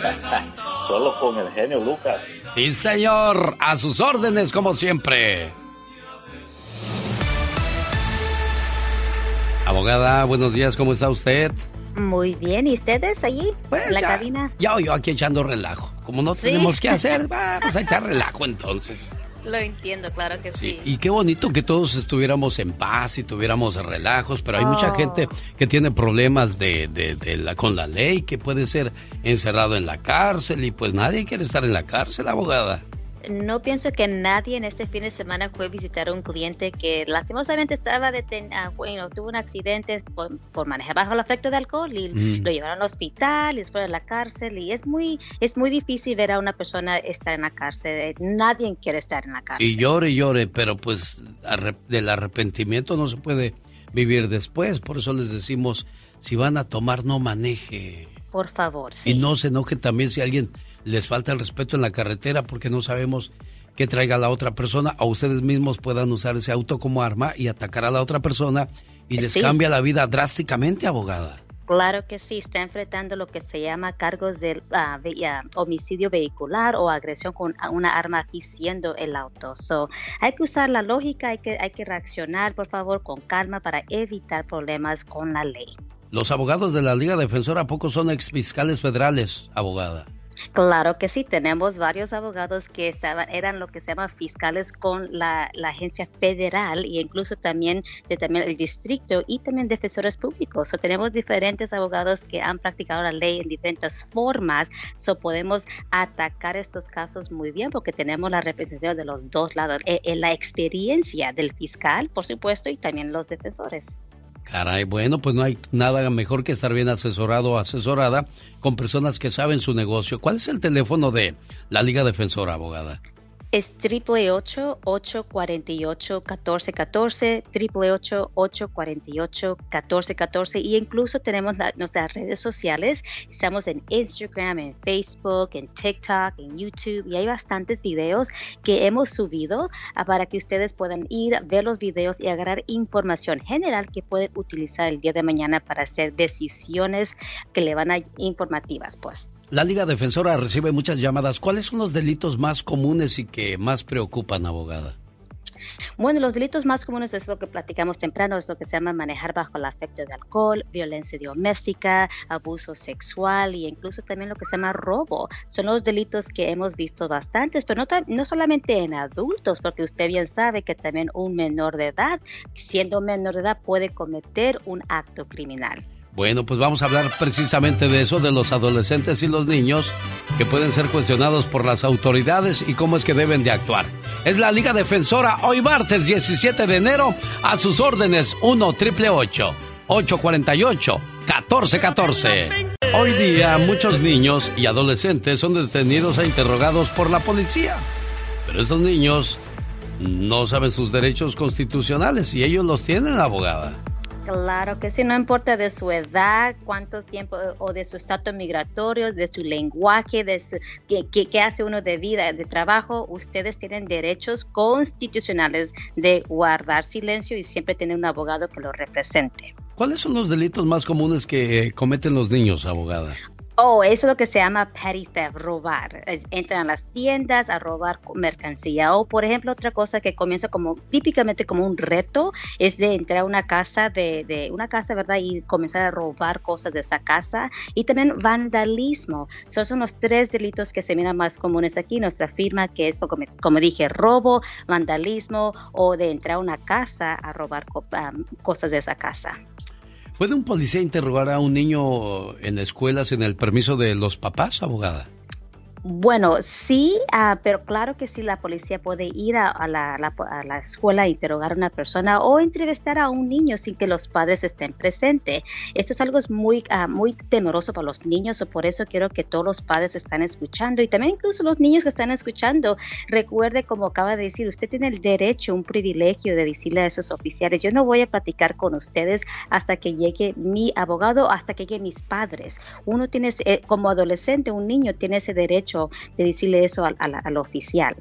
Solo con el genio Lucas. Sí, señor, a sus órdenes como siempre. Abogada, buenos días, ¿cómo está usted? Muy bien, ¿y ustedes allí? en la ya, cabina. Ya yo aquí echando relajo. Como no Sí. tenemos que hacer, vamos a echar relajo entonces. Lo entiendo, claro que sí. Y qué bonito que todos estuviéramos en paz y tuviéramos relajos, pero hay mucha Oh. gente que tiene problemas de, de- de la, con la ley, que puede ser encerrado en la cárcel y pues nadie quiere estar en la cárcel, abogada. No pienso que nadie en este fin de semana fue a visitar a un cliente que lastimosamente estaba detenido, bueno, tuvo un accidente por, por manejar bajo el efecto de alcohol y Mm. lo llevaron al hospital y después a la cárcel y es muy, es muy difícil ver a una persona estar en la cárcel. Eh, Nadie quiere estar en la cárcel. Y llore y llore, pero pues del arrepentimiento no se puede vivir después, por eso les decimos, si van a tomar no maneje. Por favor, sí. Y no se enoje también si alguien les falta el respeto en la carretera porque no sabemos qué traiga la otra persona o ustedes mismos puedan usar ese auto como arma y atacar a la otra persona y les cambia la vida drásticamente, abogada. Claro que sí, está enfrentando lo que se llama cargos de ve- ah, homicidio vehicular o agresión con una arma aquí siendo el auto. So, hay que usar la lógica, hay que, hay que reaccionar, por favor, con calma para evitar problemas con la ley. Los abogados de la Liga Defensora, ¿a poco son exfiscales federales, abogada? Claro que sí, tenemos varios abogados que estaban, eran lo que se llama fiscales con la, agencia federal e incluso también de también el distrito y también defensores públicos. So, tenemos diferentes abogados que han practicado la ley en diferentes formas, so podemos atacar estos casos muy bien porque tenemos la representación de los dos lados, eh, eh, la experiencia del fiscal, por supuesto, y también los defensores. Caray, bueno, pues no hay nada mejor que estar bien asesorado o asesorada con personas que saben su negocio. ¿Cuál es el teléfono de la Liga Defensora, abogada? Es 888-848-1414, 888-848-1414 y incluso tenemos nuestras redes sociales. Estamos en Instagram, en Facebook, en TikTok, en YouTube y hay bastantes videos que hemos subido ah, para que ustedes puedan ir, ver los videos y agarrar información general que pueden utilizar el día de mañana para hacer decisiones que le van a informativas, pues. La Liga Defensora recibe muchas llamadas. ¿Cuáles son los delitos más comunes y que más preocupan, abogada? Bueno, los delitos más comunes es lo que platicamos temprano, es lo que se llama manejar bajo el afecto de alcohol, violencia doméstica, abuso sexual e incluso también lo que se llama robo. Son los delitos que hemos visto bastantes, pero no, no solamente en adultos, porque usted bien sabe que también un menor de edad, siendo menor de edad, puede cometer un acto criminal. Bueno, pues vamos a hablar precisamente de eso, de los adolescentes y los niños que pueden ser cuestionados por las autoridades y cómo es que deben de actuar. Es la Liga Defensora hoy martes 17 de enero a sus órdenes 1 triple 848 1414. Hoy día muchos niños y adolescentes son detenidos e interrogados por la policía. Pero estos niños no saben sus derechos constitucionales y ellos los tienen, abogada. Claro que sí, no importa de su edad, cuánto tiempo o de su estatus migratorio, de su lenguaje, de su, qué hace uno de vida, de trabajo, ustedes tienen derechos constitucionales de guardar silencio y siempre tener un abogado que lo represente. ¿Cuáles son los delitos más comunes que eh, cometen los niños, abogada? Oh, eso es lo que se llama petty theft, robar. Es- entran a las tiendas a robar mercancía. O, por ejemplo, otra cosa que comienza como típicamente como un reto es de entrar a una casa de, de una casa, ¿verdad? Y comenzar a robar cosas de esa casa. Y también vandalismo. Son los tres delitos que se miran más comunes aquí. Nuestra firma que es, como, como dije, robo, vandalismo o de entrar a una casa a robar cosas de esa casa. ¿Puede un policía interrogar a un niño en la escuela sin el permiso de los papás, abogada? Bueno, sí, ah, pero claro que sí, la policía puede ir a, la, a la escuela a interrogar a una persona o entrevistar a un niño sin que los padres estén presentes. Esto es algo muy, ah, muy temeroso para los niños, por eso quiero que todos los padres están escuchando y también incluso los niños que están escuchando. Recuerde, como acaba de decir, usted tiene el derecho, un privilegio de decirle a esos oficiales, yo no voy a platicar con ustedes hasta que llegue mi abogado, hasta que lleguen mis padres. Uno tiene, eh, como adolescente, un niño tiene ese derecho de decirle eso al, al- al oficial.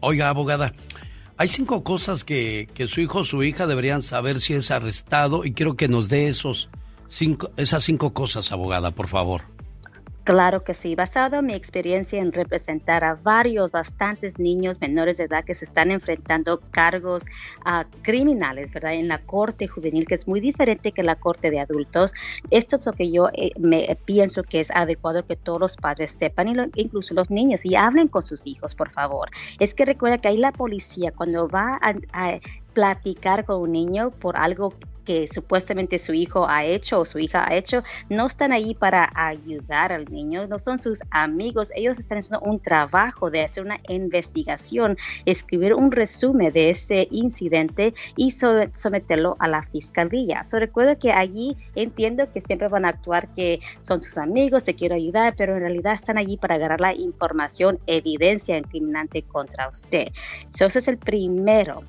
Oiga, abogada, hay cinco cosas que, que su hijo o su hija deberían saber si es arrestado y quiero que nos dé esos cinco, esas cinco cosas, abogada, por favor. Claro que sí, basado en mi experiencia en representar a varios, bastantes niños menores de edad que se están enfrentando cargos ah, criminales, ¿verdad? En la corte juvenil, que es muy diferente que la corte de adultos. Esto es lo que yo eh, me pienso que es adecuado que todos los padres sepan, y lo- incluso los niños, y hablen con sus hijos, por favor. Es que recuerda que ahí la policía, cuando va a, a platicar con un niño por algo que supuestamente su hijo ha hecho o su hija ha hecho, no están ahí para ayudar al niño, no son sus amigos, ellos están haciendo un trabajo de hacer una investigación, escribir un resumen de ese incidente y so- someterlo a la fiscalía. So, recuerdo que allí entiendo que siempre van a actuar que son sus amigos, te quiero ayudar, pero en realidad están allí para agarrar la información, evidencia incriminante contra usted. So, ese es el primero.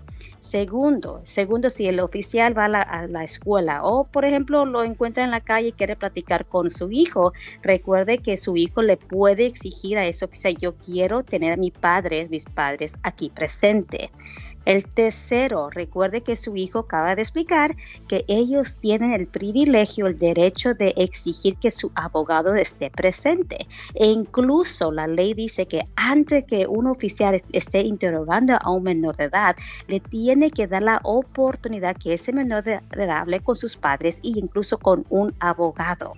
Segundo, segundo, si el oficial va a la, a la escuela o, por ejemplo, lo encuentra en la calle y quiere platicar con su hijo, recuerde que su hijo le puede exigir a ese oficial, yo quiero tener a mi padre, mis padres aquí presente. El tercero, recuerde que su hijo acaba de explicar que ellos tienen el privilegio, el derecho de exigir que su abogado esté presente. E incluso la ley dice que antes que un oficial est- esté interrogando a un menor de edad, le tiene que dar la oportunidad que ese menor de de edad hable con sus padres e incluso con un abogado.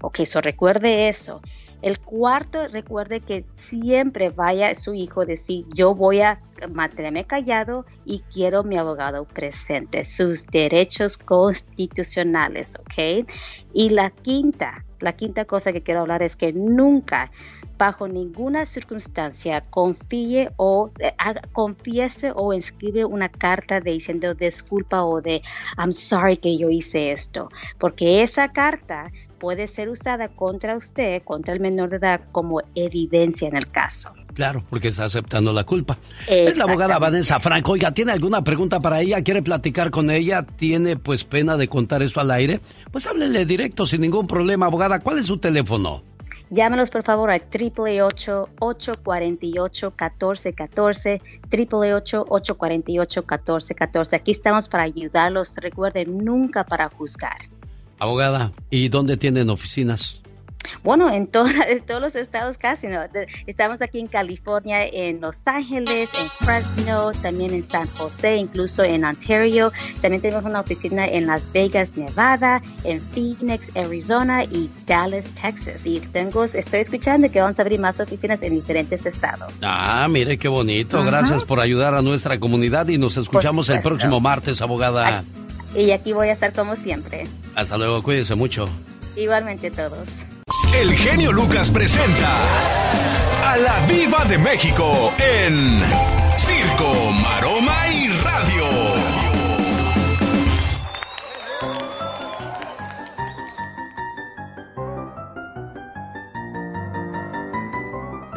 Ok, so recuerde eso. El cuarto, recuerde que siempre vaya su hijo decir, yo voy a mantenerme callado y quiero mi abogado presente, sus derechos constitucionales, ¿ok? Y la quinta, la quinta cosa que quiero hablar es que nunca, bajo ninguna circunstancia, confíe o eh, confiese o escribe una carta de diciendo disculpa o de I'm sorry que yo hice esto, porque esa carta puede ser usada contra usted, contra el menor de edad, como evidencia en el caso. Claro, porque está aceptando la culpa. Es la abogada Vanessa Franco. Oiga, ¿tiene alguna pregunta para ella? ¿Quiere platicar con ella? ¿Tiene pues pena de contar esto al aire? Pues háblele directo sin ningún problema, abogada. ¿Cuál es su teléfono? Llámenos por favor al 888-848-1414, 888-848-1414. Aquí estamos para ayudarlos. Recuerden, nunca para juzgar. Abogada, ¿y dónde tienen oficinas? Bueno, en, toda- en todos los estados casi, ¿no? Estamos aquí en California, en Los Ángeles, en Fresno, también en San José, incluso en Ontario. También tenemos una oficina en Las Vegas, Nevada, en Phoenix, Arizona y Dallas, Texas. Y tengo, estoy escuchando que vamos a abrir más oficinas en diferentes estados. Ah, mire qué bonito. Gracias por ayudar a nuestra comunidad y nos escuchamos el próximo martes, abogada. Y aquí voy a estar como siempre. Hasta luego, cuídese mucho. Igualmente todos. El genio Lucas presenta a la Viva de México en Circo, Maroma y Radio.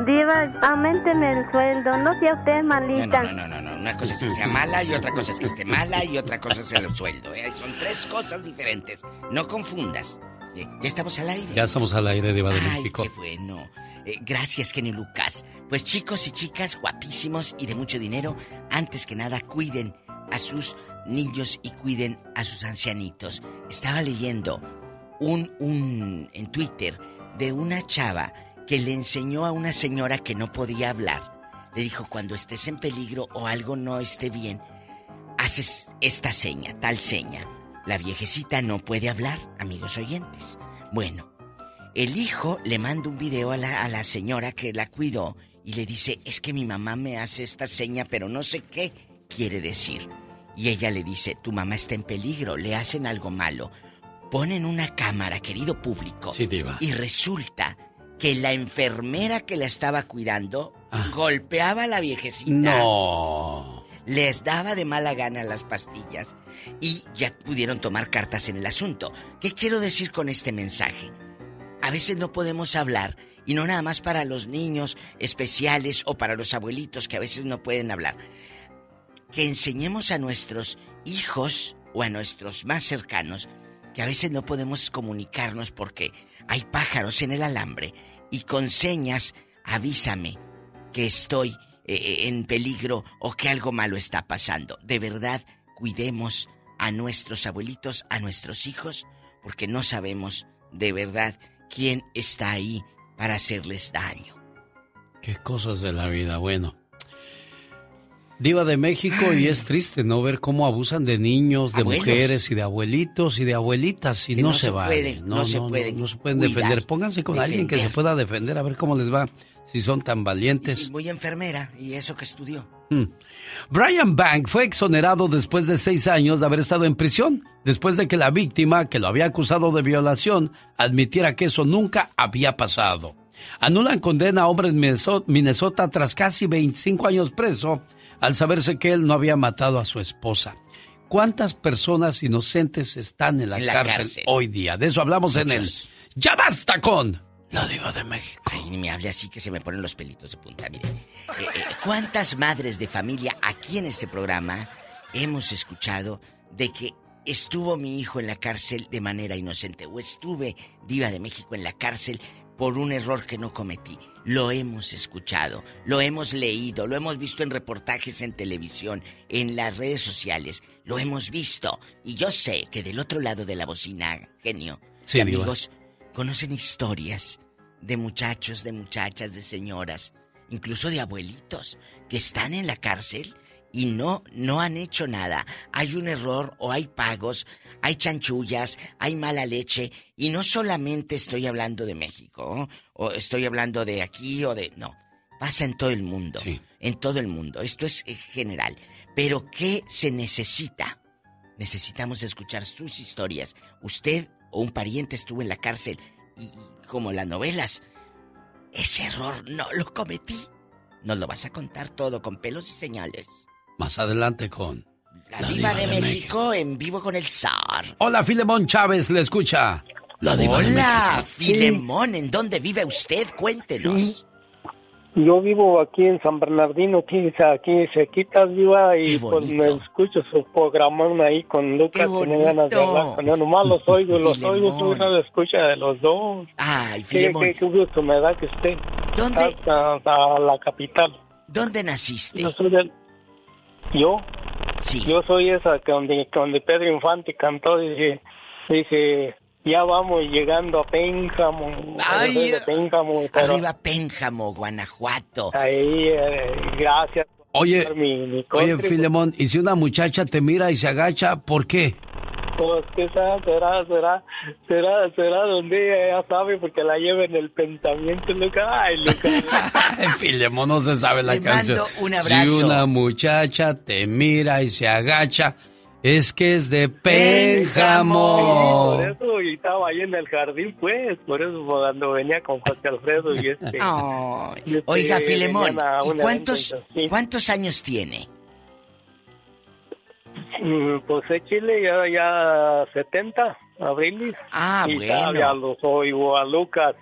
Diva, aumenteme el sueldo, no sea usted malita. No, no, no, no, no. Una cosa es que sea mala y otra cosa es que esté mala y otra cosa es el sueldo. ¿eh? Son tres cosas diferentes. No confundas. Eh, Ya estamos al aire. Ya estamos al aire, Diva de Ay, México. qué bueno. Eh, gracias, Genio Lucas. Pues chicos y chicas guapísimos y de mucho dinero, antes que nada cuiden a sus niños y cuiden a sus ancianitos. Estaba leyendo un, un en Twitter de una chava que le enseñó a una señora que no podía hablar. Le dijo, cuando estés en peligro o algo no esté bien, haces esta seña, tal seña. La viejecita no puede hablar, amigos oyentes. Bueno, el hijo le manda un video a la, a la señora que la cuidó y le dice, es que mi mamá me hace esta seña, pero no sé qué quiere decir. Y ella le dice, tu mamá está en peligro, le hacen algo malo. Ponen una cámara, querido público. Sí, Diva. Y resulta que la enfermera que la estaba cuidando golpeaba a la viejecita. No. Les daba de mala gana las pastillas y ya pudieron tomar cartas en el asunto. ¿Qué quiero decir con este mensaje? A veces no podemos hablar y no nada más para los niños especiales o para los abuelitos que a veces no pueden hablar. Que enseñemos a nuestros hijos o a nuestros más cercanos que a veces no podemos comunicarnos porque hay pájaros en el alambre y con señas avísame que estoy eh, en peligro o que algo malo está pasando. De verdad, cuidemos a nuestros abuelitos, a nuestros hijos, porque no sabemos de verdad quién está ahí para hacerles daño. Qué cosas de la vida, bueno. Diva de México y es triste no ver cómo abusan de niños, de Abuelos. mujeres y de abuelitos y de abuelitas y no, no se, se vale. no se pueden no se pueden cuidar, defender. Pónganse con alguien que se pueda defender a ver cómo les va si son tan valientes. Y muy enfermera, y eso que estudió. Hmm. Brian Bank fue exonerado después de seis años de haber estado en prisión, después de que la víctima, que lo había acusado de violación, admitiera que eso nunca había pasado. Anulan condena a hombre en Minneso- Minnesota tras casi 25 años preso, al saberse que él no había matado a su esposa. ¿Cuántas personas inocentes están en la, En la cárcel, cárcel. hoy día? De eso hablamos en el. Ya basta con la Diva de México. Ay, ni me hable así que se me ponen los pelitos de punta. Mire, Eh, eh, ¿cuántas madres de familia aquí en este programa hemos escuchado de que estuvo mi hijo en la cárcel de manera inocente o estuve diva de México en la cárcel por un error que no cometí. Lo hemos escuchado, lo hemos leído, lo hemos visto en reportajes en televisión, en las redes sociales, lo hemos visto. Y yo sé que del otro lado de la bocina, genio, Sí, Diva. Conocen historias de muchachos, de muchachas, de señoras, incluso de abuelitos, que están en la cárcel y no, no han hecho nada. Hay un error o hay pagos, hay chanchullas, hay mala leche. Y no solamente estoy hablando de México, o estoy hablando de aquí o de... No, pasa en todo el mundo. En todo el mundo. Esto es eh, general. Pero ¿qué se necesita? Necesitamos escuchar sus historias. Usted o un pariente estuvo en la cárcel y, y como las novelas, ese error no lo cometí. Nos lo vas a contar todo con pelos y señales. Más adelante con... La, diva, de, México, en vivo con el zar. Hola, Filemón Chávez, le escucha. La diva de Hola, México. Filemón, ¿en dónde vive usted? Cuéntenos. Yo vivo aquí en San Bernardino, aquí, cerquita, viva, y pues me escucho su programa ahí con Lucas, tengo ganas de hablar con él. Nomás los oigo, los oigo, tú no escucha de los dos. Ay, qué, Filemón. qué, qué gusto me da que esté ¿Dónde? hasta, hasta la capital. ¿Dónde naciste? Yo soy del... ¿Yo? Sí. Yo soy esa que donde, donde Pedro Infante cantó, dice, dice, ya vamos llegando a Pénjamo. Ay, soy de Pénjamo, pero Arriba Pénjamo, Guanajuato. ahí, eh, gracias. Oye, por mi, mi Oye, Filemón, ¿y si una muchacha te mira y se agacha, por qué? Pues quizás será, será, será, será donde ella ya sabe porque la lleva en el pensamiento, Luca. Ay, Luca. Filemón no se sabe la Le canción. mando un abrazo. Si una muchacha te mira y se agacha, es que es de Pénjamo. Por eso y estaba ahí en el jardín, pues, por eso cuando venía con José Alfredo y este. Y este, Oiga, Filemón, ¿y cuántos, evento, sí. cuántos años tiene? Mm, Pues en Chile ya, ya 70, abril. Ah, y bueno. Ya los oigo a Lucas,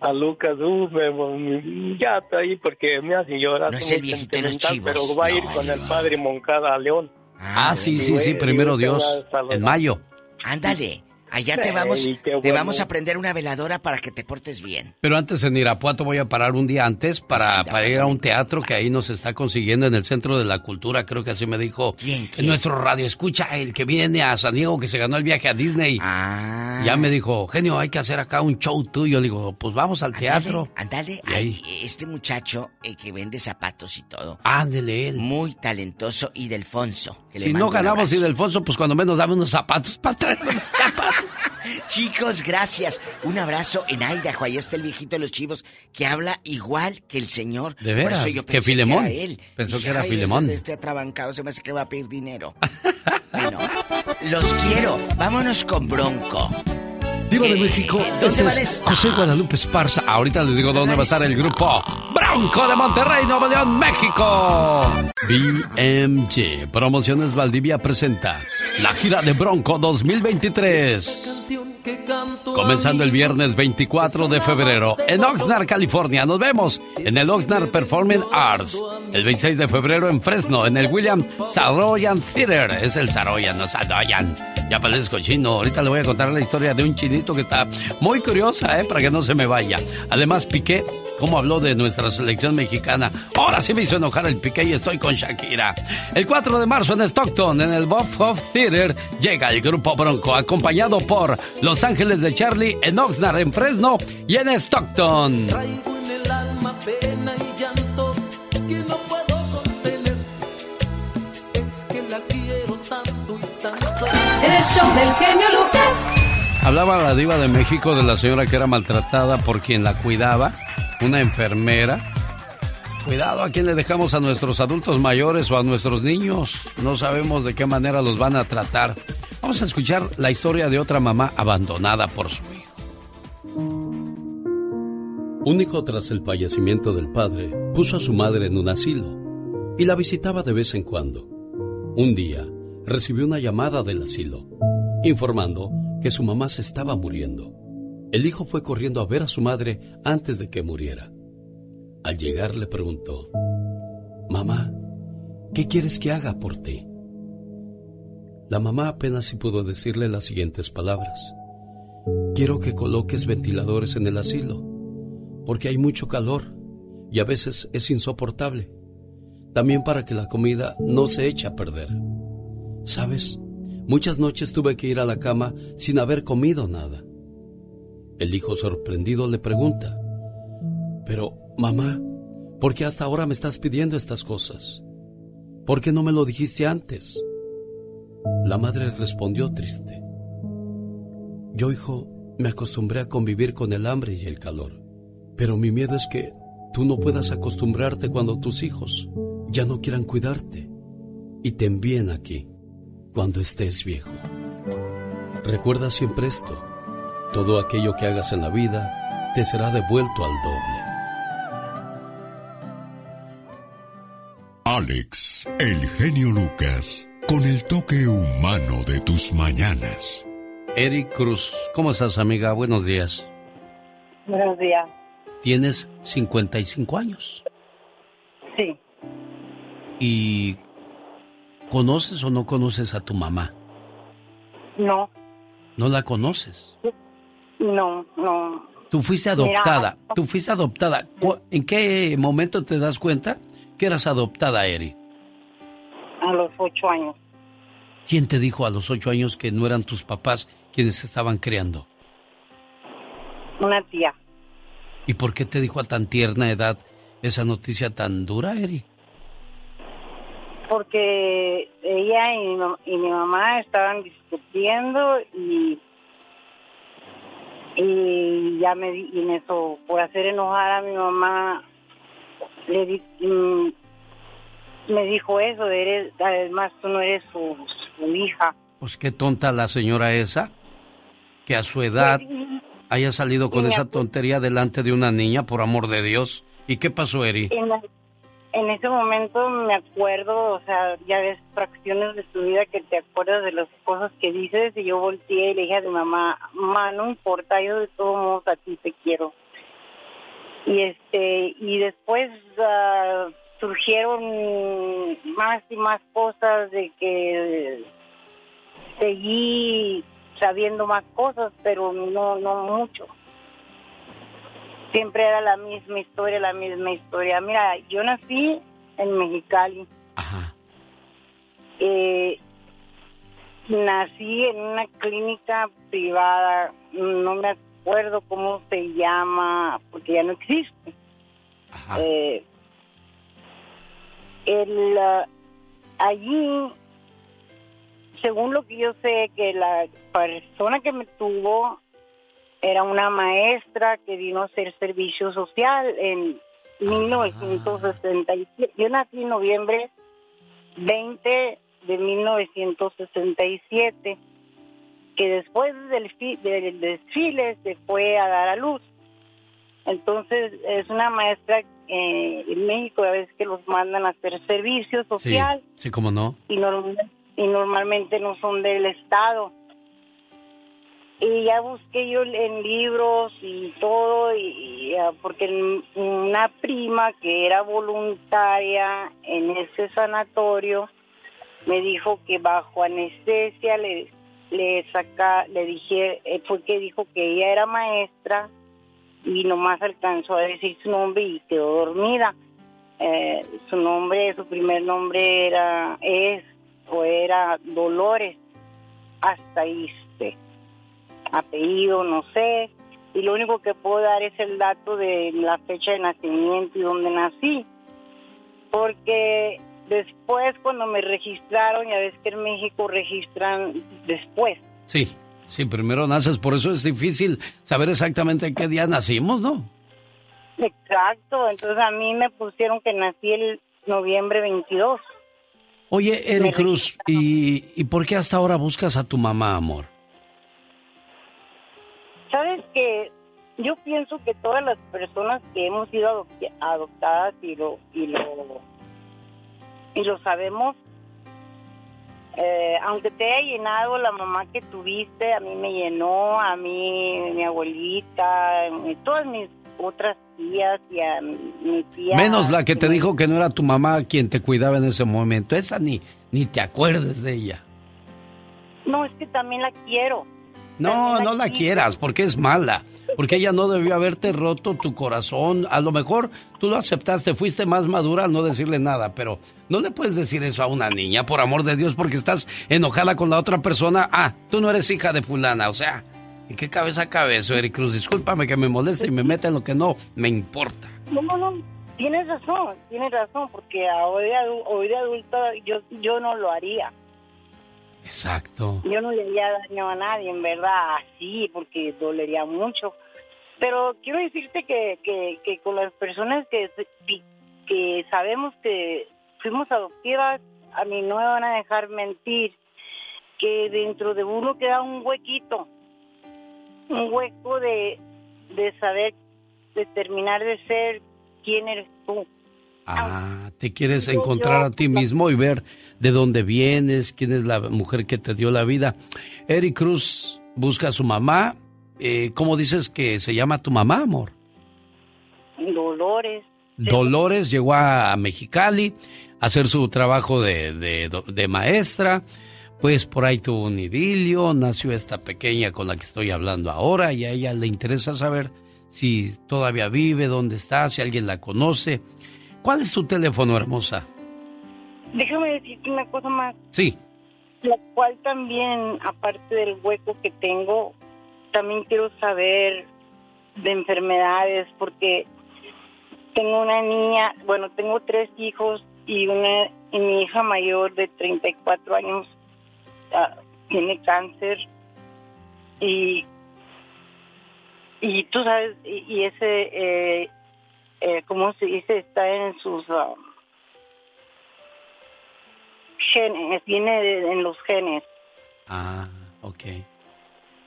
a Lucas, uh, me- ya está ahí porque me hace llorar. No es el viejito de los chivos. Pero va a ir No, con el padre Moncada a León. Ah, sí, sí, sí, Y primero Dios, en mayo. Ándale, allá te Ey, vamos, te vamos a prender una veladora para que te portes bien. Pero antes en Irapuato voy a parar un día antes para, para ir a un teatro que ahí nos está consiguiendo en el Centro de la Cultura, creo que así me dijo en nuestro radio. Escucha, el que viene a San Diego que se ganó el viaje a Disney. Ah. Ya me dijo, genio, hay que hacer acá un show tuyo. Le digo, pues vamos al teatro. Ándale, este muchacho eh, que vende zapatos y todo. Ándele él. Muy talentoso y Delfonso. Si no ganamos y Delfonso, pues cuando menos dame unos zapatos para traer. Chicos, gracias. Un abrazo en Idaho. Ahí está el viejito de los chivos que habla igual que el señor. De Por veras, eso yo que pensé Filemón. era él. Pensó Dije, que era "Ay, Filemón". Este atrabancado se me hace que va a pedir dinero. bueno, los quiero. Vámonos con Bronco. Diva de México, ¿dónde ese van a es? José Guadalupe Esparza. Ahorita les digo dónde va a estar el grupo Bronco de Monterrey, Nuevo León, México. BMG Promociones Valdivia presenta la gira de Bronco 2023. Comenzando el viernes 24 de febrero en Oxnard, California. Nos vemos en el Oxnard Performing Arts. El 26 de febrero en Fresno, en el William Saroyan Theater. Es el Saroyan, no Saroyan. Ya parezco chino. Ahorita le voy a contar la historia de un chinito que está muy curiosa, ¿eh? Para que no se me vaya. Además, Piqué, cómo habló de nuestra selección mexicana. Ahora sí me hizo enojar el Piqué y estoy con Shakira. El 4 de marzo en Stockton, en el Bob Hope Theater, llega el grupo Bronco, acompañado por Los Ángeles de Charlie en Oxnard, en Fresno y en Stockton. Traigo en el alma pena y llanto que no puedo contener. Es que la quiero tanto y tanto. El show del genio Lucas. Hablaba la diva de México de la señora que era maltratada por quien la cuidaba, una enfermera. Cuidado a quien le dejamos a nuestros adultos mayores o a nuestros niños. No sabemos de qué manera los van a tratar. Vamos a escuchar la historia de otra mamá abandonada por su hijo. Un hijo tras el fallecimiento del padre puso a su madre en un asilo y la visitaba de vez en cuando. Un día recibió una llamada del asilo informando que su mamá se estaba muriendo. El hijo fue corriendo a ver a su madre antes de que muriera. Al llegar le preguntó, Mamá, ¿qué quieres que haga por ti? La mamá apenas si pudo decirle las siguientes palabras. Quiero que coloques ventiladores en el asilo, porque hay mucho calor y a veces es insoportable. También para que la comida no se eche a perder. ¿Sabes? Muchas noches tuve que ir a la cama sin haber comido nada. El hijo sorprendido le pregunta, pero, mamá, ¿por qué hasta ahora me estás pidiendo estas cosas? ¿Por qué no me lo dijiste antes? La madre respondió triste. Yo, hijo, me acostumbré a convivir con el hambre y el calor, pero mi miedo es que tú no puedas acostumbrarte cuando tus hijos ya no quieran cuidarte y te envíen aquí cuando estés viejo. Recuerda siempre esto, todo aquello que hagas en la vida te será devuelto al doble. Alex, el genio Lucas, con el toque humano de tus mañanas. Eric Cruz, ¿cómo estás amiga? Buenos días. Buenos días. Tienes 55 años. Sí. ¿Y conoces o no conoces a tu mamá? No. ¿No la conoces? No, no. Tú fuiste adoptada. Tú fuiste adoptada. ¿En qué momento te das cuenta que eras adoptada, Eri? A los ocho años. ¿Quién te dijo a los ocho años que no eran tus papás quienes estaban criando? Una tía. ¿Y por qué te dijo a tan tierna edad esa noticia tan dura, Eri? Porque ella y mi, mamá estaban discutiendo y y ya me y eso por hacer enojar a mi mamá le di, mm, me dijo eso eres además tú no eres su, su hija. Pues qué tonta la señora esa que a su edad haya salido con esa tontería delante de una niña por amor de Dios. Y qué pasó Eri en, en ese momento me acuerdo, o sea, ya ves fracciones de tu vida que te acuerdas de las cosas que dices y yo volteé y le dije a mi mamá, mamá, no importa, yo de todos modos a ti te quiero. Y este, y después uh, surgieron más y más cosas de que seguí sabiendo más cosas, pero no, no mucho siempre era la misma historia, la misma historia. Mira, yo nací en Mexicali. Ajá. Eh, nací en una clínica privada, no me acuerdo cómo se llama, porque ya no existe. Ajá. Eh, el, uh, allí, según lo que yo sé, que la persona que me tuvo era una maestra que vino a hacer servicio social en 1967. Yo nací en noviembre 20 de 1967, que después del, del desfile se fue a dar a luz. Entonces es una maestra eh, en México a veces que los mandan a hacer servicio social. Sí, sí como no. Y, y normalmente no son del Estado y ya busqué yo en libros y todo y, porque una prima que era voluntaria en ese sanatorio me dijo que bajo anestesia le le saca le dije eh, fue que dijo que ella era maestra y nomás alcanzó a decir su nombre y quedó dormida. Eh, su nombre su primer nombre era es o era Dolores. Hasta ahí apellido, no sé, y lo único que puedo dar es el dato de la fecha de nacimiento y dónde nací, porque después cuando me registraron, ya ves que en México registran después. Sí, sí, primero naces, por eso es difícil saber exactamente qué día nacimos, ¿no? Exacto, entonces a mí me pusieron que nací el noviembre 22. Oye, Eric Cruz, ¿y, ¿y por qué hasta ahora buscas a tu mamá, amor? Sabes que yo pienso que todas las personas que hemos sido adoptadas y lo y lo y lo sabemos eh, aunque te haya llenado la mamá que tuviste, a mí me llenó, a mí, mi abuelita, todas mis otras tías y a mi tía. Menos la que te dijo que no era tu mamá quien te cuidaba en ese momento. Esa ni, ni te acuerdes de ella. No, es que también la quiero. No, no la quieras, porque es mala. Porque ella no debió haberte roto tu corazón. A lo mejor tú lo aceptaste, fuiste más madura al no decirle nada, pero no le puedes decir eso a una niña, por amor de Dios, porque estás enojada con la otra persona. Ah, tú no eres hija de fulana, o sea, ¿y qué cabeza cabe eso, Eric Cruz? Discúlpame que me moleste y me meta en lo que no me importa. No, no, no. Tienes razón, tienes razón, porque hoy de, adu- hoy de adulta yo, yo no lo haría. Exacto. Yo no le haría daño a nadie, en verdad, así, porque dolería mucho. Pero quiero decirte que, que, que con las personas que, que, sabemos que fuimos adoptivas, a mí no me van a dejar mentir, que dentro de uno queda un huequito, un hueco de, de saber, de terminar de ser quién eres tú. Ah, te quieres encontrar a ti mismo y ver de dónde vienes, quién es la mujer que te dio la vida. Eric Cruz busca a su mamá. Eh, ¿Cómo dices que se llama tu mamá, amor? Dolores. Dolores llegó a Mexicali a hacer su trabajo de, de- de maestra. Pues por ahí tuvo un idilio, nació esta pequeña con la que estoy hablando ahora y a ella le interesa saber si todavía vive, dónde está, si alguien la conoce. ¿Cuál es tu teléfono, hermosa? Déjame decirte una cosa más. Sí, la cual también, aparte del hueco que tengo, también quiero saber de enfermedades, porque tengo una niña, bueno, tengo tres hijos y una y mi hija mayor de 34 años ah, tiene cáncer. Y y tú sabes y, ese eh, eh, cómo se dice está en sus ah, genes viene de- en los genes. Ah, ok.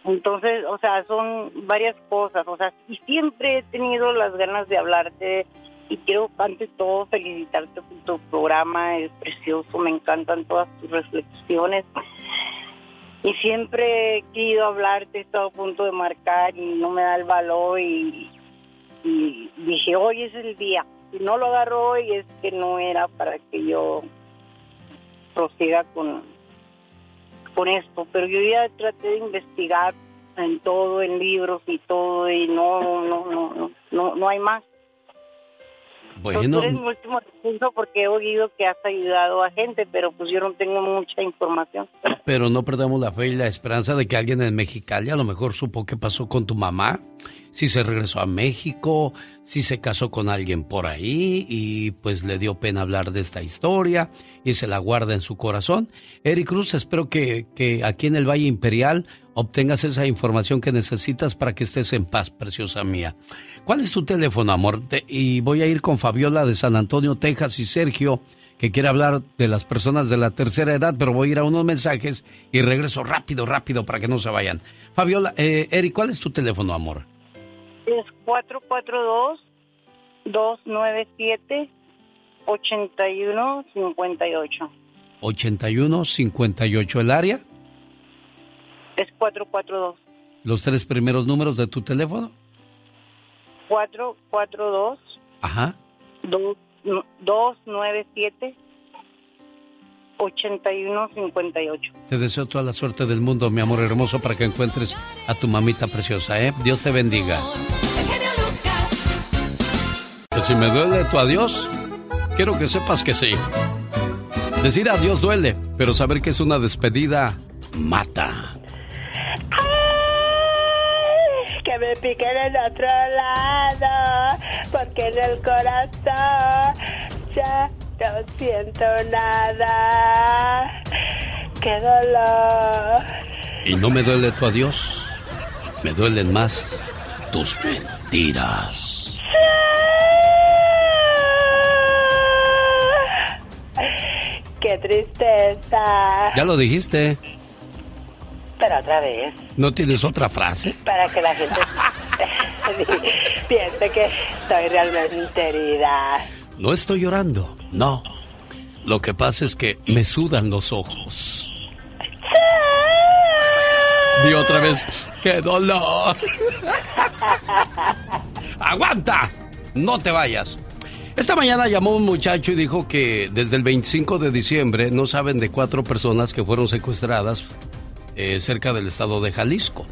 Entonces, o sea, son varias cosas, o sea, y siempre he tenido las ganas de hablarte y quiero ante todo felicitarte por tu programa, es precioso, me encantan todas tus reflexiones. Y siempre he querido hablarte, he estado a punto de marcar y no me da el valor y, dije, hoy es el día, si no lo agarro hoy es que no era para que yo prosiga con, con esto, pero yo ya traté de investigar en todo, en libros y todo, y no, no, no, no, no, no hay más. Bueno, eres mi último recurso porque he oído que has ayudado a gente, pero pues yo no tengo mucha información. pero no perdamos la fe y la esperanza de que alguien en Mexicali a lo mejor supo qué pasó con tu mamá, si se regresó a México, si se casó con alguien por ahí y pues le dio pena hablar de esta historia y se la guarda en su corazón. Eric Cruz, espero que, que aquí en el Valle Imperial obtengas esa información que necesitas para que estés en paz, preciosa mía. ¿Cuál es tu teléfono, amor? Y voy a ir con Fabiola de San Antonio, Texas y Sergio que quiere hablar de las personas de la tercera edad, pero voy a ir a unos mensajes y regreso rápido, rápido para que no se vayan. Fabiola, eh, Eric, ¿cuál es tu teléfono, amor? Es 442-297-8158. 81 58 el área, Es 442. los tres primeros números de tu teléfono. 442 Ajá. 297 8158. Te deseo toda la suerte del mundo, mi amor hermoso, para que encuentres a tu mamita preciosa, ¿eh? Dios te bendiga. Que si me duele tu adiós, quiero que sepas que sí. Decir adiós duele, pero saber que es una despedida mata. que me piquen en otro lado, porque en el corazón ya no siento nada. ¡Qué dolor! Y no me duele tu adiós, me duelen más tus mentiras. ¡Qué tristeza! Ya lo dijiste, Pero otra vez, ¿no tienes otra frase? para que la gente piense que estoy realmente herida. No estoy llorando, no. Lo que pasa es que me sudan los ojos. Di otra vez, ¡qué dolor! ¡Aguanta! No te vayas. Esta mañana llamó un muchacho y dijo que desde el 25 de diciembre no saben de cuatro personas que fueron secuestradas eh, cerca del estado de Jalisco.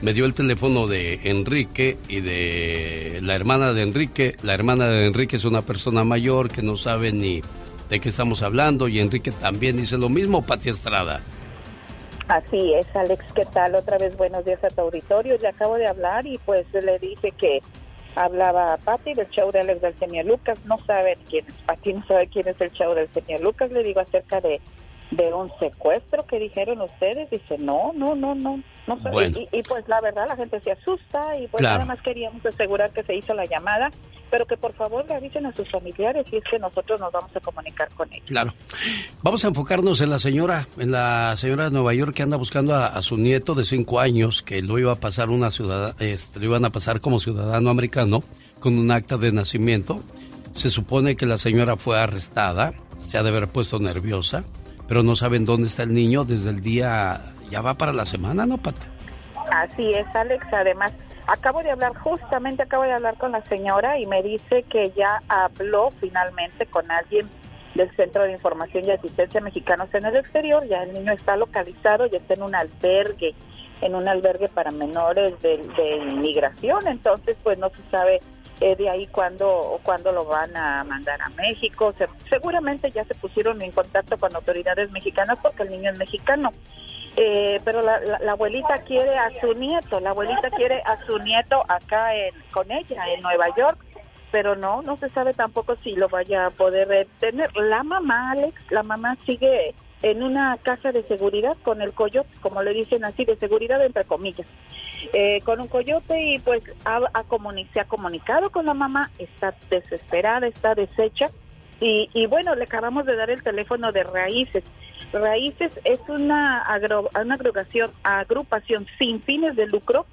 Me dio el teléfono de Enrique y de la hermana de Enrique. La hermana de Enrique es una persona mayor que no sabe ni de qué estamos hablando y Enrique también dice lo mismo, Pati Estrada. Así es, Alex, ¿qué tal? Otra vez buenos días a tu auditorio. Le acabo de hablar y pues le dije que hablaba a Pati del show de Alex del señor Lucas. No saben quién es Pati, no sabe quién es el show del señor Lucas. Le digo acerca de de un secuestro que dijeron ustedes. Dice, no, no, no, no. no y, y, pues la verdad la gente se asusta y pues nada más queríamos asegurar que se hizo la llamada, pero que por favor le avisen a sus familiares y es que nosotros nos vamos a comunicar con ellos. Claro. Vamos a enfocarnos en la señora, en la señora de Nueva York que anda buscando a, su nieto de cinco años que lo iba a pasar una ciudad, este, lo iban a pasar como ciudadano americano con un acta de nacimiento. Se supone que la señora fue arrestada, se ha de haber puesto nerviosa pero no saben dónde está el niño desde el día, ya va para la semana, ¿no, Pata? Así es, Alex. Además, acabo de hablar, justamente acabo de hablar con la señora y me dice que ya habló finalmente con alguien del Centro de Información y Asistencia Mexicanos en el Exterior. Ya el niño está localizado y está en un albergue, en un albergue para menores de, de inmigración. Entonces, pues no se sabe eh, de ahí cuando cuando lo van a mandar a México. seguramente ya se pusieron en contacto con autoridades mexicanas porque el niño es mexicano. Eh, pero la, abuelita quiere a su nieto, la abuelita quiere a su nieto acá en, con ella en Nueva York, pero no, no se sabe tampoco si lo vaya a poder tener. La mamá, Alex, la mamá sigue en una casa de seguridad con el coyote, como le dicen así, de seguridad entre comillas. Eh, con un coyote y pues ha, se ha comunicado con la mamá, está desesperada, está deshecha y, y, bueno, le acabamos de dar el teléfono de Raíces. Raíces es una, una agrupación, agrupación sin fines de lucro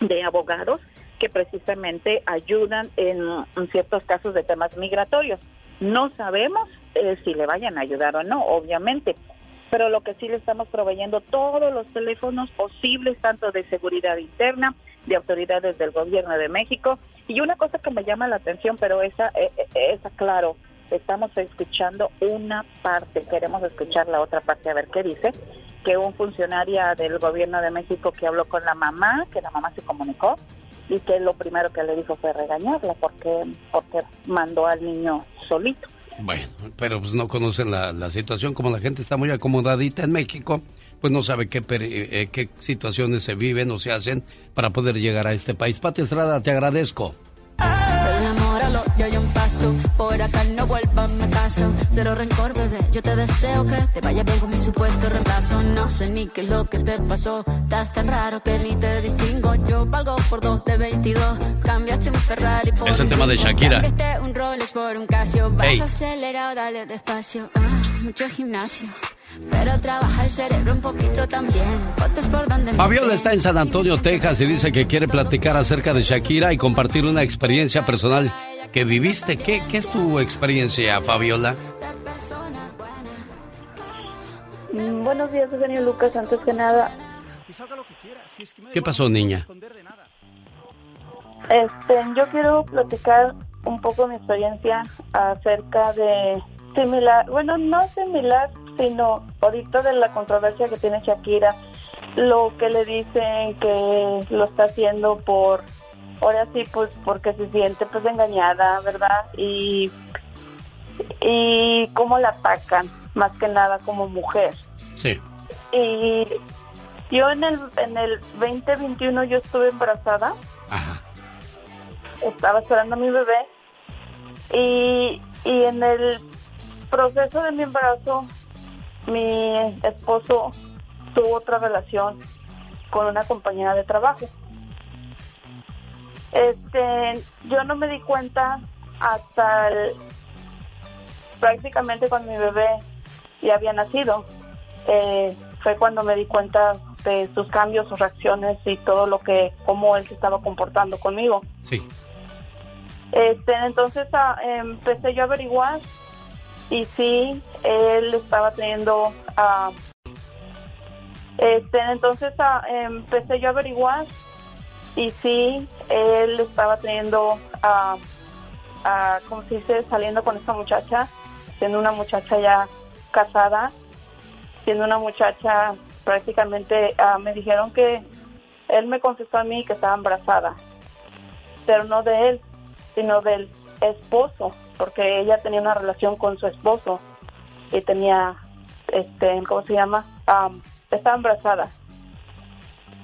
de abogados que precisamente ayudan en, ciertos casos de temas migratorios. No sabemos eh, si le vayan a ayudar o no, obviamente, pero lo que sí le estamos proveyendo todos los teléfonos posibles, tanto de seguridad interna, de autoridades del gobierno de México. Y una cosa que me llama la atención, pero esa, eh, eh, esa claro, estamos escuchando una parte, queremos escuchar la otra parte a ver qué dice, que un funcionario del gobierno de México que habló con la mamá, que la mamá se comunicó, y que lo primero que le dijo fue regañarla porque, porque mandó al niño solito. Bueno, pero pues no conocen la, situación, como la gente está muy acomodadita en México, pues no sabe qué, eh, qué situaciones se viven o se hacen para poder llegar a este país. Pati Estrada, te agradezco. Ya hay un paso, por acá no vuelvas, me caso. Cero rencor, bebé, yo te deseo que te vaya bien con mi supuesto reemplazo. No sé ni qué es lo que te pasó, estás tan raro que ni te distingo. Yo valgo por dos de 22, cambiaste un Ferrari por Es el tema de Shakira. Cambiaste un Rolex por un Casio, vas hey. acelerado, dale despacio. Ah, mucho gimnasio. Pero trabaja el cerebro un poquito también. Por donde Fabiola está en San Antonio, Texas y dice que quiere platicar acerca de Shakira y compartir una experiencia personal que viviste. ¿Qué, qué es tu experiencia, Fabiola? Mm, buenos días, señor Lucas. Antes que nada, ¿qué pasó, niña? Este, yo quiero platicar un poco mi experiencia acerca de similar, bueno, no similar, sino ahorita de la controversia que tiene Shakira, lo que le dicen que lo está haciendo por, ahora sí, pues porque se siente pues engañada, ¿verdad? Y, y cómo la atacan, más que nada como mujer. Sí. Y yo en el, en el 2021 yo estuve embarazada. Ajá. Estaba esperando a mi bebé. Y, y en el proceso de mi embarazo, mi esposo tuvo otra relación con una compañera de trabajo. Este, yo no me di cuenta hasta prácticamente cuando mi bebé ya había nacido. Eh, fue cuando me di cuenta de sus cambios, sus reacciones y todo lo que, cómo él se estaba comportando conmigo. Sí. Este, entonces ah, empecé yo a averiguar y sí, él estaba teniendo... Uh, este, entonces uh, empecé yo a averiguar y sí, él estaba teniendo, uh, uh, como se dice, saliendo con esta muchacha, siendo una muchacha ya casada, siendo una muchacha prácticamente ah, me dijeron que él me confesó a mí que estaba embarazada, pero no de él, sino del esposo, porque ella tenía una relación con su esposo y tenía, este, ¿cómo se llama? Ah, estaba embarazada.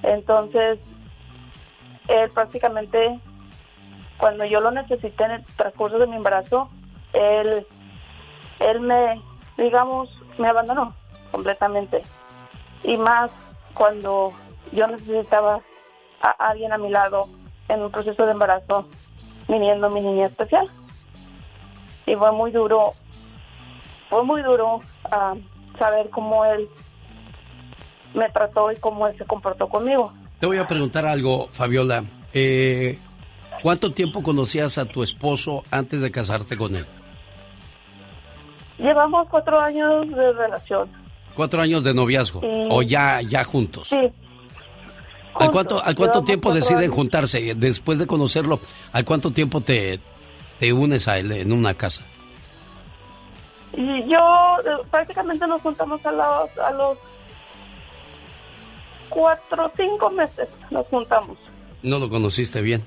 Entonces, él prácticamente, cuando yo lo necesité en el transcurso de mi embarazo, él, él me, digamos, me abandonó completamente. Y más cuando yo necesitaba a alguien a mi lado en un proceso de embarazo, viniendo mi niña especial. Y fue muy duro, fue muy duro ah, saber cómo él me trató y cómo él se comportó conmigo. Te voy a preguntar algo, Fabiola. Eh, ¿Cuánto tiempo conocías a tu esposo antes de casarte con él? Llevamos cuatro años de relación. ¿Cuatro años de noviazgo? ¿O ya, ya juntos? Sí. ¿Al cuánto, al cuánto Llevamos tiempo deciden años. juntarse? Después de conocerlo, ¿al cuánto tiempo te, te unes a él en una casa? Y yo eh, prácticamente nos juntamos a los, a los cuatro, cinco meses nos juntamos. No lo conociste bien.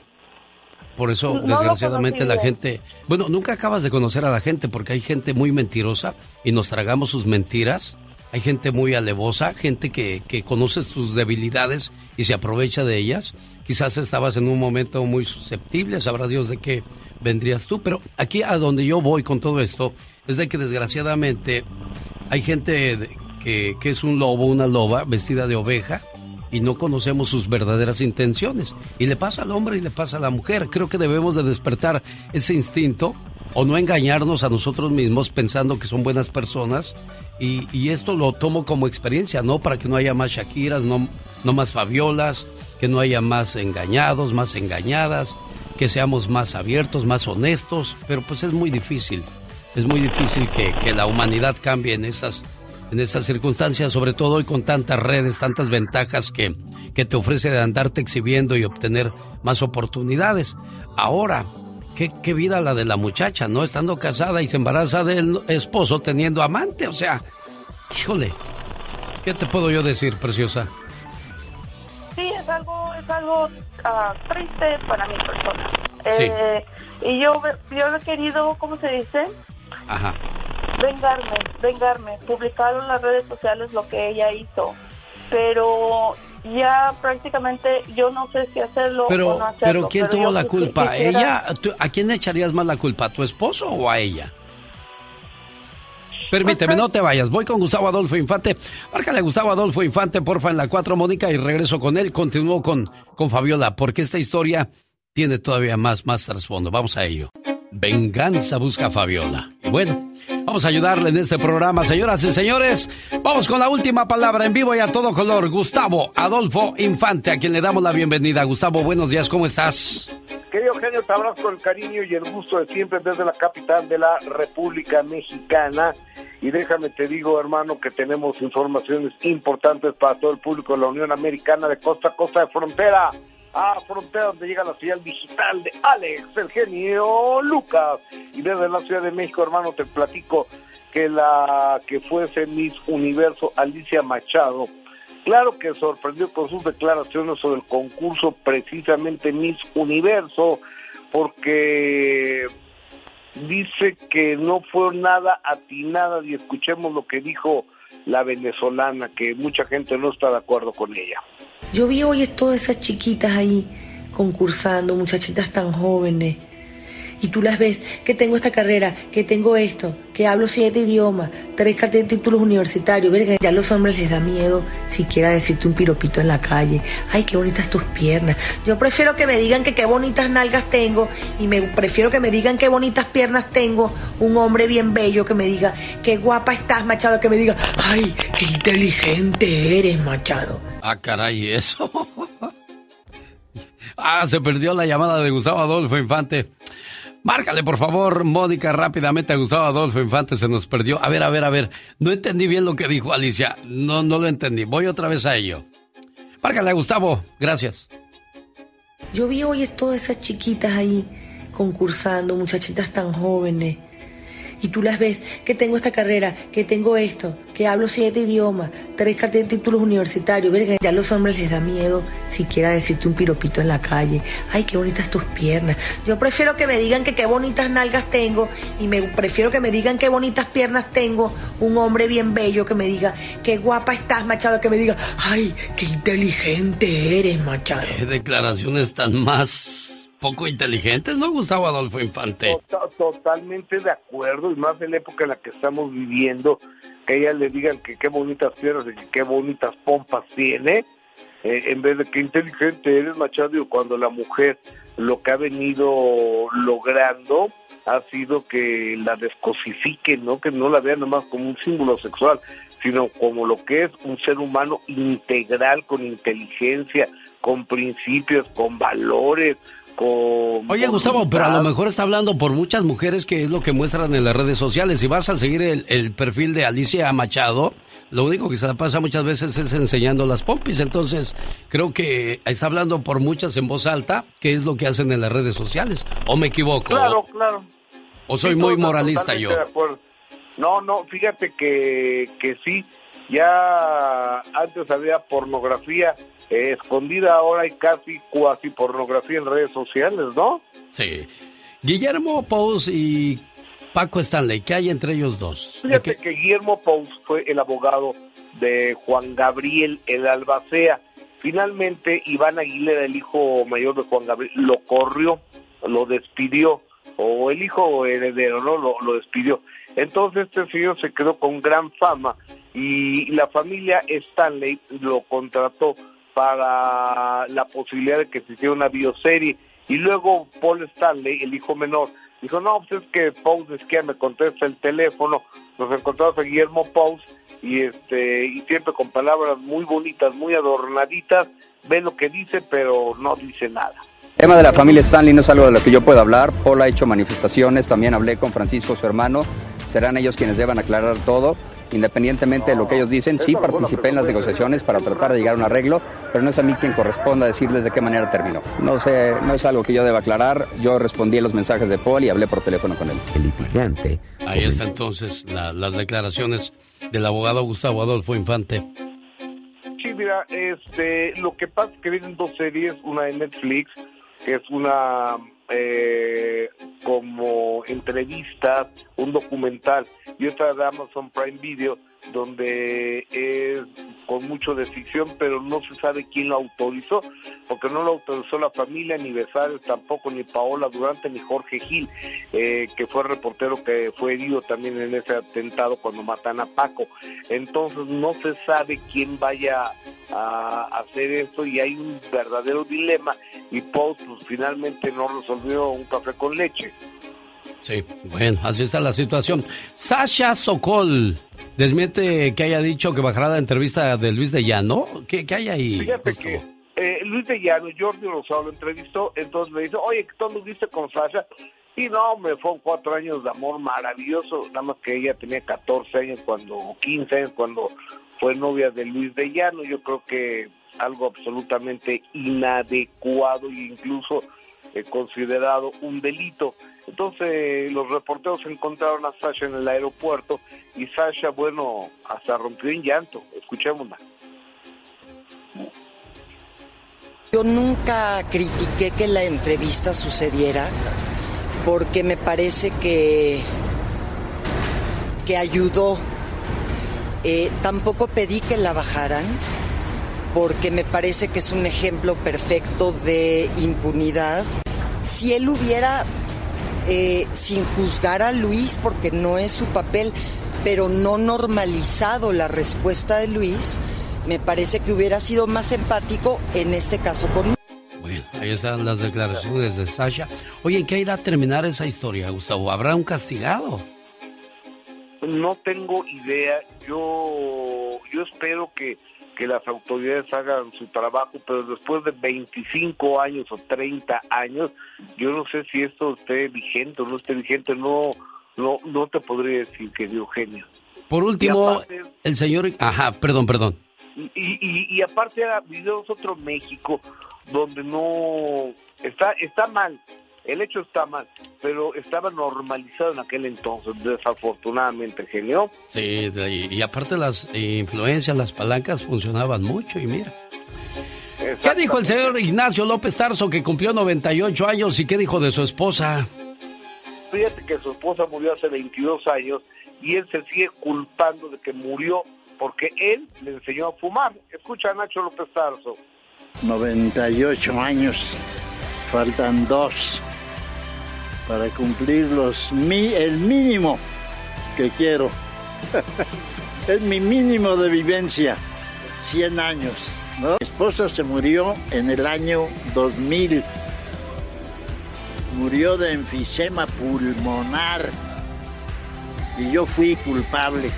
Por eso, No desgraciadamente, la bien. gente... Bueno, nunca acabas de conocer a la gente porque hay gente muy mentirosa y nos tragamos sus mentiras. Hay gente muy alevosa, gente que, que conoce tus debilidades y se aprovecha de ellas. Quizás estabas en un momento muy susceptible, sabrá Dios de qué vendrías tú. Pero aquí a donde yo voy con todo esto es de que desgraciadamente hay gente que, que es un lobo, una loba vestida de oveja y no conocemos sus verdaderas intenciones. Y le pasa al hombre y le pasa a la mujer. Creo que debemos de despertar ese instinto o no engañarnos a nosotros mismos pensando que son buenas personas. Y, esto lo tomo como experiencia, ¿no? Para que no haya más Shakiras, no, no más Fabiolas, que no haya más engañados, más engañadas, que seamos más abiertos, más honestos. Pero pues es muy difícil. Es muy difícil que, que la humanidad cambie en esas en estas circunstancias, sobre todo hoy con tantas redes, tantas ventajas que, que te ofrece de andarte exhibiendo y obtener más oportunidades. Ahora, ¿qué, qué vida la de la muchacha, ¿no? Estando casada y se embaraza del esposo teniendo amante, o sea, híjole, ¿qué te puedo yo decir, preciosa? Sí, es algo, es algo ah, triste para mi persona. Sí. Eh, y yo, yo he querido, ¿cómo se dice? Ajá. Vengarme, vengarme. Publicar en las redes sociales lo que ella hizo. Pero ya prácticamente yo no sé si hacerlo o Pero, no hacerlo. pero ¿quién tuvo la culpa? quisiera- ¿Ella? ¿Tú- ¿A quién le echarías más la culpa? ¿A tu esposo o a ella? Permíteme, no te vayas. Voy con Gustavo Adolfo Infante. Márcale a Gustavo Adolfo Infante, porfa, en la 4, Mónica, y regreso con él. Continúo con, con Fabiola, porque esta historia tiene todavía más, más trasfondo. Vamos a ello. Venganza busca a Fabiola. Y bueno, vamos a ayudarle en este programa, señoras y señores. Vamos con la última palabra en vivo y a todo color. Gustavo Adolfo Infante, a quien le damos la bienvenida. Gustavo, buenos días, ¿cómo estás? Querido genio, te abrazo con el cariño y el gusto de siempre desde la capital de la República Mexicana. Y déjame te digo, hermano, que tenemos informaciones importantes para todo el público de la Unión Americana de costa a costa de frontera a frontera donde llega la señal digital de Alex, el genio Lucas. Y desde la Ciudad de México, hermano, te platico que la que fuese Miss Universo Alicia Machado Claro que sorprendió con sus declaraciones sobre el concurso precisamente Miss Universo, porque dice que no fue nada atinada y escuchemos lo que dijo la venezolana, que mucha gente no está de acuerdo con ella. Yo vi hoy todas esas chiquitas ahí concursando, muchachitas tan jóvenes. Y tú las ves, que tengo esta carrera, que tengo esto, que hablo siete idiomas, tres títulos universitarios. Verga, ya a los hombres les da miedo siquiera decirte un piropito en la calle. Ay, qué bonitas tus piernas. Yo prefiero que me digan que qué bonitas nalgas tengo y me prefiero que me digan qué bonitas piernas tengo. Un hombre bien bello que me diga qué guapa estás, Machado, que me diga, ay, qué inteligente eres, Machado. Ah, caray, ¿y eso? ah, se perdió la llamada de Gustavo Adolfo Infante. Márcale, por favor, Mónica, rápidamente a Gustavo Adolfo Infante, se nos perdió. A ver, a ver, a ver. No entendí bien lo que dijo Alicia. No, no lo entendí. Voy otra vez a ello. Márcale a Gustavo. Gracias. Yo vi hoy todas esas chiquitas ahí concursando, muchachitas tan jóvenes. Y tú las ves, que tengo esta carrera, que tengo esto, que hablo siete idiomas, tres títulos universitarios, verga, ya a los hombres les da miedo siquiera decirte un piropito en la calle, ay, qué bonitas tus piernas. Yo prefiero que me digan que qué bonitas nalgas tengo y me prefiero que me digan qué bonitas piernas tengo, un hombre bien bello que me diga, qué guapa estás, Machado, que me diga, ay, qué inteligente eres, Machado. Qué declaraciones tan más poco inteligentes, ¿no, Gustavo Adolfo Infante? totalmente de acuerdo, y más en la época en la que estamos viviendo, que ella le digan que qué bonitas piernas y que qué bonitas pompas tiene, eh, en vez de qué inteligente eres, Machado, cuando la mujer lo que ha venido logrando ha sido que la descosifiquen, ¿no? Que no la vean nomás como un símbolo sexual, sino como lo que es un ser humano integral, con inteligencia, con principios, con valores, Oye, Gustavo, pero a lo mejor está hablando por muchas mujeres que es lo que muestran en las redes sociales. Si vas a seguir el, perfil de Alicia Machado, lo único que se la pasa muchas veces es enseñando las pompis. Entonces, creo que está hablando por muchas en voz alta, que es lo que hacen en las redes sociales. ¿O me equivoco? Claro, claro. ¿O soy muy moralista yo? No, no, fíjate que, que sí. Ya antes había pornografía escondida, ahora hay casi cuasi pornografía en redes sociales, ¿no? Sí. Guillermo Pous y Paco Stanley, ¿qué hay entre ellos dos? Fíjate que Guillermo Pous fue el abogado de Juan Gabriel el Albacea. Finalmente, Iván Aguilera, el hijo mayor de Juan Gabriel, lo corrió, lo despidió, o el hijo heredero, ¿no? Lo, lo despidió. Entonces este señor se quedó con gran fama y la familia Stanley lo contrató para la posibilidad de que se hiciera una bioserie. Y luego Paul Stanley, el hijo menor, dijo, no, pues es que Pous que me contesta el teléfono. Nos encontramos a Guillermo Pous y, este, y siempre con palabras muy bonitas, muy adornaditas, ve lo que dice, pero no dice nada. Tema de la familia Stanley no es algo de lo que yo pueda hablar. Paul ha hecho manifestaciones, también hablé con Francisco, su hermano. Serán ellos quienes deban aclarar todo independientemente de lo que ellos dicen, sí participé en las negociaciones para tratar de llegar a un arreglo, pero no es a mí quien corresponda decirles de qué manera terminó. No sé, no es algo que yo deba aclarar. Yo respondí a los mensajes de Paul y hablé por teléfono con él. El litigante. Ahí está entonces las declaraciones del abogado Gustavo Adolfo Infante. Sí, mira, este, lo que pasa es que vienen dos series, una de Netflix, que es una eh, como entrevistas, un documental y otra de Amazon Prime Video donde es con mucho de ficción, pero no se sabe quién lo autorizó, porque no lo autorizó la familia, ni Besares tampoco, ni Paola Durante, ni Jorge Gil, eh, que fue reportero que fue herido también en ese atentado cuando matan a Paco. Entonces no se sabe quién vaya a hacer esto y hay un verdadero dilema y Paul pues, finalmente no resolvió un café con leche. Sí, bueno, así está la situación. Sasha Sokol desmiente que haya dicho que bajará la entrevista de Luis de Llano. ¿Qué, qué hay ahí? Fíjate que eh, Luis de Llano, Jordi Rosado lo entrevistó, entonces me dice, oye, ¿qué tú viste con Sasha? Y no, me fueron cuatro años de amor maravilloso, nada más que ella tenía 14 años cuando, o 15 años cuando fue novia de Luis de Llano. Yo creo que algo absolutamente inadecuado e incluso eh, considerado un delito. Entonces los reporteros encontraron a Sasha en el aeropuerto y Sasha, bueno, hasta rompió en llanto. Escuchémosla. Yo nunca critiqué que la entrevista sucediera porque me parece que, que ayudó. Eh, tampoco pedí que la bajaran porque me parece que es un ejemplo perfecto de impunidad. Si él hubiera, eh, sin juzgar a Luis, porque no es su papel, pero no normalizado la respuesta de Luis, me parece que hubiera sido más empático en este caso conmigo. Bueno, ahí están las declaraciones de Sasha. Oye, ¿en qué irá a terminar esa historia, Gustavo? ¿Habrá un castigado? No tengo idea. Yo, yo espero que que las autoridades hagan su trabajo, pero después de 25 años o 30 años, yo no sé si esto esté vigente o no esté vigente, no, no, no te podría decir, que querido Eugenio. Por último, el señor... Ajá, perdón, perdón. Y, y, y aparte, videos otro México, donde no... Está, está mal el hecho está mal, pero estaba normalizado en aquel entonces, desafortunadamente, genio. Sí, y, aparte las influencias, las palancas funcionaban mucho y mira. ¿Qué dijo el señor Ignacio López Tarso que cumplió 98 años y qué dijo de su esposa? Fíjate que su esposa murió hace 22 años y él se sigue culpando de que murió porque él le enseñó a fumar. Escucha a Nacho López Tarso. 98 años, faltan dos para cumplir los, el mínimo que quiero. es mi mínimo de vivencia, 100 años. Mi esposa se murió en el año 2000. Murió de enfisema pulmonar y yo fui culpable.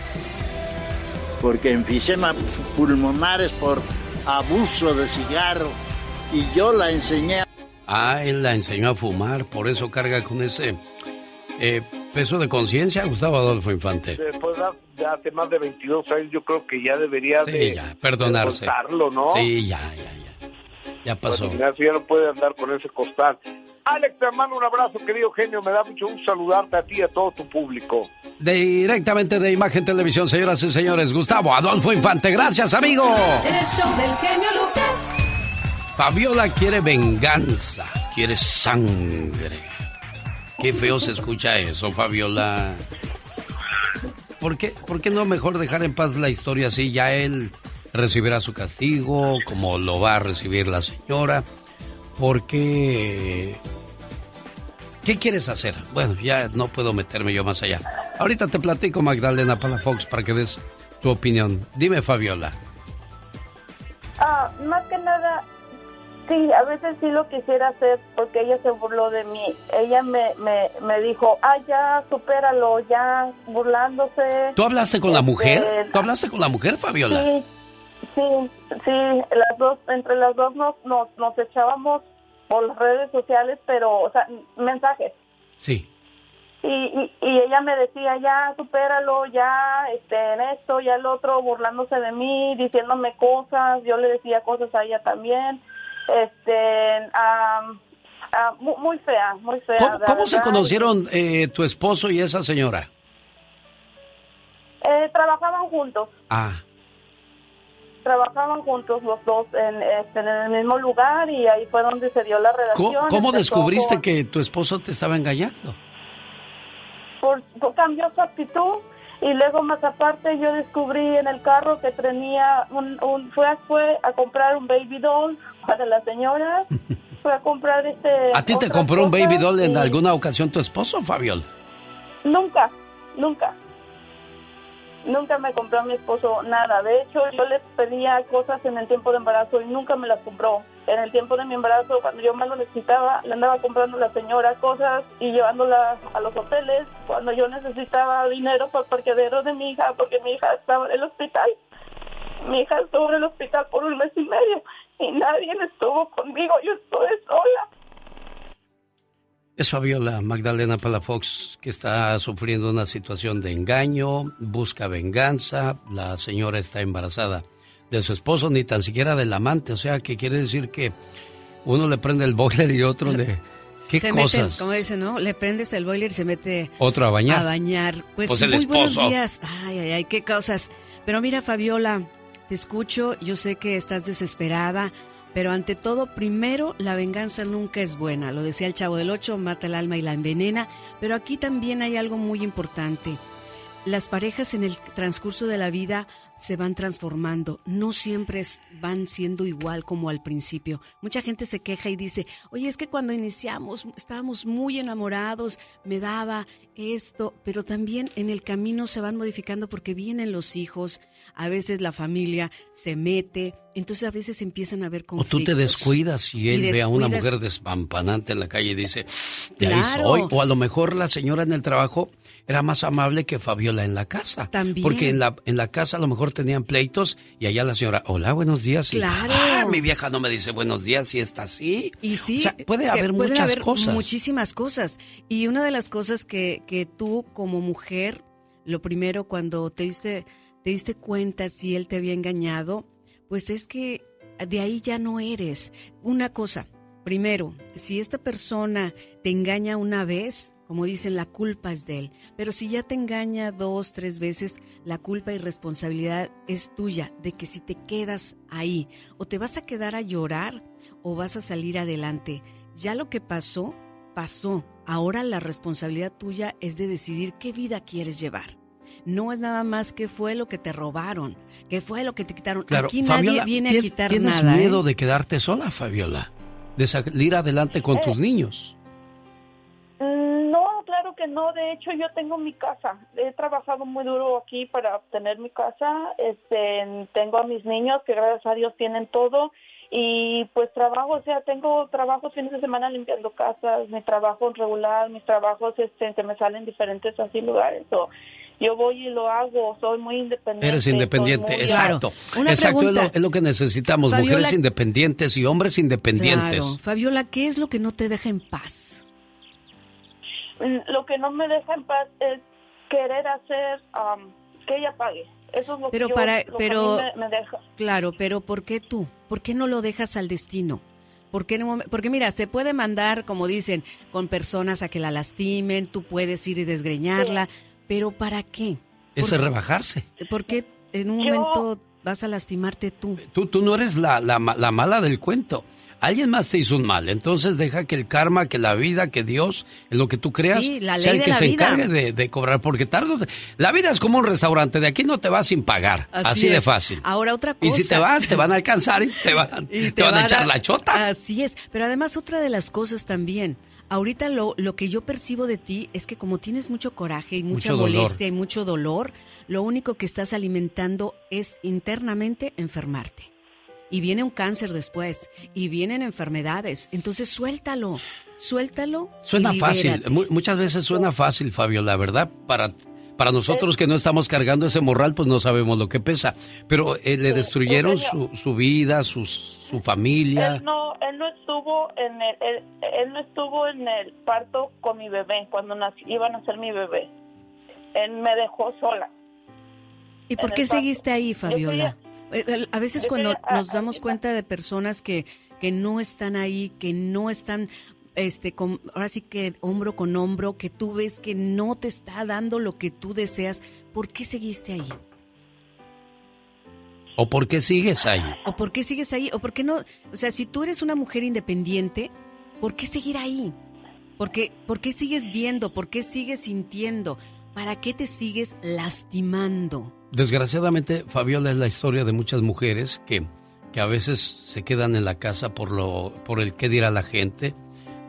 Porque enfisema pulmonar es por abuso de cigarro y yo la enseñé. Ah, él la enseñó a fumar, por eso carga con ese eh, peso de conciencia, Gustavo Adolfo Infante. Después de hace más de 22 años, yo creo que ya debería de, perdonarse. ¿no? Sí, ya, ya, ya. Ya pasó. ya no puede andar con ese costal. Alex, te mando un abrazo, querido genio. Me da mucho gusto saludarte a ti y a todo tu público. Directamente de Imagen Televisión, señoras y señores, Gustavo Adolfo Infante. Gracias, amigo. El show del genio Lucas. Fabiola quiere venganza, quiere sangre. Qué feo se escucha eso, Fabiola. ¿Por qué, ¿Por qué no mejor dejar en paz la historia así? Ya él recibirá su castigo, como lo va a recibir la señora. ¿Por qué? ¿Qué quieres hacer? Bueno, ya no puedo meterme yo más allá. Ahorita te platico, Magdalena Palafox, para que des tu opinión. Dime, Fabiola. Ah, más que nada, sí, a veces sí lo quisiera hacer porque ella se burló de mí. Ella me, me, me dijo, ah, ya, supéralo, ya, burlándose. ¿Tú hablaste con la este, mujer? ¿Tú hablaste con la mujer, Fabiola? Sí, sí, sí, las dos, entre las dos nos, nos, nos echábamos por las redes sociales, pero, o sea, mensajes. Sí. Y, y, y, ella me decía, ya, supéralo, ya, este, en esto, ya el otro, burlándose de mí, diciéndome cosas, yo le decía cosas a ella también, este, muy, fea, muy fea. ¿Cómo, se conocieron eh, tu esposo y esa señora? Eh, trabajaban juntos. Ah trabajaban juntos los dos este, en, el mismo lugar y ahí fue donde se dio la relación. ¿Cómo, descubriste que tu esposo te estaba engañando? Por, cambió su actitud y luego más aparte yo descubrí en el carro que tenía un, un fue, fue a comprar un baby doll para la señora, fue a comprar este... ¿A ti te compró un baby doll en alguna ocasión tu esposo, Fabiol? Nunca, nunca. Nunca me compró a mi esposo nada. De hecho, yo le pedía cosas en el tiempo de embarazo y nunca me las compró. En el tiempo de mi embarazo, cuando yo más lo necesitaba, le andaba comprando a la señora cosas y llevándola a los hoteles. Cuando yo necesitaba dinero para el parqueadero de mi hija, porque mi hija estaba en el hospital. Mi hija estuvo en el hospital por un mes y medio y nadie estuvo conmigo. Yo estuve sola. Es Fabiola Magdalena Palafox que está sufriendo una situación de engaño, busca venganza, la señora está embarazada de su esposo, ni tan siquiera del amante, o sea, que quiere decir que uno le prende el boiler y otro le... ¿Qué cosas? como dice, ¿no? Le prendes el boiler y se mete... Otro a bañar. A bañar. Pues, pues muy buenos días. Ay, ay, ay, qué cosas. Pero mira, Fabiola, te escucho, yo sé que estás desesperada, pero ante todo, primero, la venganza nunca es buena. Lo decía el Chavo del Ocho, mata el alma y la envenena. Pero aquí también hay algo muy importante. Las parejas en el transcurso de la vida se van transformando, no siempre van siendo igual como al principio. Mucha gente se queja y dice, oye, es que cuando iniciamos estábamos muy enamorados, me daba esto, pero también en el camino se van modificando porque vienen los hijos, a veces la familia se mete, entonces a veces empiezan a ver conflictos. O tú te descuidas y él ve a una mujer despampanante en la calle y dice, claro. O a lo mejor la señora en el trabajo era más amable que Fabiola en la casa. También. Porque en la, en la casa a lo mejor tenían pleitos y allá la señora, hola, buenos días. Claro. ah, mi vieja no me dice buenos días y está así. Y sí. O sea, puede haber muchas haber cosas. Muchísimas cosas. Y una de las cosas que, que tú como mujer, lo primero cuando te diste, te diste cuenta si él te había engañado, pues es que de ahí ya no eres. Una cosa, primero, si esta persona te engaña una vez, como dicen, la culpa es de él. Pero si ya te engaña dos, tres veces, la culpa y responsabilidad es tuya, de que si te quedas ahí, o te vas a quedar a llorar, o vas a salir adelante. Ya lo que pasó, pasó. Ahora la responsabilidad tuya es de decidir qué vida quieres llevar. No es nada más qué fue lo que te robaron, qué fue lo que te quitaron. Claro, Aquí Fabiola, nadie viene a ¿tienes- quitar ¿Tienes nada. ¿eh? miedo de quedarte sola, Fabiola? De salir adelante con tus niños. Mm, No, claro que no. De hecho, yo tengo mi casa. He trabajado muy duro aquí para obtener mi casa. Este, tengo a mis niños que gracias a Dios tienen todo y pues trabajo, o sea, tengo trabajos fines de semana limpiando casas, mi trabajo regular, mis trabajos este, que me salen diferentes así lugares. O yo voy y lo hago, soy muy independiente. Eres independiente, muy- exacto. Una exacto, es lo, pregunta. es lo que necesitamos, Fabiola- mujeres independientes y hombres independientes. Claro. Fabiola, ¿qué es lo que no te deja en paz? Mm, Lo que no me deja en paz es querer hacer am, que ella pague. Eso es lo Pero que yo- para- lo que a pero- mí me, me deja. Claro, pero ¿por qué tú? ¿Por qué no lo dejas al destino? ¿Por qué no- porque mira, se puede mandar, como dicen, con personas a que la lastimen, tú puedes ir y desgreñarla, pero ¿para qué? Ese es rebajarse. ¿Por qué en un Yo- momento vas a lastimarte tú? Tú, tú no eres la, la, la mala del cuento. Alguien más te hizo un mal, entonces deja que el karma, que la vida, que Dios, en lo que tú creas, Sí, la sea el de que la se vida. encargue de, de cobrar, porque tarde La vida es como un restaurante, de aquí no te vas sin pagar, así, de fácil. Ahora otra Y cosa. si te vas, te van a alcanzar y te van, Y te van va a echar la chota. Así es. Pero además otra de las cosas también. Ahorita lo, lo que yo percibo de ti es que como tienes mucho coraje y mucha Mucho dolor. molestia y mucho dolor, lo único que estás alimentando es internamente enfermarte. Y viene un cáncer después, y vienen enfermedades. Entonces suéltalo, suéltalo. y Suena fácil, muchas veces suena fácil, Fabio, la verdad, para, para nosotros que no estamos cargando ese morral, pues no sabemos lo que pesa. Pero eh, le destruyeron su, su vida, su familia. Él no, él no estuvo en el, él, él no estuvo en el parto con mi bebé cuando nací- iba a nacer mi bebé. Él me dejó sola. ¿Y por qué seguiste ahí, Fabiola? Eh, eh, A veces cuando quería- ah, nos damos cuenta de personas que, que no están ahí, que no están, este, con, ahora sí que hombro con hombro, que tú ves que no te está dando lo que tú deseas, ¿por qué seguiste ahí? ¿O por qué sigues ahí? ¿O por qué sigues ahí? ¿O por qué no? O sea, si tú eres una mujer independiente, ¿por qué seguir ahí? ¿Por qué, por qué sigues viendo? ¿Por qué sigues sintiendo? ¿Para qué te sigues lastimando? Desgraciadamente, Fabiola es la historia de muchas mujeres que, que a veces se quedan en la casa por, lo, por el qué dirá la gente,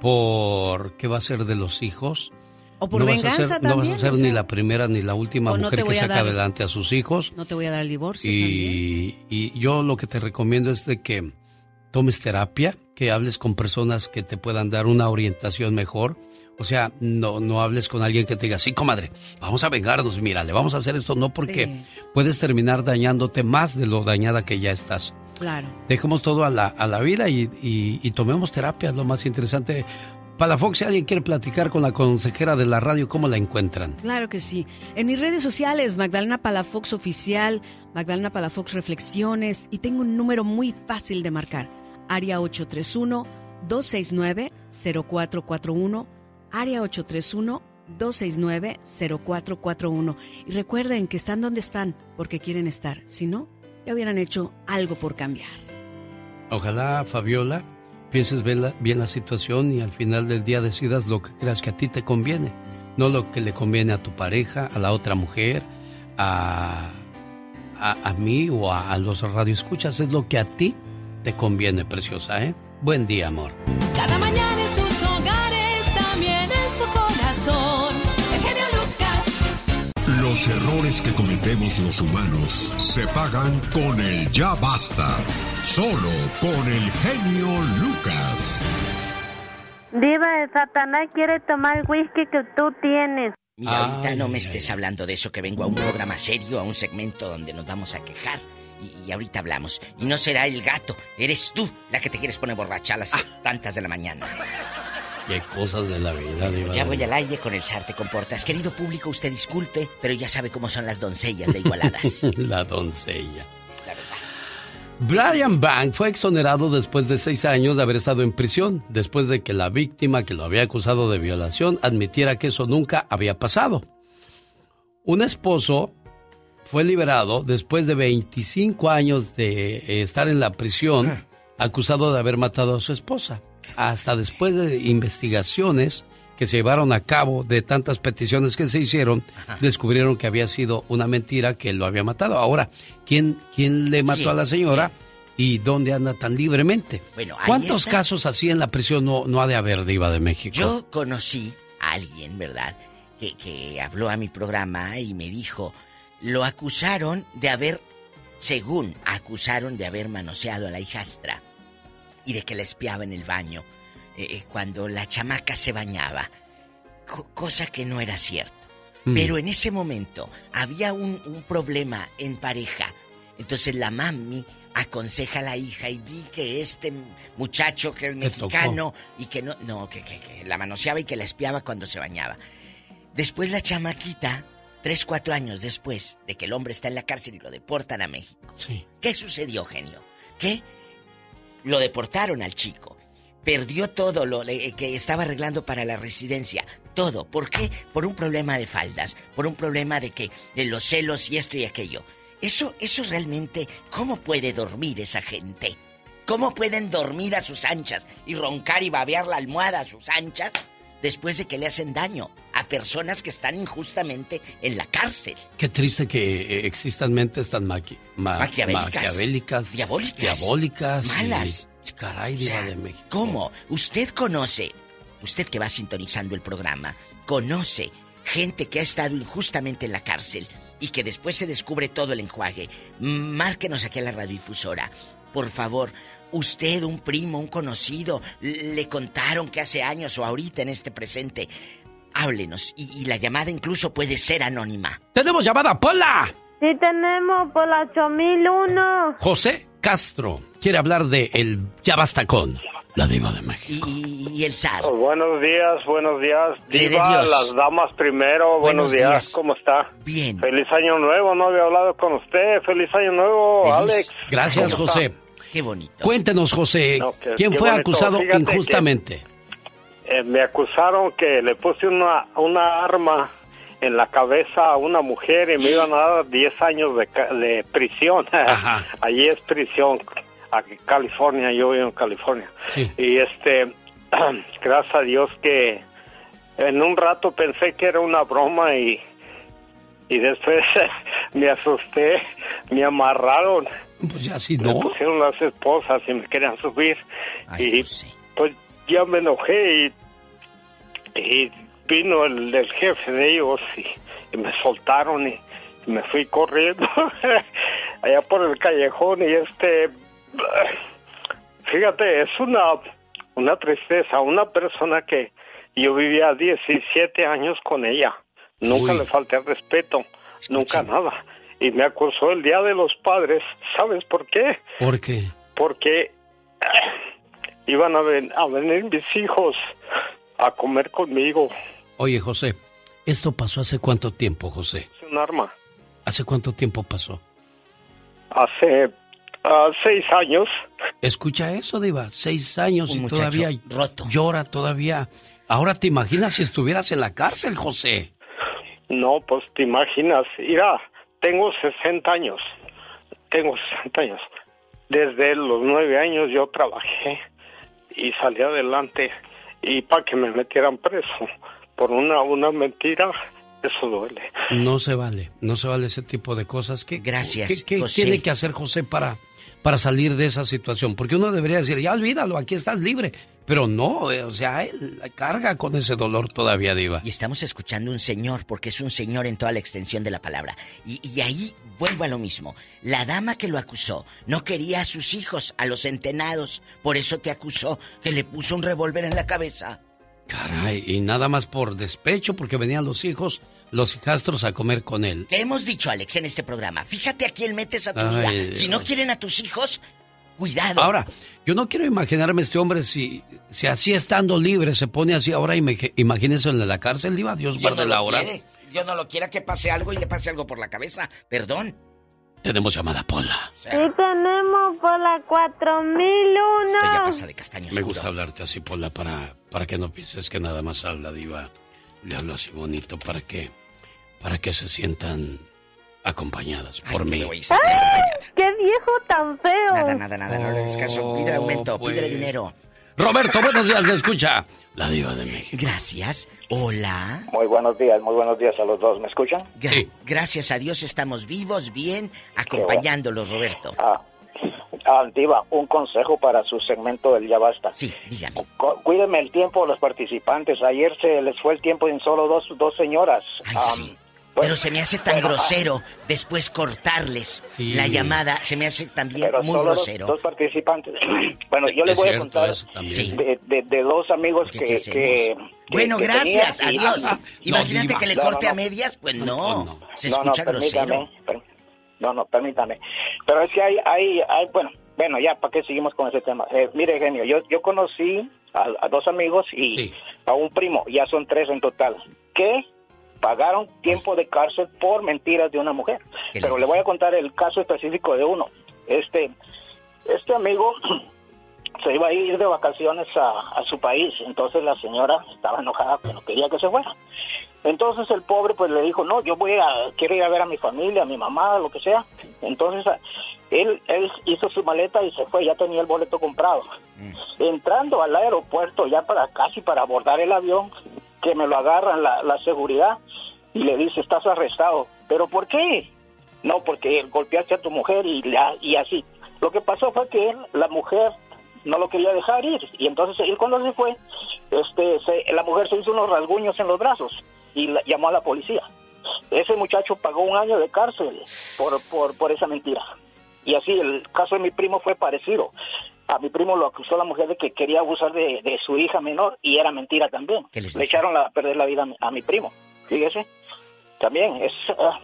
por qué va a ser de los hijos. O por no vas a venganza ser, No vas a ser o ni la primera ni la última no mujer que saca dar- adelante a sus hijos. No te voy a dar el divorcio también. Y, y yo lo que te recomiendo es de que tomes terapia, que hables con personas que te puedan dar una orientación mejor. O sea, no, no hables con alguien que te diga, sí, comadre, vamos a vengarnos, mira, le vamos a hacer esto, no porque Sí. puedes terminar dañándote más de lo dañada que ya estás. Claro. Dejemos todo a la, a la vida y, y- y tomemos terapia, es lo más interesante. Palafox, si alguien quiere platicar con la consejera de la radio, ¿cómo la encuentran? Claro que sí. En mis redes sociales, Magdalena Palafox Oficial, Magdalena Palafox Reflexiones, y tengo un número muy fácil de marcar. Área 831-269-0441, área 831-269-0441. Y recuerden que están donde están porque quieren estar. Si no, ya hubieran hecho algo por cambiar. Ojalá, Fabiola, pienses bien la, bien la situación y al final del día decidas lo que creas que a ti te conviene, no lo que le conviene a tu pareja, a la otra mujer, a, a, a mí o a, a los radioescuchas, es lo que a ti te conviene, preciosa, ¿eh? Buen día, amor. Cada mañana en sus hogares, también en su corazón. Los errores que cometemos los humanos se pagan con el ya basta. Solo con el genio Lucas. Diva, el Satanás quiere tomar el whisky que tú tienes. Mira, ahorita no me estés hablando de eso, que vengo a un programa serio, a un segmento donde nos vamos a quejar. Y, y ahorita hablamos. Y no será el gato, eres tú la que te quieres poner borracha a las tantas de la mañana. Qué cosas de la vida, Diva Ya voy al aire con el zar te comportas. Querido público, usted disculpe, pero ya sabe cómo son las doncellas de igualadas. la doncella. Brian Bank fue exonerado después de seis años de haber estado en prisión, después de que la víctima que lo había acusado de violación admitiera que eso nunca había pasado. Un esposo fue liberado después de 25 años de eh, estar en la prisión acusado de haber matado a su esposa. Hasta después de investigaciones que se llevaron a cabo de tantas peticiones que se hicieron, descubrieron que había sido una mentira que lo había matado. Ahora, ¿quién, quién le mató a la señora? ¿Y dónde anda tan libremente? Bueno, ¿Cuántos está. casos así en la prisión no, no ha de haber, Diva de México? Yo conocí a alguien, ¿verdad? Que, que habló a mi programa y me dijo, lo acusaron de haber, según acusaron de haber manoseado a la hijastra y de que la espiaba en el baño eh, eh, cuando la chamaca se bañaba, Co- cosa que no era cierto. Mm. Pero en ese momento había un, un problema en pareja. Entonces la mami aconseja a la hija y di que este muchacho que es mexicano y que no, no, que, que- que la manoseaba y que la espiaba cuando se bañaba. Después la chamaquita, tres, cuatro años después de que el hombre está en la cárcel y lo deportan a México. ¿Qué sucedió, genio? Que lo deportaron al chico. Perdió todo lo le- que estaba arreglando para la residencia. Todo. ¿Por qué? Por un problema de faldas. Por un problema de que de los celos y esto y aquello. Eso, eso realmente, ¿cómo puede dormir esa gente? ¿Cómo pueden dormir a sus anchas y roncar y babear la almohada a sus anchas después de que le hacen daño a personas que están injustamente en la cárcel? Qué triste que eh, existan mentes tan maqui- ma- Maquiavélicas. maquiavélicas, Diabólicas. diabólicas y- Malas. caray, O sea, de México. ¿Cómo? Usted conoce, usted que va sintonizando el programa, conoce gente que ha estado injustamente en la cárcel y que después se descubre todo el enjuague. Márquenos aquí a la radiodifusora. Por favor, usted, un primo, un conocido, le contaron que hace años o ahorita en este presente. Háblenos y, y la llamada incluso puede ser anónima. ¡Tenemos llamada, Pola! Sí tenemos por la 8001. José Castro quiere hablar de el Ya Basta con la Diva de México. Y, el zar. Oh, buenos días, buenos días. Diva, Dios. las damas primero. Buenos, Buenos días. días. ¿Cómo está? Bien. Feliz año nuevo. No había hablado con usted. Feliz año nuevo, Alex. Gracias. José. Qué bonito. Cuéntenos, José, No, que- ¿quién fue bonito. acusado Fíjate que- injustamente? Eh, me acusaron que le puse una, una arma en la cabeza a una mujer y me iban a dar 10 años de, de prisión. Allí es prisión, aquí California, yo vivo en California. Sí. Y este, gracias a Dios que en un rato pensé que era una broma y, y después me asusté, me amarraron. Pues ya sí, Me ¿no? pusieron las esposas y me querían subir. y pues ya me enojé y, y vino el, el jefe de ellos y, y me soltaron y, y me fui corriendo allá por el callejón y este fíjate es una una tristeza. Una persona que yo vivía 17 años con ella. Nunca le falté respeto nunca nada. Y me acusó el día de los padres. Sabes por qué ¿Por qué? porque iban a, ven- a venir mis hijos a comer conmigo. Oye, José, ¿esto pasó hace cuánto tiempo, José? Es un arma. ¿Hace cuánto tiempo pasó? Hace ah, seis años. Escucha eso, Diva. Seis años Un y todavía llora, todavía. Ahora te imaginas si estuvieras en la cárcel, José. No, pues te imaginas. Mira, tengo 60 años. Tengo 60 años. Desde los nueve años yo trabajé y salí adelante. Y para que me metieran preso por una, una mentira, eso duele. No se vale, no se vale ese tipo de cosas. ¿Qué, Gracias, ¿Qué, qué José. tiene que hacer José para, para salir de esa situación? Porque uno debería decir, ya olvídalo, aquí estás libre. Pero no, eh, o sea, él carga con ese dolor todavía, Diva. Y estamos escuchando un señor, porque es un señor en toda la extensión de la palabra. Y, y ahí vuelvo a lo mismo. La dama que lo acusó no quería a sus hijos, a los centenados. Por eso te acusó que le puso un revólver en la cabeza. Caray, y nada más por despecho, porque venían los hijos, los hijastros a comer con él. ¿Qué hemos dicho, Alex, en este programa? Fíjate a quién metes a tu Ay, vida. Si no quieren a tus hijos, cuidado. Ahora, yo no quiero imaginarme este hombre si, si así estando libre se pone así ahora, imag- imagínese en la cárcel, Diva, Dios guarde no la hora. quiere. Dios no lo quiera que pase algo y le pase algo por la cabeza. Perdón. Tenemos llamada Pola. Sí, tenemos por la 4001. Esto ya pasa de castaño Me gusta hablarte así, Pola, para, para que no pienses que nada más a la diva le hablo así bonito, para que, para que se sientan acompañadas por mí. ¡Ay! ¡Qué viejo tan feo! Nada, nada, nada, no le hagas caso. Pídele aumento, pues. pídele dinero. Roberto, buenos días, me escucha. La diva de México. Gracias. Hola. Muy buenos días, muy buenos días a los dos. ¿Me escuchan? Gra- Gracias a Dios estamos vivos, bien, acompañándolos, Roberto. Ah, ah, Diva, un consejo para su segmento del Ya Basta. Sí, dígame. Cu- Cuídeme el tiempo a los participantes. Ayer se les fue el tiempo en solo dos, dos señoras. Ay, Ah, sí. Pero se me hace tan bueno, grosero después cortarles la llamada. Se me hace también Pero muy dos- grosero. Dos, participantes. bueno, yo les Es voy a contar de, de- de dos amigos que, ¿qué que- hacemos? que- Bueno, que gracias, tenía adiós. Ah, Imagínate que le corte no, a medias, pues no. Se No, no, escucha grosero. per- no, no, permítame. Pero es que hay, hay, hay bueno, bueno, ya, ¿para qué seguimos con ese tema? Eh, mire, genio, yo, yo conocí a, a dos amigos y a un primo, ya son tres en total, que pagaron tiempo de cárcel por mentiras de una mujer. Pero le voy a contar el caso específico de uno. Este, este amigo se iba a ir de vacaciones a, a su país, entonces la señora estaba enojada, no quería que se fuera. Entonces el pobre pues le dijo, no, yo voy a, quiero ir a ver a mi familia, a mi mamá, lo que sea. Entonces a- él, él hizo su maleta y se fue, ya tenía el boleto comprado. Entrando al aeropuerto ya para casi para abordar el avión, que me lo agarran la, seguridad y le dice, estás arrestado. ¿Pero por qué? No, porque golpeaste a tu mujer y, la, y así. Lo que pasó fue que la mujer no lo quería dejar ir y entonces él cuando se fue, este, se- la mujer se hizo unos rasguños en los brazos y la- llamó a la policía. Ese muchacho pagó un año de cárcel por, por, por esa mentira. Y así el caso de mi primo fue parecido. A mi primo lo acusó la mujer de que quería abusar de, de su hija menor y era mentira también. Le echaron la- a perder la vida a mi, a mi primo. Fíjese. También es... ah,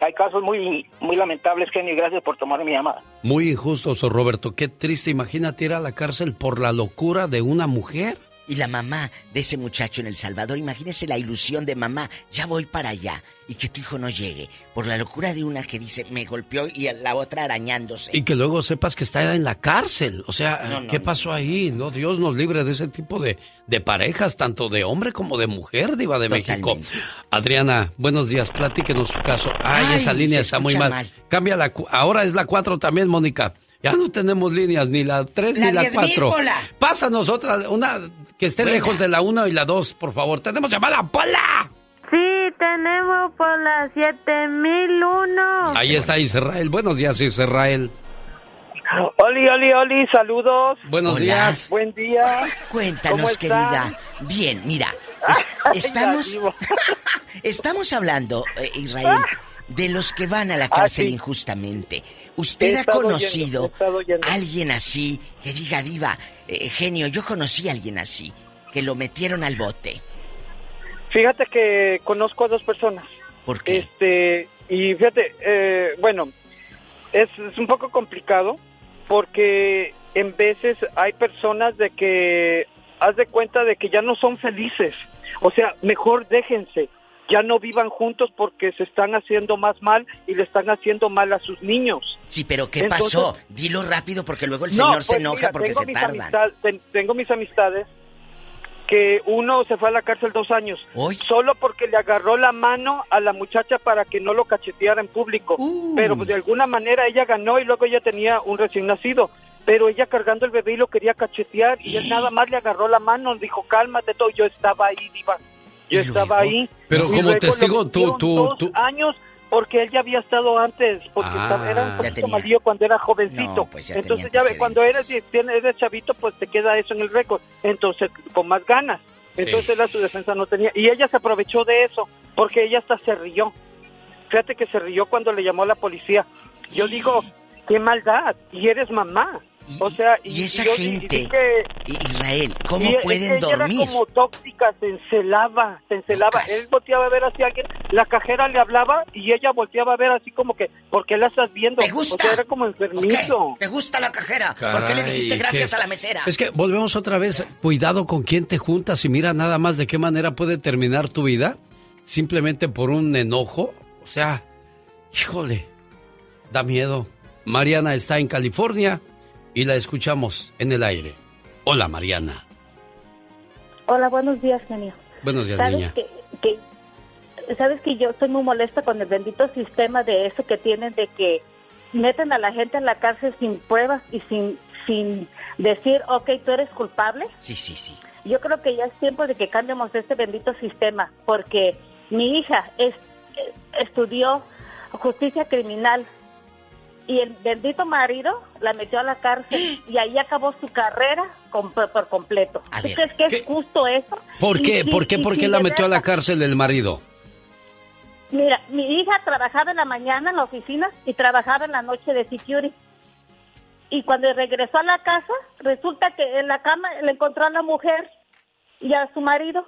hay casos muy muy lamentables, Genio, y gracias por tomar mi llamada. Muy injusto, Roberto. Qué triste. Imagínate ir a la cárcel por la locura de una mujer. Y la mamá de ese muchacho en El Salvador, imagínese la ilusión de mamá, ya voy para allá, y que tu hijo no llegue, por la locura de una que dice, me golpeó y la otra arañándose. Y que luego sepas que está en la cárcel. O sea, No, no, ¿qué no. pasó ahí? No, Dios nos libre de ese tipo de, de parejas, tanto de hombre como de mujer, Diva de México. Adriana, buenos días, platíquenos su caso. Ay, Ay, esa línea está muy mal. mal. Cambia la. Ahora es la 4 también, Mónica. Ya no tenemos líneas, ni la 3 La ni la 10,000, 4. Pola. Pásanos otra, una que esté Buena. lejos de la 1 y la 2, por favor. Tenemos llamada, Pola. Sí, tenemos por la 7001. Ahí está Israel. Buenos días, Israel. Oli, oli, oli, saludos. Buenos días. Buen día. Cuéntanos, querida. Bien, mira, es- estamos, estamos hablando, eh, Israel, de los que van a la Ah, cárcel sí. injustamente. ¿Usted ha conocido a alguien así que diga, diva, eh, genio, yo conocí a alguien así, que lo metieron al bote? Fíjate que conozco a dos personas. ¿Por qué? Este, y fíjate, eh, bueno, es, es un poco complicado porque en veces hay personas de que haz de cuenta de que ya no son felices. O sea, mejor déjense. Ya no vivan juntos porque se están haciendo más mal y le están haciendo mal a sus niños. Sí, pero ¿qué Entonces- pasó? Dilo rápido porque luego el No, señor se pues enoja mira, porque tengo se mis tardan. amistad- ten- tengo mis amistades que uno se fue a la cárcel dos años solo porque le agarró la mano a la muchacha para que no lo cacheteara en público. Pero pues, de alguna manera ella ganó y luego ella tenía un recién nacido. Pero ella cargando el bebé y lo quería cachetear y él nada más le agarró la mano, dijo cálmate todo, yo estaba ahí, diva. Yo estaba ahí. Pero Y como testigo, tú- tú- tú- años porque él ya había estado antes, porque Ah. estaba- era un Ya poquito malillo cuando era jovencito. No, pues ya Entonces ya ve, cuando eres, eres chavito, pues te queda eso en el récord. Entonces, con más ganas. Entonces él a su defensa no tenía. Y ella se aprovechó de eso, porque ella hasta se rió. Fíjate que se rió cuando le llamó a la policía. Yo digo, qué maldad, y eres mamá. O sea, y, y esa yo- y- y gente, que- Israel, ¿cómo es pueden que ella dormir? Era como tóxica, se encelaba, se encelaba. Él volteaba a ver hacia alguien, la cajera le hablaba y ella volteaba a ver así como que, ¿por qué la estás viendo? ¿Te gusta? era como enfermizo. ¿Te gusta la cajera? ¿Por qué le dijiste gracias qué- a la mesera? Es que volvemos otra vez. Cuidado con quién te juntas y mira nada más de qué manera puede terminar tu vida. Simplemente por un enojo. O sea, híjole. da miedo. Mariana está en California y la escuchamos en el aire. Hola, Mariana. Hola, buenos días, genio. Buenos días, ¿Sabes niña. Que, que- Sabes que yo estoy muy molesta con el bendito sistema de eso que tienen de que meten a la gente en la cárcel sin pruebas y sin, sin decir, ok, tú eres culpable. Sí, sí, sí. Yo creo que ya es tiempo de que cambiemos este bendito sistema, porque mi hija es, estudió justicia criminal y el bendito marido la metió a la cárcel y ahí acabó su carrera por completo. ¿Tú crees que es justo eso? ¿Por qué? ¿Por qué? y ¿Por qué la metió a la cárcel el marido? Mira, mi hija trabajaba en la mañana en la oficina y trabajaba en la noche de security. Y cuando regresó a la casa, resulta que en la cama le encontró a la mujer y a su marido.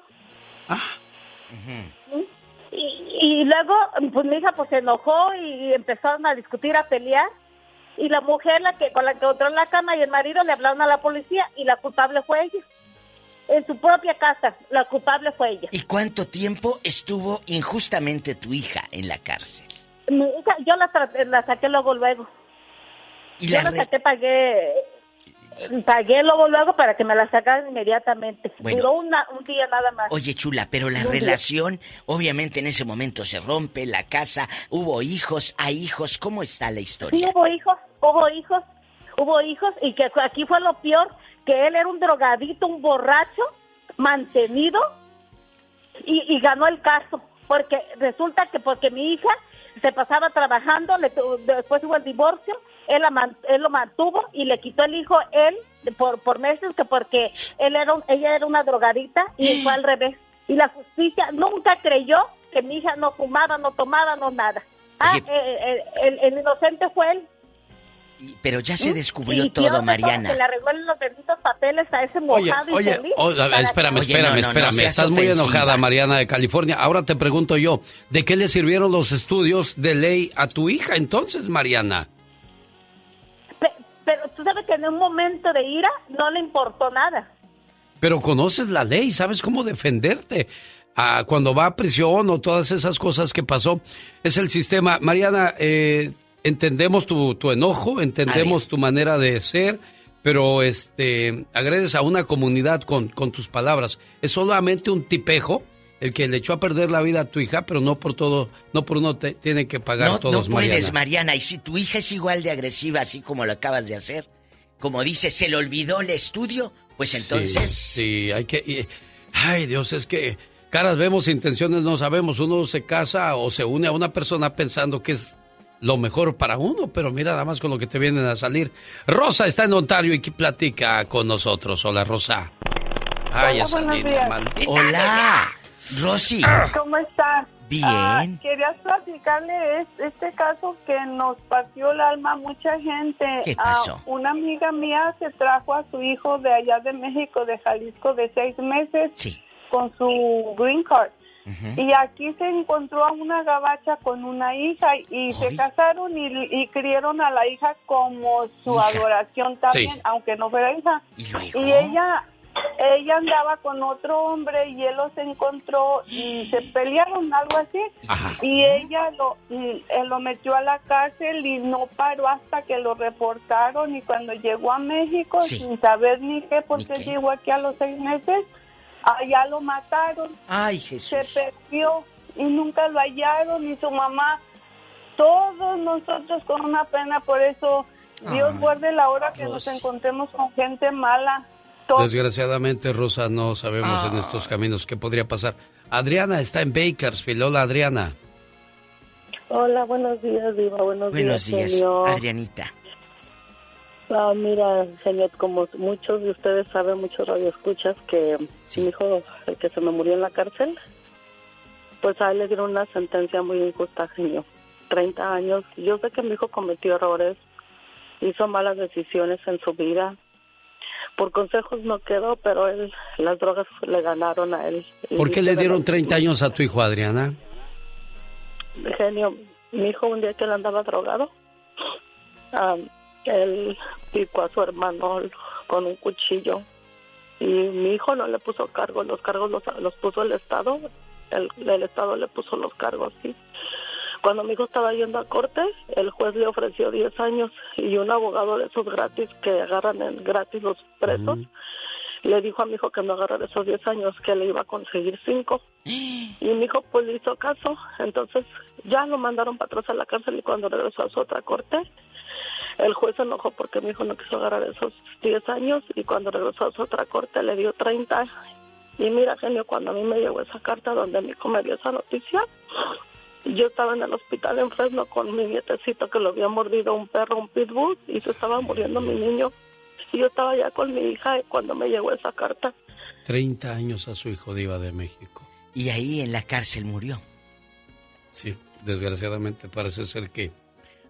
Y, y luego, pues mi hija pues se enojó y empezaron a discutir, a pelear. Y la mujer la que con la que encontró en la cama y el marido le hablaron a la policía y la culpable fue ella. En su propia casa, la culpable fue ella. ¿Y cuánto tiempo estuvo injustamente tu hija en la cárcel? Mi hija, yo la, la saqué luego, luego. ¿Y yo la la saqué, pagué, pagué luego, luego para que me la sacaran inmediatamente. Bueno. Duró una- un día nada más. Oye, chula, pero la Un día. relación, obviamente en ese momento se rompe, la casa, hubo hijos, hay hijos, ¿cómo está la Sí, historia? hubo hijos, hubo hijos, hubo hijos y que aquí fue lo peor, que él era un drogadito, un borracho, mantenido y, y ganó el caso, porque resulta que porque mi hija se pasaba trabajando, le después hubo el divorcio, él, la man- él lo mantuvo y le quitó el hijo él por, por meses que porque él era un- ella era una drogadita y fue al revés. Y la justicia nunca creyó que mi hija no fumaba, no tomaba, no nada. Ah, Oye. eh, eh, el, el inocente fue él. Pero ya se descubrió Y todo, Mariana. Que le arreglen los benditos papeles a ese mojado oye, y oye, espérame, Oye, espérame, no, no, espérame. Estás muy enojada, Mariana de California. Ahora te pregunto yo, ¿de qué le sirvieron los estudios de ley a tu hija entonces, Mariana? Pe- Pero tú sabes que en un momento de ira no le importó nada. Pero conoces la ley, sabes cómo defenderte. Ah, cuando va a prisión o todas esas cosas que pasó, es el sistema. Mariana, eh, entendemos tu, tu enojo, entendemos tu manera de ser, pero este, agredes a una comunidad con, con tus palabras. Es solamente un tipejo el que le echó a perder la vida a tu hija, pero no por todo, no por uno te- tiene que pagar No, todos, no puedes, Mariana. Mariana. Y si tu hija es igual de agresiva, así como lo acabas de hacer, como dice, se le olvidó el estudio, pues entonces... Sí, sí, hay que... y- ay, Dios, es que caras vemos, intenciones no sabemos. Uno se casa o se une a una persona pensando que es lo mejor para uno, pero mira nada más con lo que te vienen a salir. Rosa está en Ontario y que platica con nosotros. Hola, Rosa. Ay, Hola, esa buenos línea días. maldita. Hola, Rosy. ¿Cómo estás? Bien. Ah, quería platicarle es- este caso que nos partió el alma a mucha gente. ¿Qué Ah, pasó? una amiga mía se trajo a su hijo de allá de México, de Jalisco, de seis meses, con su green card. Y aquí se encontró a una gabacha con una hija y se casaron y, y criaron a la hija como su Hija. adoración también, Sí. aunque no fuera hija. ¿Y Y ella ella andaba con otro hombre y él los encontró y se pelearon, algo así. Y ella lo, y él lo metió a la cárcel y no paró hasta que lo reportaron. Y cuando llegó a México, Sí. sin saber ni qué, porque llegó aquí a los seis meses, allá lo mataron. Ay, Jesús. Se perdió y nunca lo hallaron. Y su mamá, todos nosotros con una pena, por eso. Dios Ay, guarde la hora que nos encontremos con gente mala. Desgraciadamente, Rosa, no sabemos Ah. en estos caminos qué podría pasar. Adriana está en Bakersfield. Hola, Adriana. Hola, buenos días, Diva. Buenos, Buenos días, señor. Adrianita. Ah, mira, señor, como muchos de ustedes saben, muchos radioescuchas, que mi hijo, el que se me murió en la cárcel, pues a él le dieron una sentencia muy injusta, genio. 30 años. Yo sé que mi hijo cometió errores, hizo malas decisiones en su vida. Por consejos no quedó, pero él, las drogas le ganaron a él. ¿Por qué le dieron la- 30 años a tu hijo, Adriana? genio, mi hijo un día que él andaba drogado, am, él picó a su hermano con un cuchillo y mi hijo no le puso cargos, los cargos los, los puso el Estado, el, el Estado le puso los cargos, sí. Cuando mi hijo estaba yendo a corte, el juez le ofreció 10 años y un abogado de esos gratis que agarran en gratis los presos le dijo a mi hijo que no agarrara esos 10 años, que le iba a conseguir 5. Y mi hijo pues le hizo caso, entonces ya lo mandaron para atrás a la cárcel y cuando regresó a su otra corte, el juez se enojó porque mi hijo no quiso agarrar esos 10 años y cuando regresó a su otra corte le dio 30. Y mira, genio, cuando a mí me llegó esa carta donde mi hijo me dio esa noticia, yo estaba en el hospital en Fresno con mi nietecito que lo había mordido un perro, un pitbull, y se estaba muriendo mi niño. Y yo estaba ya con mi hija cuando me llegó esa carta. 30 años a su hijo diva de México. Y ahí en la cárcel murió. Sí, desgraciadamente parece ser que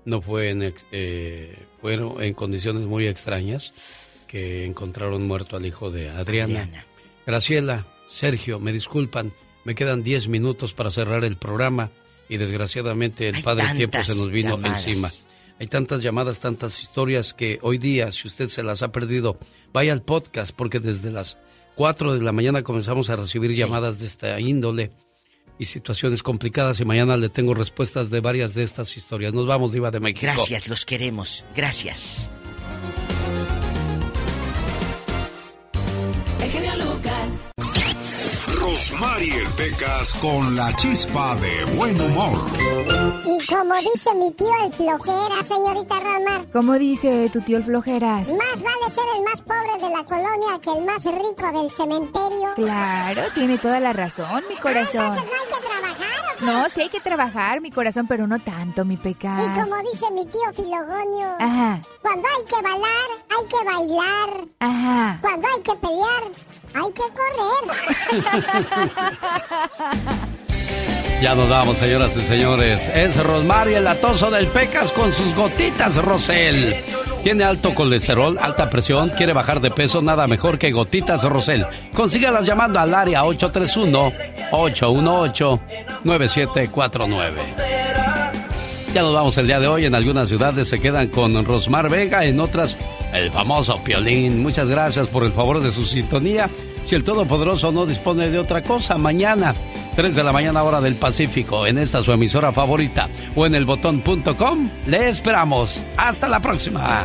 no fue en, eh, fueron en condiciones muy extrañas que encontraron muerto al hijo de Adriana. Adriana. Graciela, Sergio, me disculpan, me quedan 10 minutos para cerrar el programa y desgraciadamente el Padre Tiempo se nos vino encima. Hay tantas llamadas, tantas historias que hoy día, si usted se las ha perdido, vaya al podcast porque desde las 4 de la mañana comenzamos a recibir llamadas de esta índole y situaciones complicadas y mañana le tengo respuestas de varias de estas historias. Nos vamos, Diva de México. Gracias, los queremos. Gracias. El Lucas. Rosmarie Pecas con la chispa de buen humor. Y como dice mi tío el flojera, señorita Rosmar. ¿Cómo dice tu tío el flojeras? Más vale ser el más pobre de la colonia que el más rico del cementerio. Claro, tiene toda la razón, mi corazón. entonces no hay que trabajar. No, sí hay que trabajar, mi corazón, pero no tanto, mi pecas. Y como dice mi tío Filogonio. Ajá. Cuando hay que bailar, hay que bailar. Ajá. Cuando hay que pelear, hay que correr. Ya nos vamos, señoras y señores. Es Rosmar y el atoso del Pecas con sus gotitas Rosel. Tiene alto colesterol, alta presión, quiere bajar de peso, nada mejor que gotitas Rosel. Consígalas llamando al área 831-818-9749. Ya nos vamos el día de hoy. En algunas ciudades se quedan con Rosmar Vega, en otras el famoso Piolín. Muchas gracias por el favor de su sintonía. Si el Todopoderoso no dispone de otra cosa, mañana, 3 de la mañana hora del Pacífico, en esta su emisora favorita o en elbotón.com, le esperamos. Hasta la próxima.